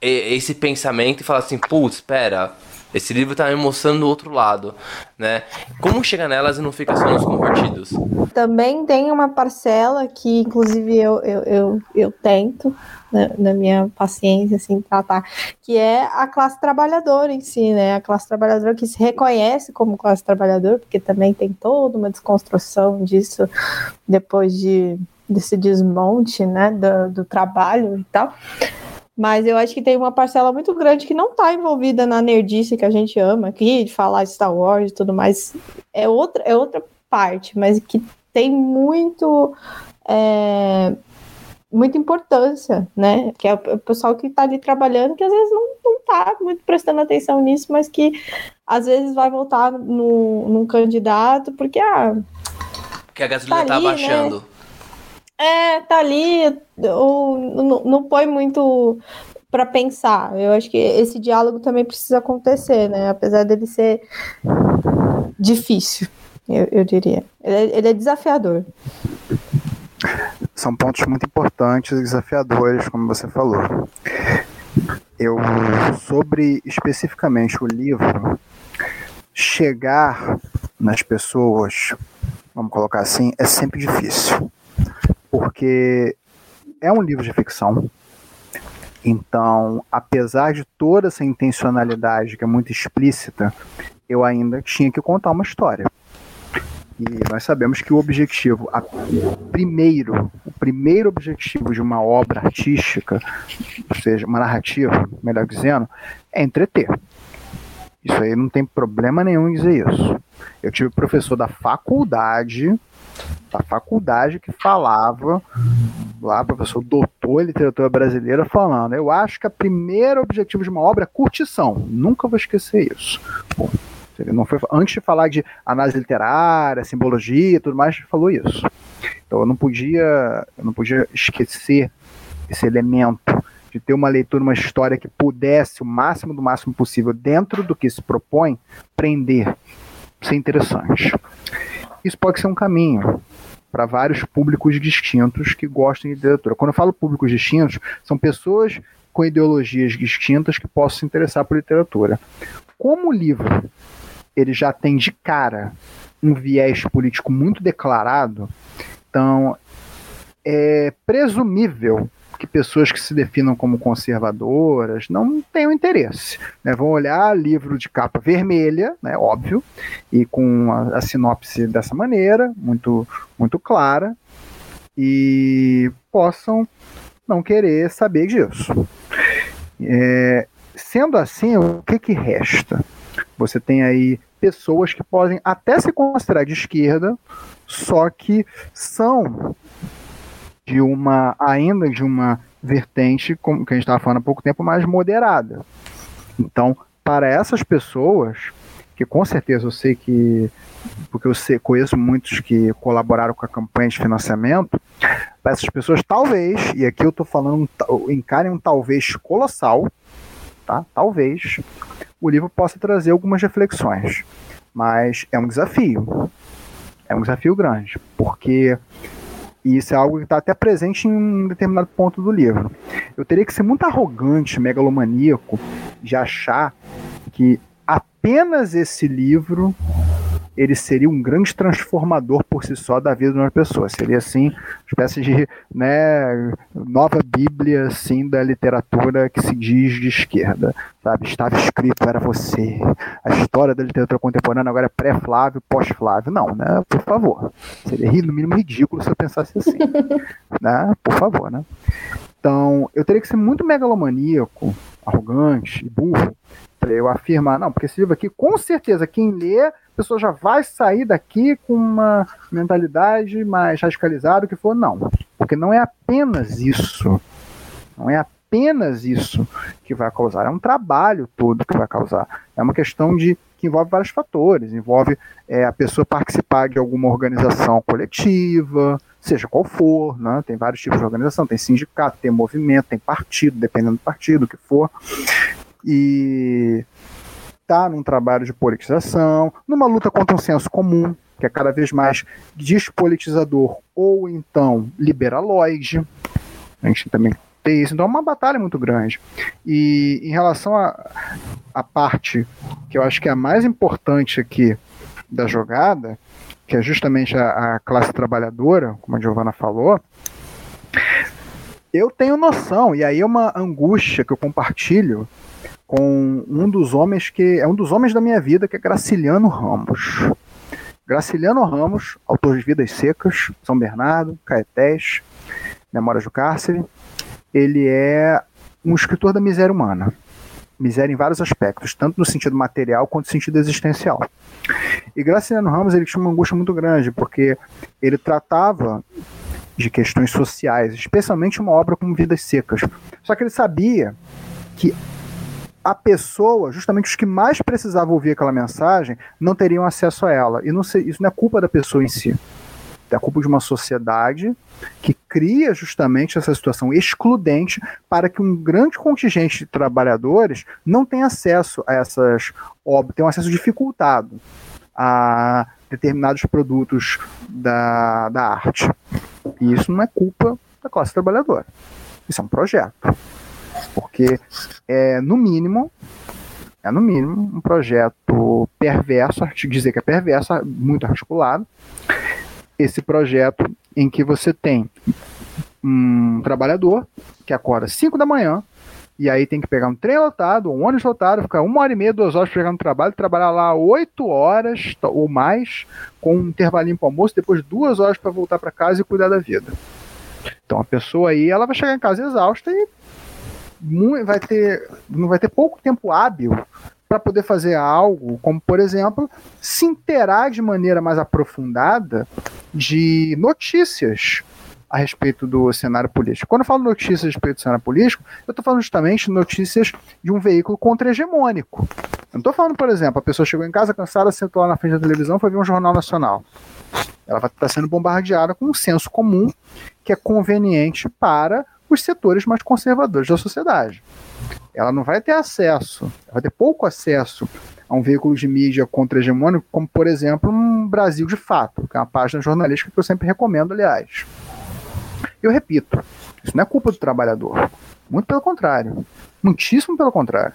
esse pensamento e falar assim, putz, espera, esse livro tá me mostrando o outro lado, né? Como chegar nelas e não ficar só nos convertidos? Também tem uma parcela que, inclusive, eu, eu, eu, eu tento, né, na minha paciência, assim, tratar, que é a classe trabalhadora em si, né? A classe trabalhadora que se reconhece como classe trabalhadora, porque também tem toda uma desconstrução disso depois de, desse desmonte, né, do, do trabalho e tal. Mas eu acho que tem uma parcela muito grande que não está envolvida na nerdice que a gente ama aqui, de falar de Star Wars e tudo mais. É outra, é outra parte, mas que tem muito. é, muita importância, né? Que é o pessoal que está ali trabalhando, que às vezes não, não tá muito prestando atenção nisso, mas que às vezes vai votar no, num candidato, porque ah, Porque a gasolina Tá tá, ali, né? É, tá ali, ou não, não põe muito para pensar. Eu acho que esse diálogo também precisa acontecer, né? Apesar dele ser difícil, eu, eu diria. Ele é, ele é desafiador. São pontos muito importantes desafiadores, como você falou. Eu, sobre especificamente o livro, chegar nas pessoas, vamos colocar assim, é sempre difícil. Porque é um livro de ficção. Então, apesar de toda essa intencionalidade que é muito explícita, eu ainda tinha que contar uma história. E nós sabemos que o objetivo, a, primeiro, o primeiro objetivo de uma obra artística, ou seja, uma narrativa, melhor dizendo, é entreter. Isso aí não tem problema nenhum em dizer isso. Eu tive professor da faculdade, da faculdade que falava, lá, professor doutor em literatura brasileira, falando: eu acho que o primeiro objetivo de uma obra é curtição. Nunca vou esquecer isso. Bom, não foi, antes de falar de análise literária, simbologia e tudo mais, falou isso. Então eu não podia, eu não podia esquecer esse elemento de ter uma leitura, uma história que pudesse, o máximo do máximo possível, dentro do que se propõe, prender, ser interessante. Isso pode ser um caminho. para vários públicos distintos que gostam de literatura. Quando eu falo públicos distintos, são pessoas com ideologias distintas que possam se interessar por literatura. Como o livro ele já tem de cara um viés político muito declarado, então é presumível que pessoas que se definam como conservadoras não tenham interesse. Né? Vão olhar livro de capa vermelha, né, óbvio, e com a, a sinopse dessa maneira, muito, muito clara, e possam não querer saber disso. É, sendo assim, o que, que resta? Você tem aí pessoas que podem até se considerar de esquerda, só que são de uma ainda de uma vertente, como que a gente estava falando há pouco tempo, mais moderada. Então, para essas pessoas, que com certeza eu sei que, porque eu sei, conheço muitos que colaboraram com a campanha de financiamento, para essas pessoas, talvez, e aqui eu estou falando, encarem um talvez colossal, tá? Talvez o livro possa trazer algumas reflexões, mas é um desafio, é um desafio grande, porque e isso é algo que está até presente em um determinado ponto do livro. Eu teria que ser muito arrogante, megalomaníaco, de achar que apenas esse livro ele seria um grande transformador por si só da vida de uma pessoa. Seria assim, uma espécie de né, nova Bíblia assim da literatura que se diz de esquerda, sabe? Estava escrito era você. A história da literatura contemporânea agora é pré-Flávio, pós-Flávio. Não, né? Por favor. Seria no mínimo ridículo se eu pensasse assim, [laughs] né? Por favor, né? Então, eu teria que ser muito megalomaníaco, arrogante e burro para eu afirmar, não, porque esse livro aqui, com certeza, quem lê, a pessoa já vai sair daqui com uma mentalidade mais radicalizada, que for. Não, porque não é apenas isso. Não é apenas isso que vai causar, é um trabalho todo que vai causar. É uma questão de que envolve vários fatores, envolve é, a pessoa participar de alguma organização coletiva, seja qual for, né? tem vários tipos de organização, tem sindicato, tem movimento, tem partido, dependendo do partido, o que for e está num trabalho de politização, numa luta contra um senso comum, que é cada vez mais despolitizador ou então liberaloide. A gente também tem isso. Então é uma batalha muito grande. E em relação à parte que eu acho que é a mais importante aqui da jogada, que é justamente a, a classe trabalhadora, como a Giovana falou, eu tenho noção, e aí é uma angústia que eu compartilho com um dos homens que é um dos homens da minha vida, que é Graciliano Ramos. Graciliano Ramos, autor de Vidas Secas, São Bernardo, Caetés, Memórias do Cárcere, ele é um escritor da miséria humana. Miséria em vários aspectos, tanto no sentido material quanto no sentido existencial. E Graciliano Ramos ele tinha uma angústia muito grande, porque ele tratava de questões sociais, especialmente uma obra como Vidas Secas. Só que ele sabia que a pessoa, justamente os que mais precisavam ouvir aquela mensagem, não teriam acesso a ela. E não isso não é culpa da pessoa em si. É culpa de uma sociedade que cria justamente essa situação excludente para que um grande contingente de trabalhadores não tenha acesso a essas obras, tenha um acesso dificultado a determinados produtos da, da arte. E isso não é culpa da classe trabalhadora. Isso é um projeto. Porque é, no mínimo, é no mínimo um projeto perverso, dizer que é perverso, muito articulado. Esse projeto em que você tem um trabalhador que acorda 5 da manhã, e aí tem que pegar um trem lotado, um ônibus lotado, ficar uma hora e meia, duas horas chegar no trabalho, trabalhar lá oito horas ou mais, com um intervalinho para almoço, depois duas horas para voltar para casa e cuidar da vida. Então a pessoa aí, ela vai chegar em casa exausta e vai ter, não vai ter pouco tempo hábil para poder fazer algo, como por exemplo, se interar de maneira mais aprofundada de notícias a respeito do cenário político. Quando eu falo notícias a respeito do cenário político, eu estou falando justamente notícias de um veículo contra-hegemônico. Eu não estou falando, por exemplo, a pessoa chegou em casa cansada, sentou lá na frente da televisão, foi ver um jornal nacional. Ela estar sendo bombardeada com um senso comum que é conveniente para os setores mais conservadores da sociedade. Ela não vai ter acesso, vai ter pouco acesso a um veículo de mídia contra-hegemônico, como, por exemplo, um Brasil de Fato, que é uma página jornalística que eu sempre recomendo, aliás. Eu repito, isso não é culpa do trabalhador. Muito pelo contrário. Muitíssimo pelo contrário.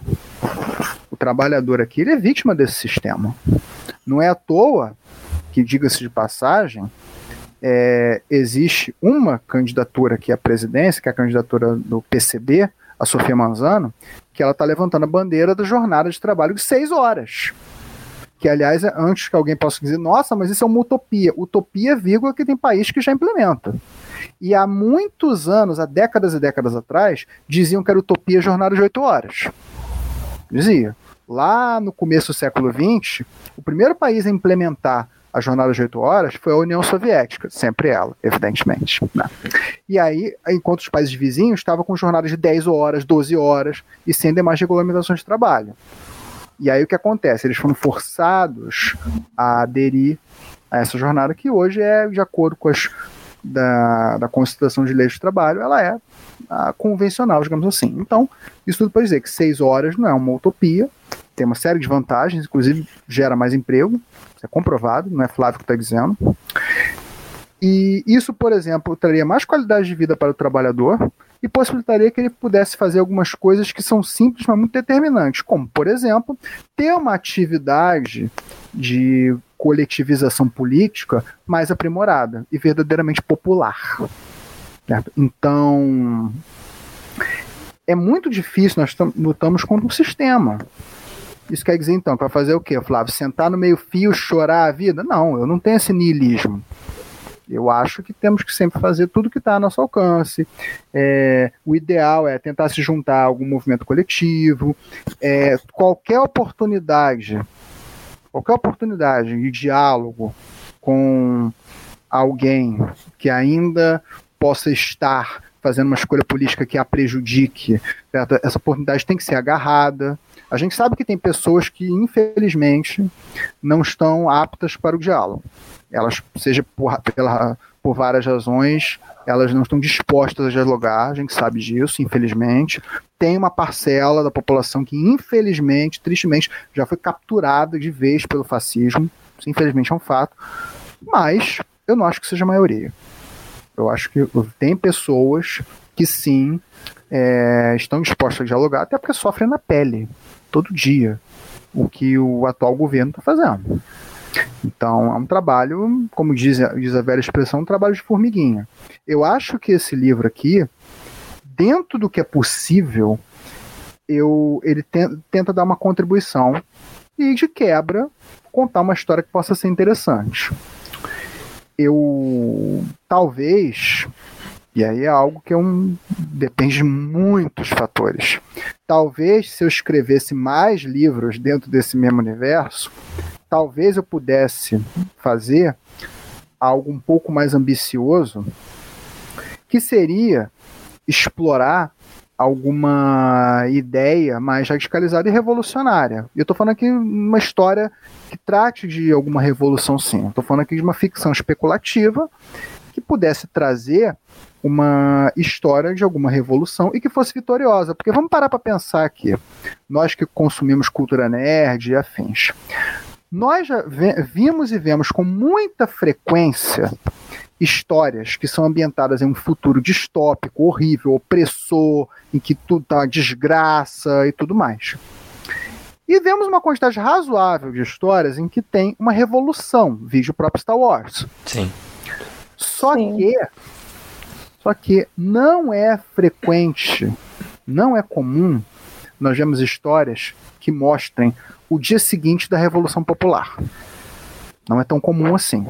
O trabalhador aqui ele é vítima desse sistema. Não é à toa que, diga-se de passagem, é, existe uma candidatura aqui à presidência, que é a candidatura do PCB, a Sofia Manzano, que ela está levantando a bandeira da jornada de trabalho de seis horas. Que, aliás, é antes que alguém possa dizer, nossa, mas isso é uma utopia. Utopia, vírgula, que tem país que já implementa. E há muitos anos, há décadas e décadas atrás, diziam que era utopia jornada de oito horas. Dizia. Lá no começo do século XX, o primeiro país a implementar a jornada de oito horas foi a União Soviética, sempre ela, evidentemente. Né? E aí, enquanto os países vizinhos estavam com jornadas de 10 horas, 12 horas e sem demais regulamentações de trabalho. E aí o que acontece? Eles foram forçados a aderir a essa jornada que hoje é de acordo com as da, da Constituição de Leis de Trabalho, ela é a convencional, digamos assim. Então, isso tudo para dizer que seis horas não é uma utopia, tem uma série de vantagens, inclusive gera mais emprego, isso é comprovado, não é Flávio que está dizendo. E isso, por exemplo, traria mais qualidade de vida para o trabalhador e possibilitaria que ele pudesse fazer algumas coisas que são simples, mas muito determinantes, como, por exemplo, ter uma atividade de coletivização política mais aprimorada e verdadeiramente popular. Certo? Então, é muito difícil, nós lutamos contra um sistema. Isso quer dizer, então, para fazer o quê, Flávio? Sentar no meio-fio, chorar a vida? Não, eu não tenho esse niilismo. Eu acho que temos que sempre fazer tudo que está a nosso alcance. É, o ideal é tentar se juntar a algum movimento coletivo. É, qualquer oportunidade qualquer oportunidade de diálogo com alguém que ainda possa estar fazendo uma escolha política que a prejudique, essa oportunidade tem que ser agarrada. A gente sabe que tem pessoas que, infelizmente, não estão aptas para o diálogo. Elas, seja por, pela, por várias razões, elas não estão dispostas a dialogar, a gente sabe disso, infelizmente. Tem uma parcela da população que, infelizmente, tristemente, já foi capturada de vez pelo fascismo. Isso, infelizmente, é um fato. Mas eu não acho que seja a maioria. Eu acho que tem pessoas que sim é, estão dispostas a dialogar, até porque sofrem na pele, todo dia, o que o atual governo está fazendo. Então, é um trabalho, como diz, diz a velha expressão, um trabalho de formiguinha. Eu acho que esse livro aqui, dentro do que é possível, eu, ele ten, tenta dar uma contribuição e, de quebra, contar uma história que possa ser interessante. Eu, talvez, e aí é algo que é um, depende de muitos fatores. Talvez se eu escrevesse mais livros dentro desse mesmo universo, talvez eu pudesse fazer algo um pouco mais ambicioso, que seria explorar alguma ideia mais radicalizada e revolucionária. Eu estou falando aqui uma história que trate de alguma revolução, sim. Estou falando aqui de uma ficção especulativa que pudesse trazer uma história de alguma revolução e que fosse vitoriosa. Porque vamos parar para pensar aqui, nós que consumimos cultura nerd e afins nós já vimos e vemos com muita frequência histórias que são ambientadas em um futuro distópico, horrível, opressor, em que tudo tá desgraça e tudo mais. E vemos uma quantidade razoável de histórias em que tem uma revolução, vídeo próprio Star Wars. Sim. Só Sim. que só que não é frequente, não é comum nós vemos histórias que mostrem o dia seguinte da Revolução Popular. Não é tão comum assim.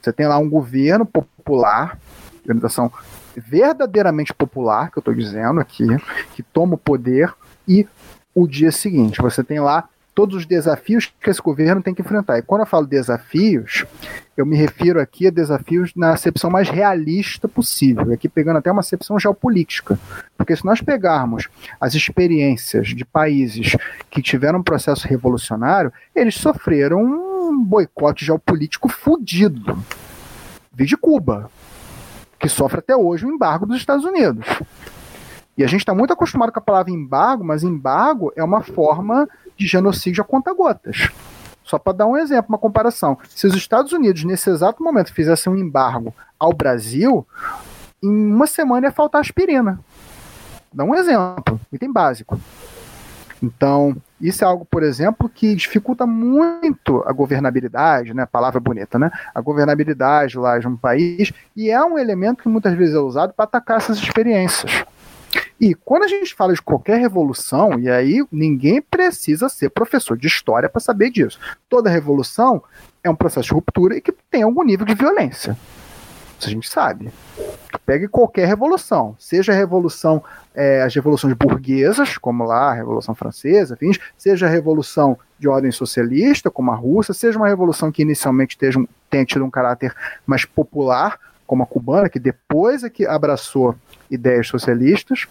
Você tem lá um governo popular, organização verdadeiramente popular, que eu estou dizendo aqui, que toma o poder, e o dia seguinte. Você tem lá todos os desafios que esse governo tem que enfrentar. E quando eu falo desafios, eu me refiro aqui a desafios na acepção mais realista possível, aqui pegando até uma acepção geopolítica. Porque se nós pegarmos as experiências de países que tiveram um processo revolucionário, eles sofreram um boicote geopolítico fudido. Vi de Cuba, que sofre até hoje o embargo dos Estados Unidos. E a gente está muito acostumado com a palavra embargo, mas embargo é uma forma de genocídio a conta-gotas. Só para dar um exemplo, uma comparação. Se os Estados Unidos, nesse exato momento, fizessem um embargo ao Brasil, em uma semana ia faltar aspirina. Dá um exemplo, item básico. Então, isso é algo, por exemplo, que dificulta muito a governabilidade, né? Palavra bonita, né? A governabilidade lá de um país, e é um elemento que muitas vezes é usado para atacar essas experiências. E quando a gente fala de qualquer revolução, e aí ninguém precisa ser professor de história para saber disso. Toda revolução é um processo de ruptura e que tem algum nível de violência. Isso a gente sabe. Pegue qualquer revolução, seja a revolução, é, as revoluções burguesas, como lá a Revolução Francesa, enfim, seja a revolução de ordem socialista, como a Rússia, seja uma revolução que inicialmente tenha, tenha tido um caráter mais popular, como a cubana, que depois é que abraçou ideias socialistas,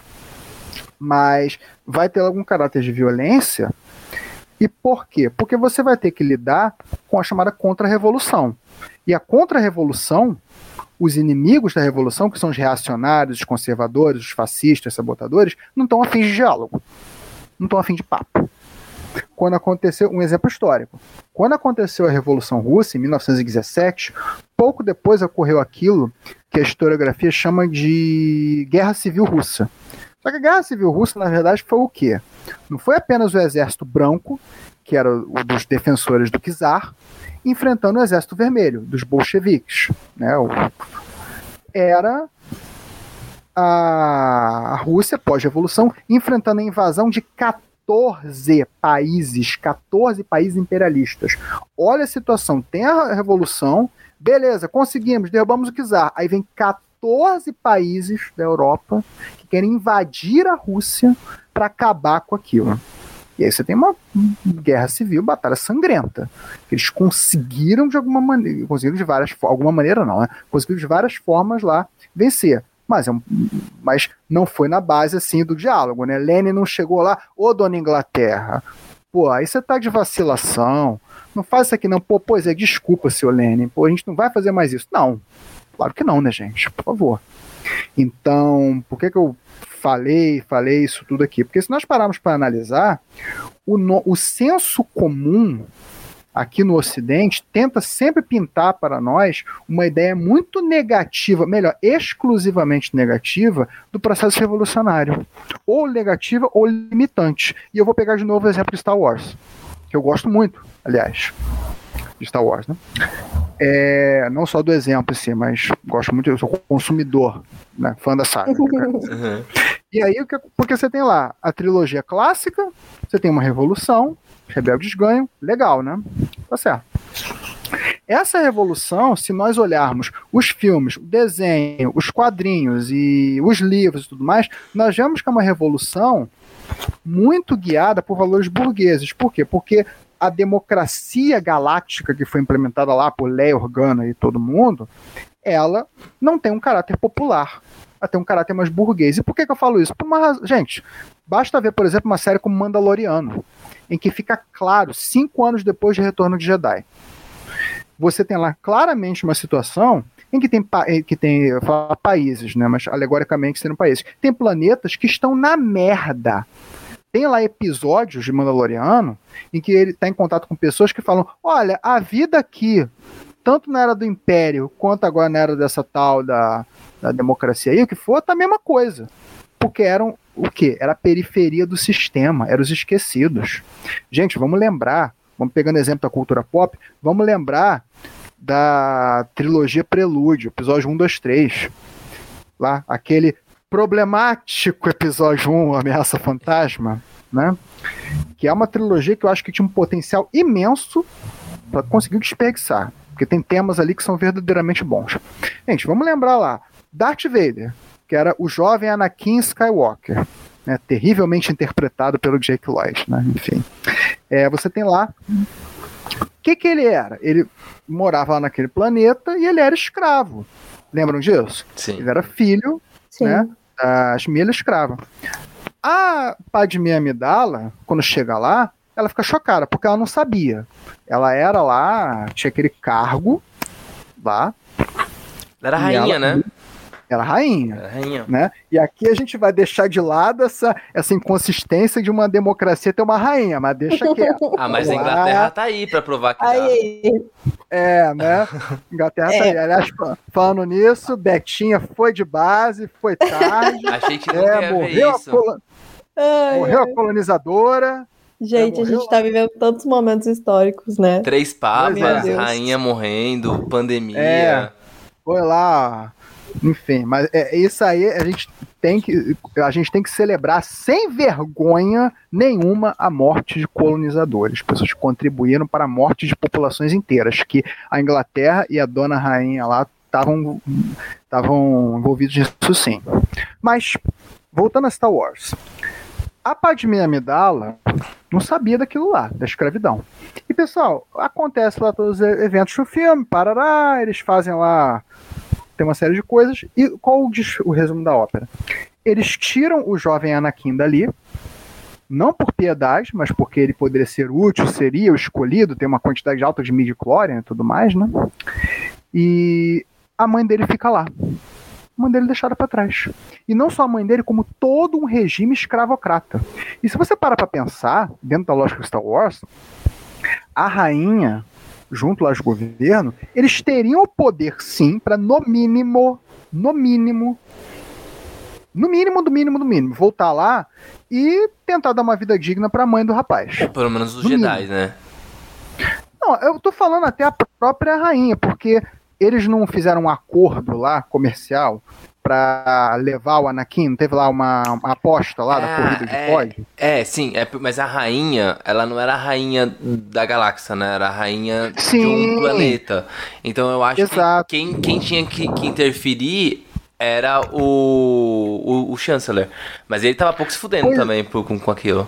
mas vai ter algum caráter de violência. E por quê? Porque você vai ter que lidar com a chamada contra-revolução. E a contra-revolução os inimigos da revolução, que são os reacionários, os conservadores, os fascistas, os sabotadores, não estão afim de diálogo. Não estão afim de papo. Quando aconteceu, um exemplo histórico, quando aconteceu a Revolução Russa, em 1917, pouco depois ocorreu aquilo que a historiografia chama de Guerra Civil Russa. Só que a Guerra Civil Russa, na verdade, foi o quê? Não foi apenas o exército branco, que era o dos defensores do czar, enfrentando o Exército Vermelho, dos bolcheviques. Né? Era a Rússia, pós-revolução, enfrentando a invasão de 14 países, 14 países imperialistas. Olha a situação, tem a revolução, beleza, conseguimos, derrubamos o czar. Aí vem 14 países da Europa que querem invadir a Rússia para acabar com aquilo. E aí você tem uma guerra civil, batalha sangrenta. Eles conseguiram de alguma maneira, conseguiram de várias alguma maneira não, né? Conseguiram de várias formas lá vencer. Mas, é um, mas não foi na base assim do diálogo, né? Lenin não chegou lá, ô dona Inglaterra, pô, aí você tá de vacilação, não faz isso aqui não, pô, pois é, desculpa, seu Lenin, pô, a gente não vai fazer mais isso. Não, claro que não, né, gente, por favor. Então, por que que eu falei, falei isso tudo aqui. Porque se nós pararmos para analisar, o, no, o senso comum aqui no Ocidente tenta sempre pintar para nós uma ideia muito negativa, melhor, exclusivamente negativa, do processo revolucionário. Ou negativa ou limitante. E eu vou pegar de novo o exemplo de Star Wars, que eu gosto muito, aliás, de Star Wars, né? É, não só do exemplo, assim, mas gosto muito, eu sou consumidor, né, fã da saga. [laughs] Uhum. E aí, porque você tem lá a trilogia clássica, você tem uma revolução, rebeldes ganham, legal, né? Tá certo. Essa revolução, se nós olharmos os filmes, o desenho, os quadrinhos e os livros e tudo mais, nós vemos que é uma revolução muito guiada por valores burgueses. Por quê? Porque a democracia galáctica que foi implementada lá por Leia Organa e todo mundo, ela não tem um caráter popular, ela tem um caráter mais burguês. E por que, que eu falo isso? Por uma razão. Gente, basta ver, por exemplo, uma série como Mandaloriano, em que fica claro, cinco anos depois de Retorno de Jedi. Você tem lá claramente uma situação em que tem, que tem países, né, mas alegoricamente seriam países. Tem planetas que estão na merda tem lá episódios de Mandaloriano em que ele está em contato com pessoas que falam: olha, a vida aqui, tanto na era do Império quanto agora na era dessa tal da, da democracia aí, o que for, tá a mesma coisa. Porque eram o quê? Era a periferia do sistema, eram os esquecidos. Gente, vamos lembrar, vamos pegando exemplo da cultura pop, vamos lembrar da trilogia Prelúdio, episódio 1, 2, 3. Lá, aquele problemático episódio 1, Ameaça Fantasma, né? Que é uma trilogia que eu acho que tinha um potencial imenso para conseguir desperdiçar. Porque tem temas ali que são verdadeiramente bons. Gente, vamos lembrar lá. Darth Vader, que era o jovem Anakin Skywalker, né, terrivelmente interpretado pelo Jake Lloyd, né, enfim. É, você tem lá o que, que ele era? Ele morava lá naquele planeta e ele era escravo. Lembram disso? Sim. Ele era filho Sim. né, da Shmila escrava. A Padme Amidala, quando chega lá, ela fica chocada, porque ela não sabia. Ela era lá, tinha aquele cargo lá. Ela era rainha, ela, né? Era rainha. Era rainha. Né? E aqui a gente vai deixar de lado essa, essa inconsistência de uma democracia ter uma rainha, mas deixa [laughs] quieto. Ah, mas a. Inglaterra tá aí pra provar que dá. Aí, É, né? Inglaterra tá É. aí. Aliás, fa- falando nisso, Betinha foi de base, foi tarde. [laughs] Achei que não É, ia ver morreu, a isso. colo- ai, morreu a colonizadora. gente, a gente tá vivendo tantos momentos históricos, né? Três papas, Deus. rainha morrendo, pandemia. É. Foi lá. Enfim, mas é, isso aí a gente tem que a gente tem que celebrar sem vergonha nenhuma a morte de colonizadores, pessoas que contribuíram para a morte de populações inteiras, que a Inglaterra e a dona rainha lá estavam estavam envolvidos nisso sim. Mas voltando a Star Wars, a Padmé Amidala não sabia daquilo lá, da escravidão. E pessoal, acontece lá todos os eventos do filme, parará, eles fazem lá tem uma série de coisas. E qual o, o resumo da ópera? Eles tiram o jovem Anakin dali, não por piedade, mas porque ele poderia ser útil, seria o escolhido, tem uma quantidade alta de midi-chlorian e tudo mais, né? E a mãe dele fica lá. A mãe dele é deixada para trás. E não só a mãe dele, como todo um regime escravocrata. E se você para para pensar, dentro da lógica Star Wars, a rainha junto lá ao governo, eles teriam o poder sim para no mínimo, no mínimo, no mínimo do mínimo do mínimo, voltar lá e tentar dar uma vida digna para a mãe do rapaz. Pelo menos os No Jedi, né? Não, eu tô falando até a própria rainha, porque eles não fizeram um acordo lá comercial para levar o Anakin, teve lá uma, uma aposta lá da Ah, corrida de é. pódio? É, sim, é, mas a rainha, ela não era a rainha da galáxia, né? Era a rainha de Sim. um planeta. Então eu acho Exato. que quem, quem tinha que, que interferir era o, o, o Chancellor. Mas ele tava pouco se fudendo Pois- também por- com, com aquilo.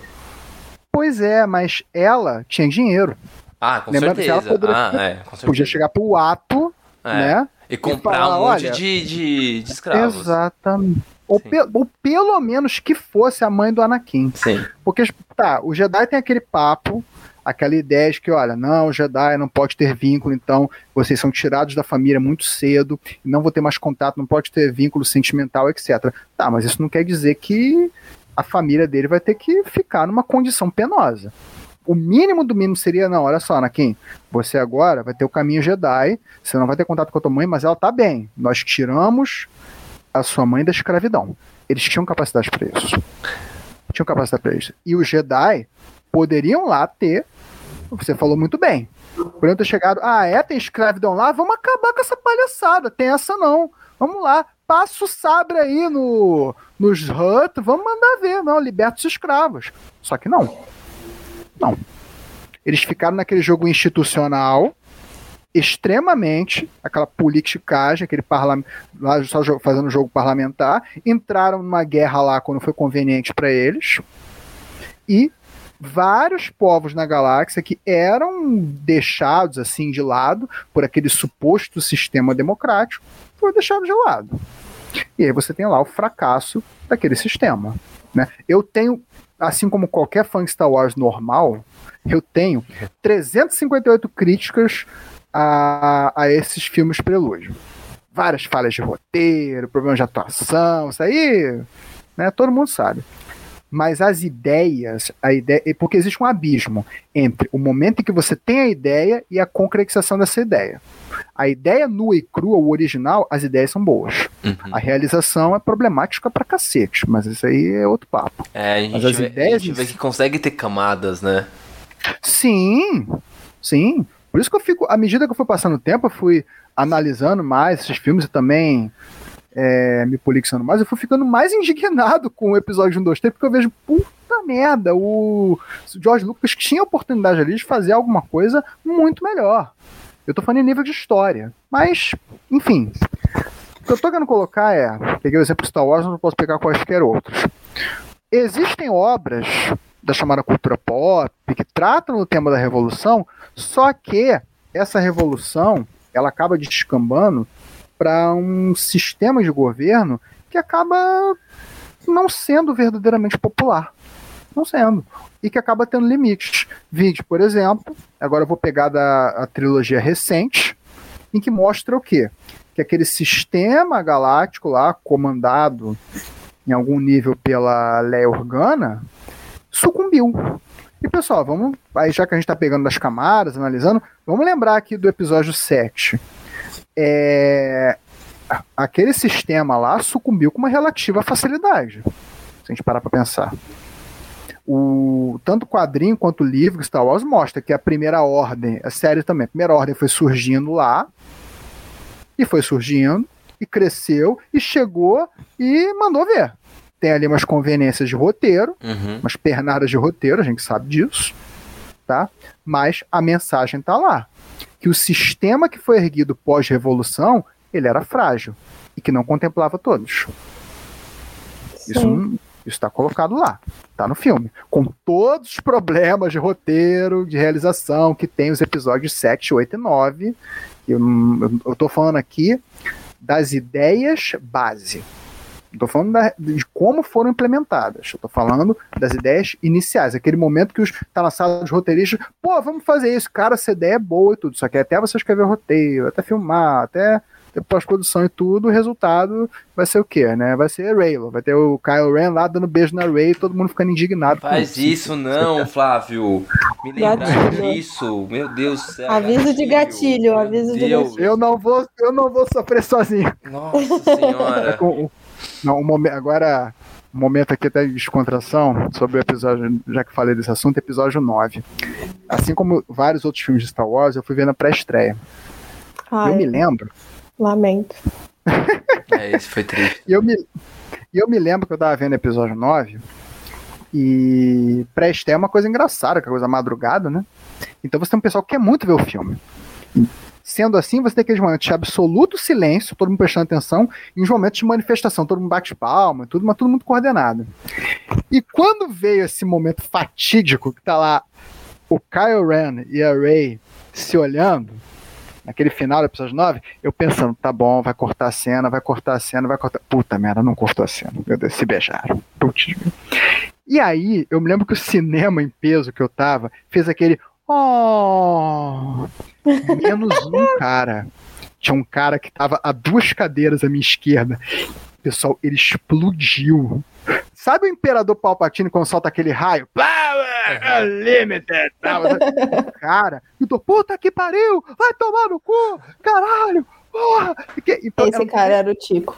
Pois é, mas ela tinha dinheiro. Ah, com Lembrando que ela certeza. poderia- Ah, é, com certeza. Podia chegar pro ato, É. né? E comprar falar, um monte olha- de, de, de escravos. Exatamente. Ou, pe- ou pelo menos que fosse a mãe do Anakin. Sim. Porque, tá, o Jedi tem aquele papo, aquela ideia de que, olha, não, o Jedi não pode ter vínculo, então vocês são tirados da família muito cedo, não vou ter mais contato, não pode ter vínculo sentimental, etc. Tá, mas isso não quer dizer que a família dele vai ter que ficar numa condição penosa. O mínimo do mínimo seria, não, olha só, Anakin, você agora vai ter o caminho Jedi, você não vai ter contato com a tua mãe, mas ela tá bem. Nós tiramos a sua mãe da escravidão. Eles tinham capacidade para isso. Tinham capacidade para isso. E os Jedi poderiam lá ter, você falou muito bem, poderiam ter chegado, ah, é, tem escravidão lá, vamos acabar com essa palhaçada, tem essa não. Vamos lá, passa o sabre aí no, nos Hut, vamos mandar ver, não, liberta os escravos. Só que não. Não. Eles ficaram naquele jogo institucional, extremamente, aquela politicagem, aquele parlamento, lá só fazendo jogo parlamentar, entraram numa guerra lá quando foi conveniente para eles, e vários povos na galáxia que eram deixados assim de lado por aquele suposto sistema democrático, foram deixados de lado. E aí você tem lá o fracasso daquele sistema. Né? Eu tenho, assim como qualquer fã de Star Wars normal, eu tenho 358 críticas a, a esses filmes prelúdio. Várias falhas de roteiro, problemas de atuação, isso aí, né, todo mundo sabe. Mas as ideias, a ideia, porque existe um abismo entre o momento em que você tem a ideia e a concretização dessa ideia. A ideia nua e crua, o original, as ideias são boas. Uhum. A realização é problemática pra cacete, mas isso aí é outro papo. É, a gente, Mas as vê, ideias a gente vê que consegue ter camadas, né? Sim, sim. Por isso que eu fico, à medida que eu fui passando o tempo, eu fui analisando mais esses filmes e também é, me polixando mais, eu fui ficando mais indignado com o episódio 1, 2, 3, porque eu vejo, puta merda, o George Lucas tinha a oportunidade ali de fazer alguma coisa muito melhor. Eu tô falando em nível de história. Mas, enfim. O que eu tô querendo colocar é. Peguei o exemplo de Star Wars, não posso pegar quaisquer outros. Existem obras da chamada cultura pop que tratam o tema da revolução, só que essa revolução ela acaba descambando para um sistema de governo que acaba não sendo verdadeiramente popular. Não sendo. E que acaba tendo limites. Vídeo, por exemplo, agora eu vou pegar da trilogia recente, em que mostra o quê? Que que aquele sistema galáctico lá, comandado em algum nível pela Leia Organa, sucumbiu. E pessoal, vamos. Aí já que a gente está pegando das camadas, analisando, vamos lembrar aqui do episódio 7. É, aquele sistema lá sucumbiu com uma relativa facilidade. Se a gente parar para pensar. O, tanto o quadrinho quanto o livro Star Wars mostra que a primeira ordem, a série também, a primeira ordem foi surgindo lá, e foi surgindo, e cresceu, e chegou e mandou ver. Tem ali umas conveniências de roteiro, Uhum. umas pernadas de roteiro, a gente sabe disso, tá? Mas a mensagem tá lá. Que o sistema que foi erguido pós-revolução, ele era frágil e que não contemplava todos. Isso Sim. isso está colocado lá, tá no filme, com todos os problemas de roteiro, de realização que tem os episódios 7, 8 e 9. Eu, tô falando aqui das ideias base. Não tô falando da- de como foram implementadas. Eu tô falando das ideias iniciais. Aquele momento que os, tá na sala dos roteiristas, pô, vamos fazer isso, cara, essa ideia é boa e tudo. Só que até você escrever o roteiro, até filmar, até pós-produção e tudo, o resultado vai ser o quê, né? Vai ser Raylo. Vai ter o Kyle Ren lá dando beijo na Ray e todo mundo ficando indignado. com Faz isso não, Flávio. Me lembrar Gatilho. disso. Meu Deus do céu. Aviso de gatilho, Meu aviso de Deus. Eu não vou, eu não vou sofrer sozinho. Nossa senhora. Não, um momen- agora, um momento aqui até de descontração sobre o episódio, já que falei desse assunto, episódio 9. Assim como vários outros filmes de Star Wars, eu fui ver na pré-estreia. Eu me lembro, lamento. [laughs] É, esse foi triste. e eu me, eu me lembro que eu tava vendo o episódio 9 e pré-estreia é uma coisa engraçada, que é coisa madrugada, né? Então você tem um pessoal que quer muito ver o filme. Sendo assim, você tem aqueles momentos de absoluto silêncio, todo mundo prestando atenção, e uns momentos de manifestação, todo mundo bate palma, tudo, mas tudo muito coordenado. E quando veio esse momento fatídico que tá lá o Kyle Ren e a Ray se olhando, naquele final do episódio 9, eu pensando, tá bom, vai cortar a cena, vai cortar a cena, vai cortar. Puta merda, não cortou a cena. Meu Deus, se beijaram. Putz. E aí, eu me lembro que o cinema em peso que eu tava fez aquele. Oh! Menos um [laughs] cara. Tinha um cara que tava a duas cadeiras à minha esquerda. Pessoal, ele explodiu. Sabe o Imperador Palpatine quando solta aquele raio? Power Unlimited! Tal. Cara, eu tô, puta que pariu! Vai tomar no cu! Caralho! Porra! E então, Esse cara era o Tico.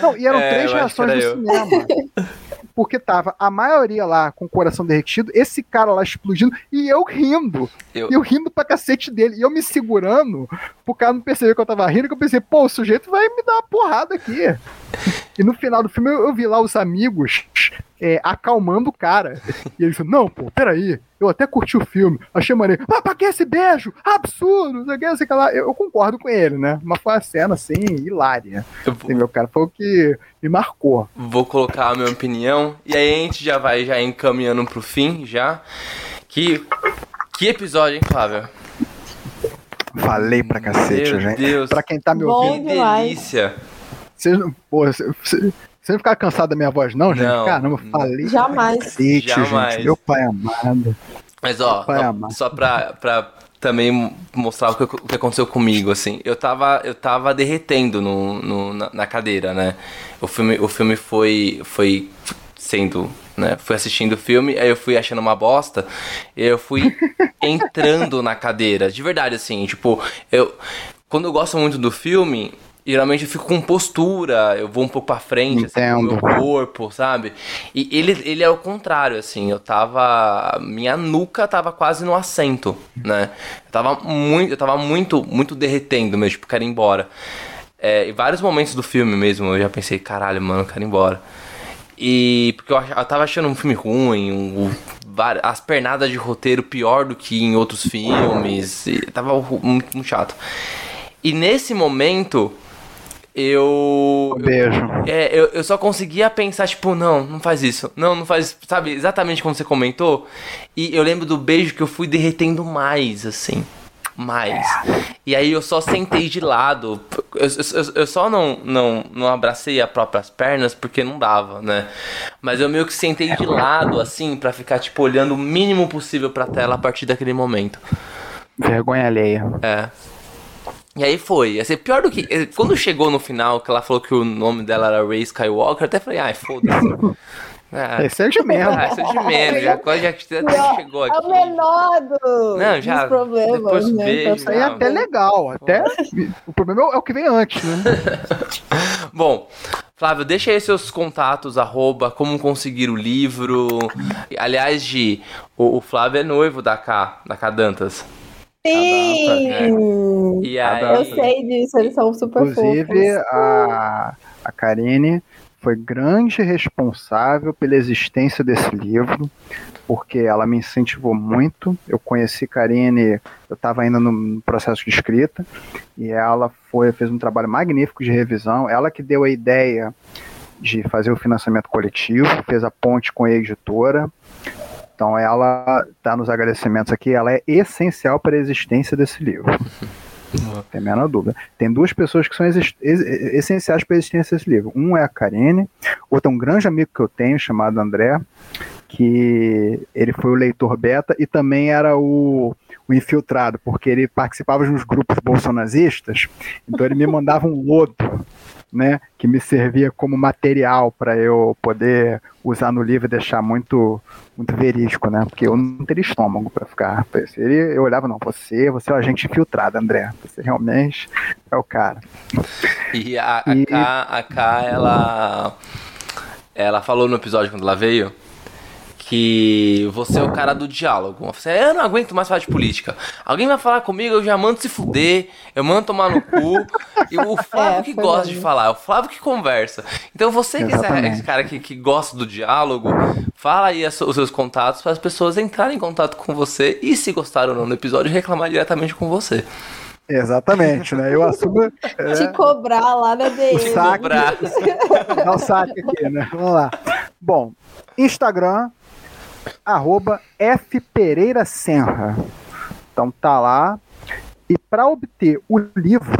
não, e eram É, três reações eu. cinema. [laughs] Porque tava a maioria lá com o coração derretido, esse cara lá explodindo e eu rindo. Eu- Eu rindo pra cacete dele. E eu me segurando pro cara não perceber que eu tava rindo, que eu pensei, pô, o sujeito vai me dar uma porrada aqui. E no final do filme eu, eu vi lá os amigos é, acalmando o cara. E ele falou, não, pô, peraí. Eu até curti o filme, achei maneiro. Mas pra que esse beijo? Absurdo! Não sei o que, lá. Eu, eu concordo com ele, né? Mas foi uma cena, assim, hilária. Assim, meu cara, foi o que me marcou. vou colocar a minha opinião. E aí a gente já vai já encaminhando pro fim, já. Que, que episódio, hein, Flávio? Falei pra cacete, Meu gente. Deus. Pra quem tá me ouvindo, Que demais. delícia. Vocês não. Pô, vocês vocês não ficaram cansados da minha voz, não, gente? Não. Caramba, falei. Jamais. cacete, Jamais. gente. Meu pai amado. Mas ó, só, amar. só pra, pra também mostrar o que, o que aconteceu comigo, assim. Eu tava, eu tava derretendo no, no- na, na cadeira, né? O filme, o filme foi, foi sendo, né? Fui assistindo o filme, aí eu fui achando uma bosta, e eu fui [laughs] entrando na cadeira. De verdade, assim, tipo, eu... Quando eu gosto muito do filme... Geralmente eu fico com postura, eu vou um pouco pra frente, assim, com o meu corpo, sabe? E ele, ele é o contrário, assim, eu tava. Minha nuca tava quase no assento, né? Eu tava muito, eu tava muito, muito derretendo mesmo, tipo, quero ir embora. É, em vários momentos do filme mesmo, eu já pensei, caralho, mano, quero ir embora. E porque eu, eu tava achando um filme ruim, um- as pernadas de roteiro pior do que em outros filmes, tava muito, muito chato. E nesse momento, eu. Um beijo. É, eu, eu só conseguia pensar, tipo, não, não faz isso. Não, não faz isso. Sabe, exatamente como você comentou. E eu lembro do beijo que eu fui derretendo mais, assim. Mais. E aí eu só sentei de lado. Eu, eu, eu só não, não, não abracei as próprias pernas porque não dava, né? Mas eu meio que sentei de lado, assim, pra ficar, tipo, olhando o mínimo possível pra tela a partir daquele momento. Vergonha alheia. É. E aí foi. Assim, pior do que. eh, Quando chegou no final, que ela falou que o nome dela era Ray Skywalker, eu até falei, ai, foda-se. [laughs] Ah, Esse é de [laughs] mesmo. ah, isso é de menos. Já, quase já, já chegou É aqui. o menor do, Não, já, dos problemas, depois né? beijo, Isso aí é Ah, até legal. Até... O problema é o que vem antes, né? [laughs] Bom, Flávio, deixa aí seus contatos, arroba, como conseguir o livro. Aliás, Gi, o, o Flávio é noivo da K, da K Dantas. Sim! E Tá aí. Eu sei disso, eles são super Inclusive, fofos. a, a Karine foi grande responsável pela existência desse livro, porque ela me incentivou muito. Eu conheci Karine, eu estava ainda no processo de escrita, e ela foi fez um trabalho magnífico de revisão. Ela que deu a ideia de fazer o financiamento coletivo, fez a ponte com a editora. Então ela está nos agradecimentos aqui, ela é essencial para a existência desse livro. Não tem a menor dúvida. Tem duas pessoas que são essenciais para a existência desse livro. Um é a Karine, outro é um grande amigo que eu tenho, chamado André, que ele foi o leitor beta e também era o, o infiltrado, porque ele participava de uns grupos bolsonazistas, então ele me mandava um lodo, né, que me servia como material para eu poder usar no livro e deixar muito muito verídico, né? Porque eu não teria estômago para ficar. Ele, eu olhava, não, você, você é o agente infiltrado, André. Você realmente é o cara. E a, a, E- K, a K, ela. Ela falou no episódio quando ela veio que você é o cara do diálogo. Você, eu não aguento mais falar de política. Alguém vai falar comigo, eu já mando se fuder, eu mando tomar no cu. [laughs] E o Flávio É, que gosta mesmo. de falar, é o Flávio que conversa. Então você que é esse cara que, que gosta do diálogo, fala aí os seus contatos para as pessoas entrarem em contato com você e se gostaram ou não do episódio, reclamar diretamente com você. Exatamente, né? Eu assumo. é, Te cobrar lá na DM. O saque. Cobrar. Dá o saque aqui, né? Vamos lá. Bom, Instagram, arroba F Pereira Senra. Então tá lá. E para obter o livro,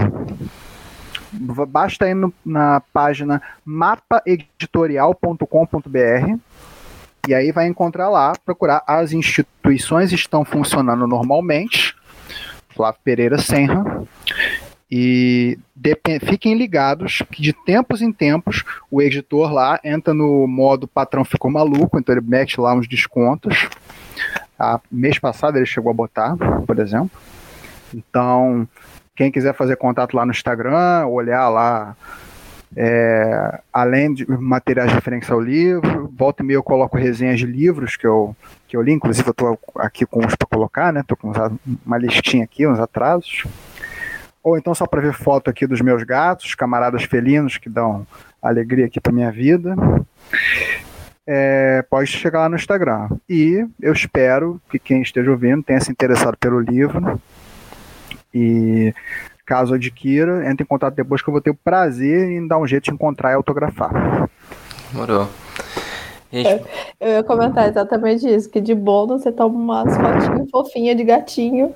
basta ir no- na página mapaeditorial.com.br e aí vai encontrar lá, procurar as instituições estão funcionando normalmente. Flávio Pereira Senra. E fiquem ligados que de tempos em tempos o editor lá entra no modo patrão ficou maluco, então ele mete lá uns descontos. Ah, mês passado ele chegou a botar, por exemplo. Então, quem quiser fazer contato lá no Instagram, olhar lá, é, além de materiais de referência ao livro, volta e meia eu coloco resenhas de livros que eu, que eu li, inclusive eu estou aqui com uns para colocar, né? Tô com a- uma listinha aqui, uns atrasos ou então só para ver foto aqui dos meus gatos, camaradas felinos que dão alegria aqui para minha vida. É, pode chegar lá no Instagram. E eu espero que quem esteja ouvindo tenha se interessado pelo livro. E caso adquira, entre em contato depois que eu vou ter o prazer em dar um jeito de encontrar e autografar. Demorou. Gente, Eu ia comentar exatamente isso, que de bônus você toma umas fotinhas fofinhas de gatinho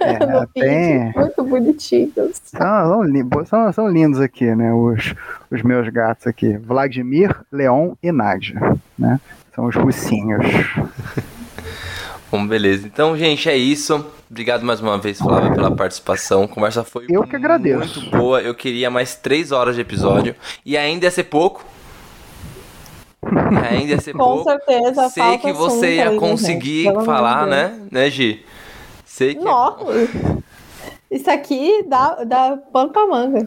É, [laughs] no feed, tem, muito bonitinhos. São, são, li- são- são lindos aqui, né? Os, os meus gatos aqui. Vladimir, Leon e Nádia. Né? São os russinhos. [laughs] Bom, beleza. Então, gente, é isso. Obrigado mais uma vez, Flávio, pela participação. A conversa foi Eu que agradeço. muito boa. Eu queria mais três horas de episódio. E ainda ia ser pouco. [laughs] Ainda ia ser Com pouco. certeza, Sei que você ia aí, né, conseguir gente? Falar, né? Né, Gi? Sei que. Nossa, isso aqui dá, dá pano pra manga.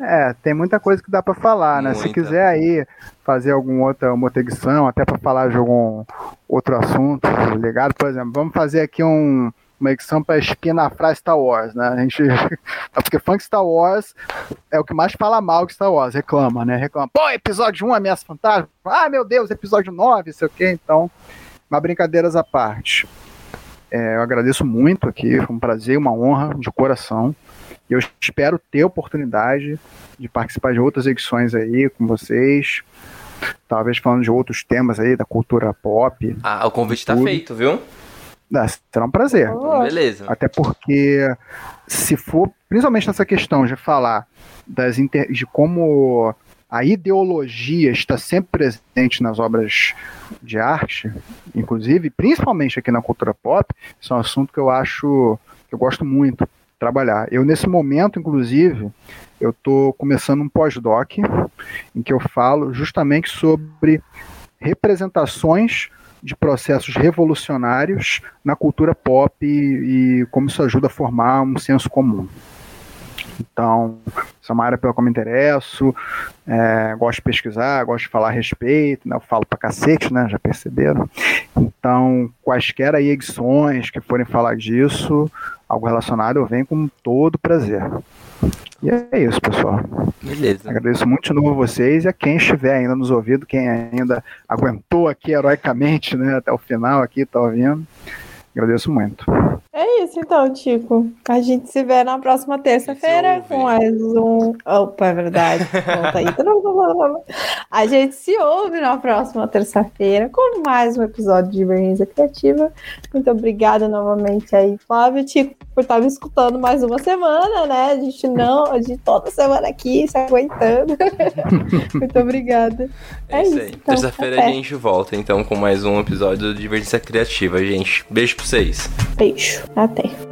É, tem muita coisa que dá pra falar, né? Se Muita. quiser aí fazer alguma outra, edição, até pra falar de algum outro assunto ligado, por exemplo, vamos fazer aqui um, uma edição pra espinafrar Star Wars, né? A gente. [laughs] Porque fã de Star Wars é o que mais fala mal de Star Wars, reclama, né? Reclama, pô, episódio 1 Ameaça Fantasma, ah, meu Deus, episódio 9, sei o quê, então. Mas brincadeiras à parte. É, eu agradeço muito aqui, foi um prazer, uma honra de coração. E eu espero ter oportunidade de participar de outras edições aí com vocês. Talvez falando de outros temas aí da cultura pop. Ah, o convite tá Tudo. feito, viu? Ah, será um prazer. Então, beleza. Até porque, se for, principalmente nessa questão de falar das inter- de como a ideologia está sempre presente nas obras de arte, inclusive, principalmente aqui na cultura pop, isso é um assunto que eu acho, que eu gosto muito. trabalhar. Eu, nesse momento, inclusive, eu estou começando um pós-doc em que eu falo justamente sobre representações de processos revolucionários na cultura pop e, e como isso ajuda a formar um senso comum. Então, isso é uma área pela qual me interesso, é, gosto de pesquisar, gosto de falar a respeito, né, eu falo pra cacete, né, já perceberam? Então, quaisquer aí edições que forem falar disso, algo relacionado, eu venho com todo prazer. E é isso, pessoal. Beleza. Agradeço muito de novo a vocês e a quem estiver ainda nos ouvindo, quem ainda aguentou aqui heroicamente, né, até o final aqui, tá ouvindo. Agradeço muito. É isso então, Tico. A gente se vê na próxima terça-feira ouve. com mais um. Opa, é verdade. [laughs] Volta aí. A gente se ouve na próxima terça-feira com mais um episódio de Divergência Criativa. Muito obrigada novamente aí, Flávio Tico, por estar me escutando mais uma semana, né? A gente não, a gente toda semana aqui se aguentando. [laughs] Muito obrigada. É, É isso aí. então, Terça-feira a gente volta, então, com mais um episódio do Divergência Criativa, gente. Beijo pra vocês. Beijo. Até.